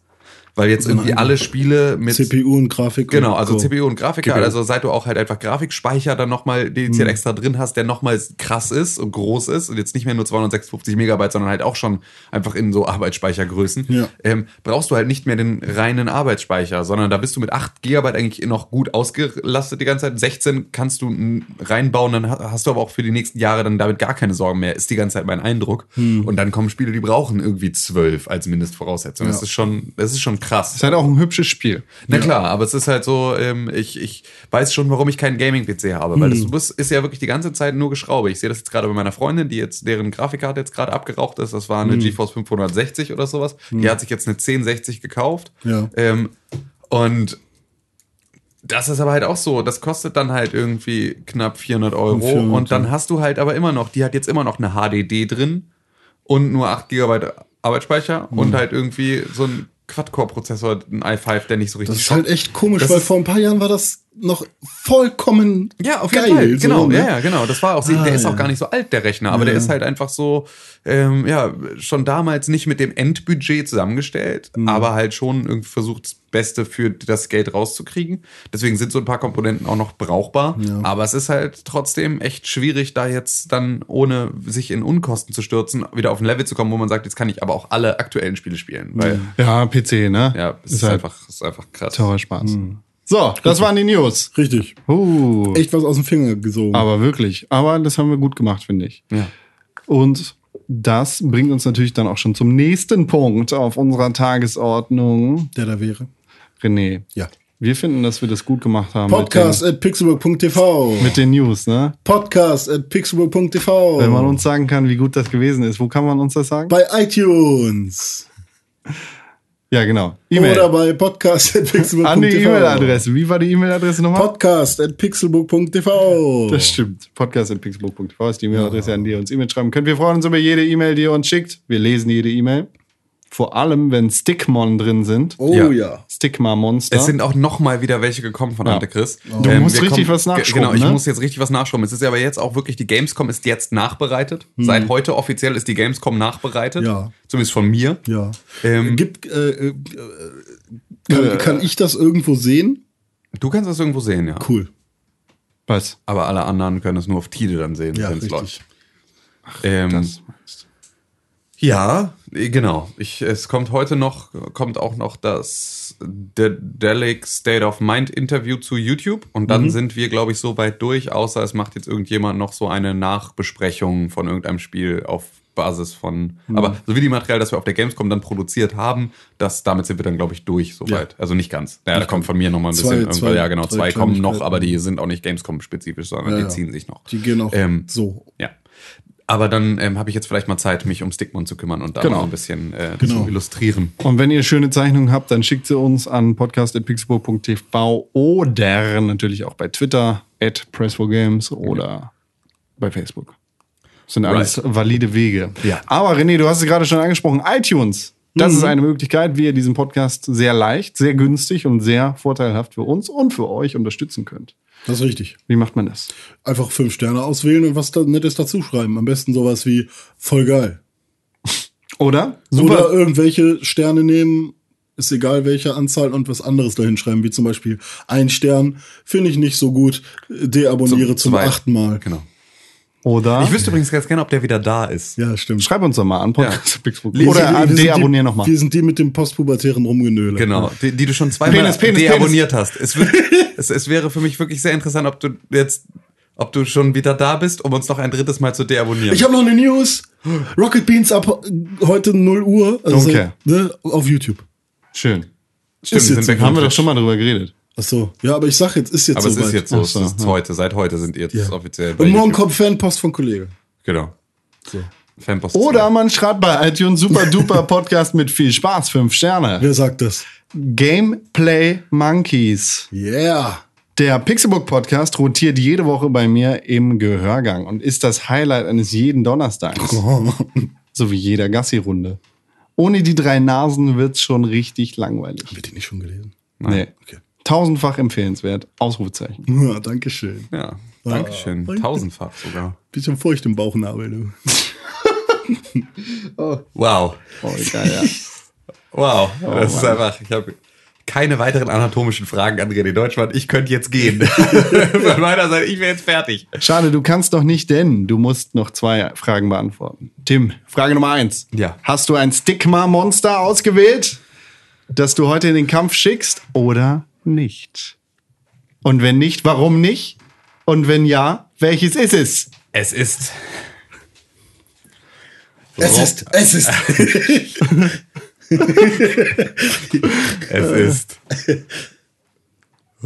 Weil jetzt irgendwie Sondern alle Spiele mit CPU und Grafik. Genau, also Co. CPU und Grafikkarte, GPU. also seit du auch halt einfach Grafikspeicher dann nochmal Mhm. dediziert extra drin hast, der nochmal krass ist und groß ist und jetzt nicht mehr nur 256 Megabyte, sondern halt auch schon einfach in so Arbeitsspeichergrößen, Ja. ähm, brauchst du halt nicht mehr den reinen Arbeitsspeicher, sondern da bist du mit 8 Gigabyte eigentlich noch gut ausgelastet die ganze Zeit. 16 kannst du reinbauen, dann ha- hast du aber auch für die nächsten Jahre dann damit gar keine Sorgen mehr, ist die ganze Zeit mein Eindruck. Hm. Und dann kommen Spiele, die brauchen irgendwie 12 als Mindestvoraussetzung. Ja. Das ist schon, das ist schon krass. Ist halt auch ein hübsches Spiel. Na klar, aber es ist halt so, ähm, ich, ich weiß schon, warum ich keinen Gaming-PC habe, weil das muss, ist ja wirklich die ganze Zeit nur Geschraube. Ich sehe das jetzt gerade bei meiner Freundin, die jetzt, deren Grafikkarte jetzt gerade abgeraucht ist. Das war eine GeForce 560 oder sowas. Die hat sich jetzt eine 1060 gekauft. Ja. Ähm, und das ist aber halt auch so, das kostet dann halt irgendwie knapp 400 Euro 400, und dann hast du halt aber immer noch, die hat jetzt immer noch eine HDD drin und nur 8 GB Arbeitsspeicher und halt irgendwie so ein Quad-Core-Prozessor, ein i5, der nicht so richtig Das ist halt echt komisch, Das weil vor ein paar Jahren war das noch vollkommen Ja, auf geil. jeden Fall. Genau, so, ne? ja, ja, genau. Das war auch, Ah, der ist auch ja. gar nicht so alt, der Rechner, aber der ist halt einfach so, ähm, ja, schon damals nicht mit dem Endbudget zusammengestellt, Mhm. aber halt schon irgendwie versucht, das Beste für das Geld rauszukriegen. Deswegen sind so ein paar Komponenten auch noch brauchbar. Aber es ist halt trotzdem echt schwierig, da jetzt dann, ohne sich in Unkosten zu stürzen, wieder auf ein Level zu kommen, wo man sagt, jetzt kann ich aber auch alle aktuellen Spiele spielen. Weil, Ja, PC, ne? ja, es ist, ist, halt einfach, ist einfach krass. teurer Spaß. So, das waren die News. Richtig. Uh, Echt was aus dem Finger gesogen. aber wirklich. Aber das haben wir gut gemacht, finde ich. Ja. Und das bringt uns natürlich dann auch schon zum nächsten Punkt auf unserer Tagesordnung. der da wäre. René, Ja. wir finden, dass wir das gut gemacht haben. Podcast Mit at pixelburg.tv. den, mit den News, ne? Podcast at pixelburg.tv. Wenn man uns sagen kann, wie gut das gewesen ist, wo kann man uns das sagen? bei iTunes. Ja, genau. Oder E-Mail. bei podcast at pixelburg.tv. An die E-Mail-Adresse. Wie war die E-Mail-Adresse nochmal? Podcast at pixelburg.tv. Das stimmt. Podcast.pixelbook.tv ist die E-Mail-Adresse, an die ihr uns E-Mail schreiben könnt. Wir freuen uns über jede E-Mail, die ihr uns schickt. Wir lesen jede E-Mail. Vor allem, wenn Stickmon drin sind. Oh Ja. ja. Stigma-Monster. Es sind auch noch mal wieder welche gekommen von Ja. Ante Chris. Du Ähm, musst richtig kommen- was nachschrauben, Genau, ich ne? muss jetzt richtig was nachschrauben. Es ist ja aber jetzt auch wirklich, die Gamescom ist jetzt nachbereitet. Seit heute offiziell ist die Gamescom nachbereitet. Ja. Zumindest von mir. Ja. Ähm, Gibt, äh, äh, kann, kann ich das irgendwo sehen? Du kannst das irgendwo sehen, ja. Cool. Was? Aber alle anderen können es nur auf Tide dann sehen, Ja, wenn es läuft. Ähm, Das Ja, eh, genau. Ich, es kommt heute noch, kommt auch noch das Dedelic State of Mind Interview zu YouTube und Mhm. dann sind wir, glaube ich, so weit durch, außer es macht jetzt irgendjemand noch so eine Nachbesprechung von irgendeinem Spiel auf Basis von, Mhm. aber so wie die Material, das wir auf der Gamescom dann produziert haben, das, damit sind wir dann, glaube ich, durch soweit. Also nicht ganz. Ja, da kommt von mir noch mal ein Zwei- bisschen, zwei, ja genau, drei zwei kommen noch, aber die sind auch nicht Gamescom-spezifisch, sondern Ja, die ja. ziehen sich noch. Die gehen auch Ähm, so. Ja. Aber dann ähm, habe ich jetzt vielleicht mal Zeit, mich um Stickmon zu kümmern und da Genau. mal ein bisschen äh, Genau. zu illustrieren. Und wenn ihr schöne Zeichnungen habt, dann schickt sie uns an podcast.pixelburg.tv oder natürlich auch bei Twitter, at Press4Games oder bei Facebook. Das sind alles valide Wege. Ja. Aber René, du hast es gerade schon angesprochen, iTunes. Das ist eine Möglichkeit, wie ihr diesen Podcast sehr leicht, sehr günstig und sehr vorteilhaft für uns und für euch unterstützen könnt. Das ist richtig. Wie macht man das? Einfach fünf Sterne auswählen und was da Nettes dazu schreiben. Am besten sowas wie voll geil. Oder? Oder irgendwelche Sterne nehmen, ist egal welche Anzahl und was anderes dahin schreiben, wie zum Beispiel ein Stern, finde ich nicht so gut, deabonniere zum, zwei. achten Mal. Genau. Oder? Ich wüsste übrigens ganz gerne, ob der wieder da ist. Ja, stimmt. Schreib uns doch mal an, podcast.pixelburg. Ja. Oder Wir sind die- deabonnier nochmal. Wir sind die mit dem postpubertären Rumgenöle. Genau, die, die du schon zweimal Penis, Penis, deabonniert hast. Es, wird, es, es wäre für mich wirklich sehr interessant, ob du jetzt, ob du schon wieder da bist, um uns noch ein drittes Mal zu deabonnieren. Ich habe noch eine News. Rocket Beans ab heute 0 Uhr. Also, Okay. ne, auf YouTube. Schön. Stimmt, sind weg Haben wir doch schon mal drüber geredet. Ach so. Ja, aber ich sag jetzt, ist jetzt Aber es soweit. ist jetzt so, Ach so, es ist ja. heute, seit heute sind die jetzt Ja. offiziell bei Und morgen YouTube. kommt Fanpost von Kollege. Genau. So. Fanpost Oder man schreibt bei iTunes super duper Podcast mit viel Spaß, fünf Sterne. Wer sagt das? Gameplay Monkeys. Yeah. Der Pixelbook Podcast rotiert jede Woche bei mir im Gehörgang und ist das Highlight eines jeden Donnerstags. so wie jeder Gassi-Runde. Ohne die drei Nasen wird's schon richtig langweilig. Wird die nicht schon gelesen? Nee. Okay. Tausendfach empfehlenswert. Ausrufezeichen. Ja, Dankeschön. Ja, Dankeschön. danke. Tausendfach sogar. Bisschen feucht im Bauchnabel, du. Wow. Oh, geil, ja. Wow. das ist einfach, ich habe keine weiteren anatomischen Fragen an René Deutschmann. Ich könnte jetzt gehen. Von meiner Seite, ich wäre jetzt fertig. Schade, du kannst doch nicht, denn du musst noch zwei Fragen beantworten. Tim, Frage Nummer eins. Ja. Hast du ein Stigma-Monster ausgewählt, das du heute in den Kampf schickst oder nicht? Und wenn nicht, warum nicht? Und wenn ja, welches ist es? Es ist. Es ist, es ist. Es ist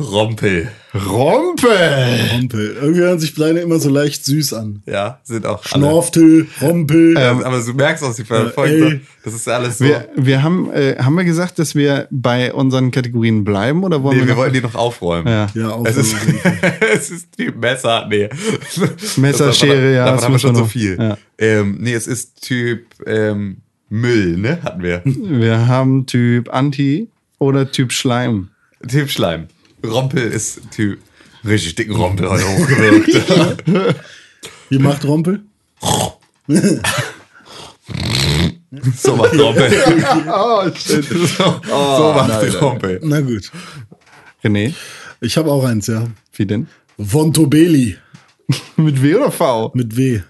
Rompel. Rompel! Rompel. Irgendwie hören sich Kleine immer so leicht süß an. Ja, sind auch alle. Schnorftel, Rompel. Ähm, aber du merkst aus die ey. Folgen, das ist alles so. Wir, wir haben, äh, haben wir gesagt, dass wir bei unseren Kategorien bleiben oder wollen Nee, wir, wir noch- wollen die noch aufräumen. Ja. ja, auch Es ist, es ist Typ Messer, nee. Messer, Schere, ja, Davon das haben wir schon wir so noch. viel. Ja. Ähm, nee, es ist Typ ähm, Müll, ne? Hatten wir. Wir haben Typ Anti oder Typ Schleim. typ Schleim. Rompel ist Typ richtig dicken Rompel heute hochgewirkt. Wie macht Rompel? so macht Rompel. Oh, shit. so, so macht Rompel. Na gut. René, Ich habe auch eins, ja. wie denn? Vontobeli. Mit W oder V? Mit W.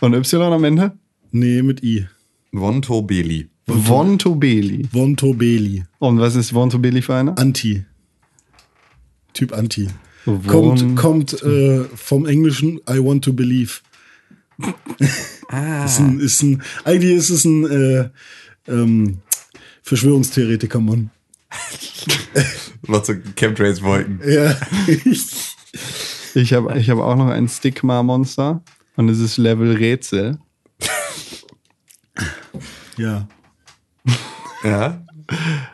Und Y am Ende? Nee, mit I. Vontobeli. Vontobeli. Vontobeli. Und was ist Vontobeli für einer? Anti. Typ Anti. Von- Kommt, kommt äh, vom Englischen I want to believe. Ah. Ist ein, ist ein, eigentlich ist es ein äh, ähm, Verschwörungstheoretiker, Mann. Noch so Chemtrails-Wolken. Ja. Ich habe ich hab auch noch ein Stigma-Monster. Und es ist Level Rätsel. ja. Ja.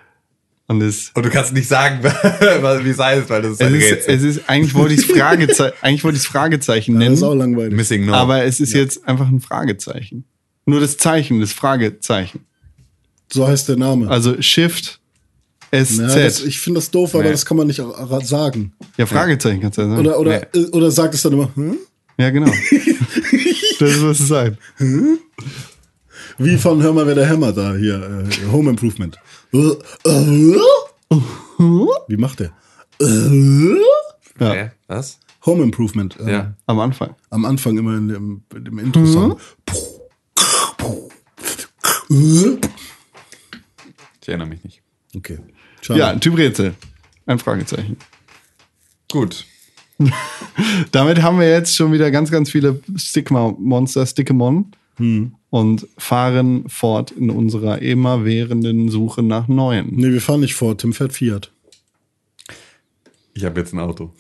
Und es, Und du kannst nicht sagen, wie es heißt, weil das ist es, ein ist, Rätsel. es ist, eigentlich wollte ich es Fragezeichen, eigentlich wollte ich Fragezeichen Das nennen. ist auch langweilig. Missing No. aber es ist jetzt einfach ein Fragezeichen. Nur das Zeichen, das Fragezeichen. So heißt der Name. Also Shift SZ. ja, das, ich finde das doof, aber Nee. das kann man nicht sagen. ja, Fragezeichen kannst du ja sagen. Oder, oder, äh, oder sagt es dann immer, hm? ja, genau. das ist, was es sein. wie von Hör mal, wer der Hämmer da hier, äh, Home Improvement. Wie macht der? Ja, Hä? Was? Home Improvement. äh, Ja. am Anfang. Am Anfang immer in dem, in dem Intro-Song. Ich erinnere mich nicht. Okay. Schade. Ja, Typ Rätsel. Ein Fragezeichen. Gut. Damit haben wir jetzt schon wieder ganz, ganz viele Stigma-Monster, Stickemon. Und fahren fort in unserer immerwährenden Suche nach neuen. Nee, wir fahren nicht vor. Tim fährt Fiat. Ich habe jetzt ein Auto.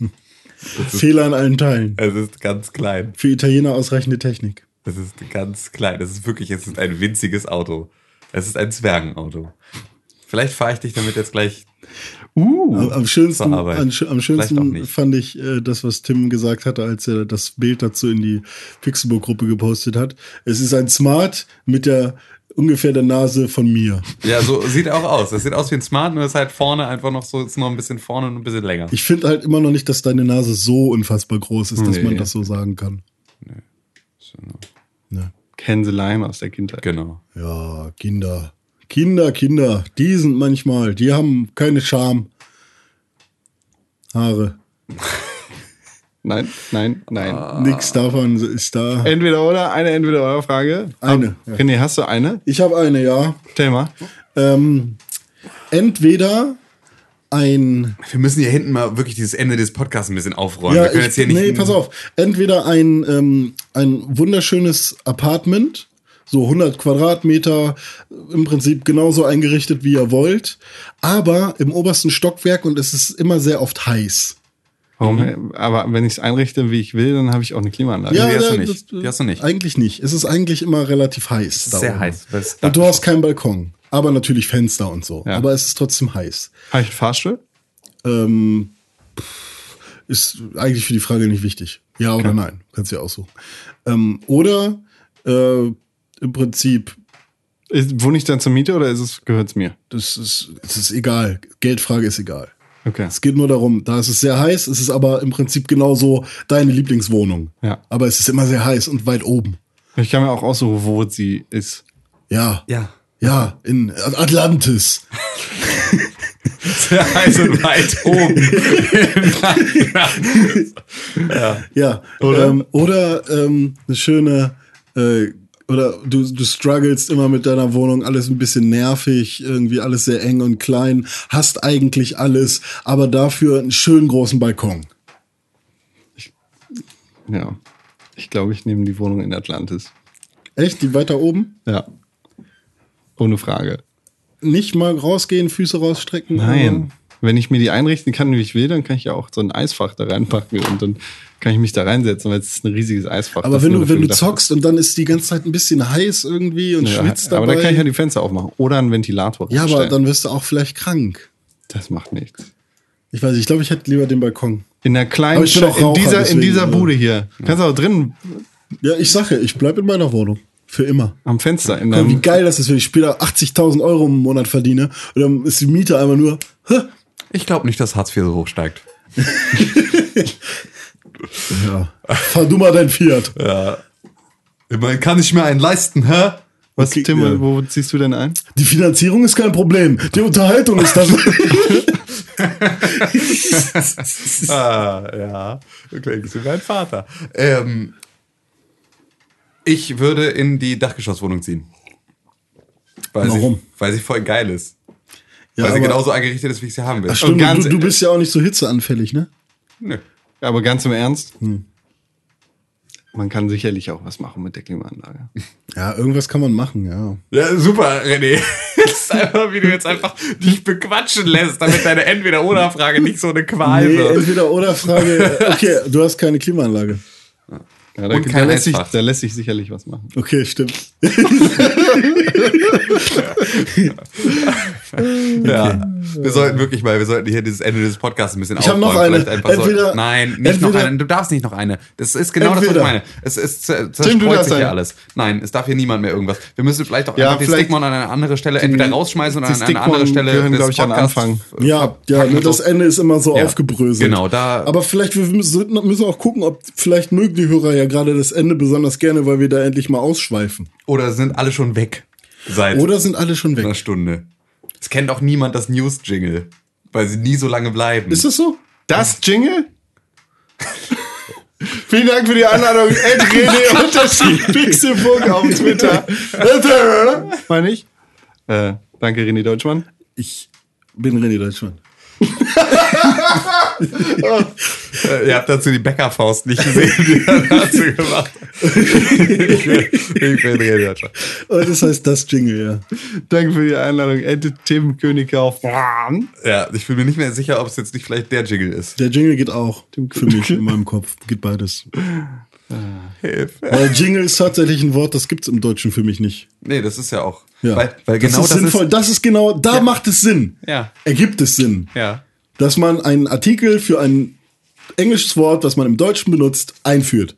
Fehler in allen Teilen. Es ist ganz klein. Für Italiener ausreichende Technik. Es ist ganz klein. Es ist wirklich, es ist ein winziges Auto. Es ist ein Zwergenauto. Vielleicht fahre ich dich damit jetzt gleich. Uh, Am, am schönsten, am, am schönsten fand ich äh, das, was Tim gesagt hatte, als er das Bild dazu in die Pixelburg-Gruppe gepostet hat. Es ist ein Smart mit der ungefähr der Nase von mir. Ja, so sieht er auch aus. Das sieht aus wie ein Smart, nur ist halt vorne einfach noch so, ist noch ein bisschen vorne und ein bisschen länger. Ich finde halt immer noch nicht, dass deine Nase so unfassbar groß ist, dass Nee. man das so sagen kann. Ne. Hänselein aus der Kindheit. Genau. Ja, Kinder. Kinder, Kinder, die sind manchmal, die haben keine Scham. Haare. Nein, nein, nein. Ah. Nix davon ist da. Entweder oder, eine entweder oder Frage. Eine, Hab- René, hast du eine? Ich habe eine, ja. Stell mal. Ähm, entweder ein Wir müssen hier hinten mal wirklich dieses Ende des Podcasts ein bisschen aufräumen. Ja, Wir können ich, jetzt hier nicht. nee, pass auf. Entweder ein, ähm, ein wunderschönes Apartment, so 100 Quadratmeter, im Prinzip genauso eingerichtet, wie ihr wollt, aber im obersten Stockwerk und es ist immer sehr oft heiß. Warum, Aber wenn ich es einrichte, wie ich will, dann habe ich auch eine Klimaanlage. die hast du nicht. Die hast du nicht. Eigentlich nicht. Es ist eigentlich immer relativ heiß. da Sehr oben. heiß. Und du hast keinen Balkon, aber natürlich Fenster und so. Ja. Aber es ist trotzdem heiß. Habe ich einen Fahrstuhl? Ähm, ist eigentlich für die Frage nicht wichtig. Ja oder nein. Kannst du ja aussuchen. Ähm, oder äh, im Prinzip, Ist, wohne ich dann zur Miete oder ist es, gehört es mir? das ist, es ist egal. Geldfrage ist egal. Okay. Es geht nur darum, da ist es sehr heiß, es ist aber im Prinzip genauso deine Lieblingswohnung. Ja. Aber es ist immer sehr heiß und weit oben. Ich kann mir auch aussuchen, wo sie ist. Ja. Ja. Ja, in Atlantis. Sehr heiß und weit oben. Ja. Oder, ähm, oder ähm, eine schöne, äh, oder du, du strugglest immer mit deiner Wohnung, alles ein bisschen nervig, irgendwie alles sehr eng und klein, hast eigentlich alles, aber dafür einen schönen großen Balkon. Ich, ja, ich glaube, ich nehme die Wohnung in Atlantis. Echt? Die weiter oben? Ja. Ohne Frage. Nicht mal rausgehen, Füße rausstrecken? Nein. Wenn ich mir die einrichten kann, wie ich will, dann kann ich ja auch so ein Eisfach da reinpacken und dann kann ich mich da reinsetzen, weil es ist ein riesiges Eisfach. Aber wenn du, wenn du zockst und dann ist die ganze Zeit ein bisschen heiß irgendwie und ja, schwitzt dabei. Aber dann kann ich ja die Fenster aufmachen oder einen Ventilator. Ja, aber dann wirst du auch vielleicht krank. Das macht nichts. Ich weiß, ich glaube, ich hätte lieber den Balkon. In der kleinen, in, Raucher, dieser, deswegen, in dieser Bude hier. Ja. Kannst du auch drinnen. Ja, ich sage, ich bleibe in meiner Wohnung. Für immer. Am Fenster. In Guck, wie geil das ist, wenn ich später 80.000 Euro im Monat verdiene. Und dann ist die Miete einmal nur. Hä? Ich glaube nicht, dass Hartz IV so hoch steigt. Ja. Fahr du mal dein Fiat. Ja. Immerhin kann ich mir einen leisten, hä? Was, okay, Tim, ja. wo ziehst du denn ein? Die Finanzierung ist kein Problem. Die Unterhaltung ist das. ah, ja, du klingst wie mein Vater. Ähm, ich würde in die Dachgeschosswohnung ziehen. Weil Warum? Sie, weil sie voll geil ist. Ja, weil sie genauso eingerichtet ist, wie ich sie haben will. Ach, stimmt, du, du, bist ja auch nicht so hitzeanfällig, ne? Nö. Aber ganz im Ernst, hm. man kann sicherlich auch was machen mit der Klimaanlage. Ja, irgendwas kann man machen, ja. Ja, super, René. Das ist einfach, wie du jetzt einfach dich bequatschen lässt, damit deine Entweder-Oder-Frage nicht so eine Qual nee, wird. Entweder-Oder-Frage, okay, du hast keine Klimaanlage. Ja, da, da, lässt sich, da, lässt sich, sicherlich was machen. Okay, stimmt. ja. Wir sollten wirklich mal, wir sollten hier dieses Ende des Podcasts ein bisschen ich aufbauen. Ich habe noch eine. Entweder, so, nein, nicht entweder, noch eine. Du darfst nicht noch eine. Das ist genau entweder. das, was ich meine. Es, es äh, zerstreut Tim, sich hier alles. Nein, es darf hier niemand mehr irgendwas. Wir müssen vielleicht auch ja, einfach vielleicht die Stigmon an eine andere Stelle die, entweder rausschmeißen oder an eine andere Stelle gehören, des ich, an Anfang. Ja, ja nur das Ende ist immer so ja, aufgebröselt. Genau, da. Aber vielleicht, wir müssen auch gucken, ob vielleicht mögen die Hörer ja gerade das Ende besonders gerne, weil wir da endlich mal ausschweifen. Oder sind alle schon weg? Seit Oder sind alle schon weg? Einer Stunde. Es kennt auch niemand das News-Jingle, weil sie nie so lange bleiben. Ist das so? Das Jingle? Vielen Dank für die Einladung. Rede Unterschied Pixelburg auf Twitter. Meine ich. Äh, danke, René Deutschmann. Ich bin René Deutschmann. Ihr habt dazu die Bäckerfaust nicht gesehen, die er dazu gemacht hat. ich bin Und das heißt das Jingle, ja. Danke für die Einladung. Ente Tim König auf. Ja, ich bin mir nicht mehr sicher, ob es jetzt nicht vielleicht der Jingle ist. Der Jingle geht auch. Für mich in meinem Kopf. Geht beides. Hilfe. Weil Jingle ist tatsächlich ein Wort, das gibt es im Deutschen für mich nicht. Nee, das ist ja auch. Ja. Weil, weil das genau ist das sinnvoll. Ist, das ist genau, da ja. macht es Sinn. Ja. Ergibt es Sinn. Ja dass man einen Artikel für ein englisches Wort, das man im Deutschen benutzt, einführt.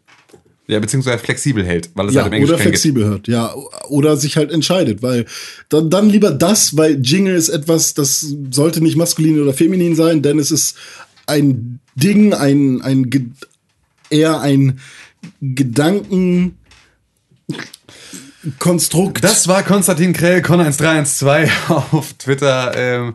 Ja, beziehungsweise flexibel hält, weil es ja, halt im Englischen Oder flexibel hört, ja. Oder sich halt entscheidet, weil dann, dann lieber das, weil Jingle ist etwas, das sollte nicht maskulin oder feminin sein, denn es ist ein Ding, ein, ein eher ein Gedanken. Konstrukt. Das war Konstantin Krell, Con1312 auf Twitter. Ähm,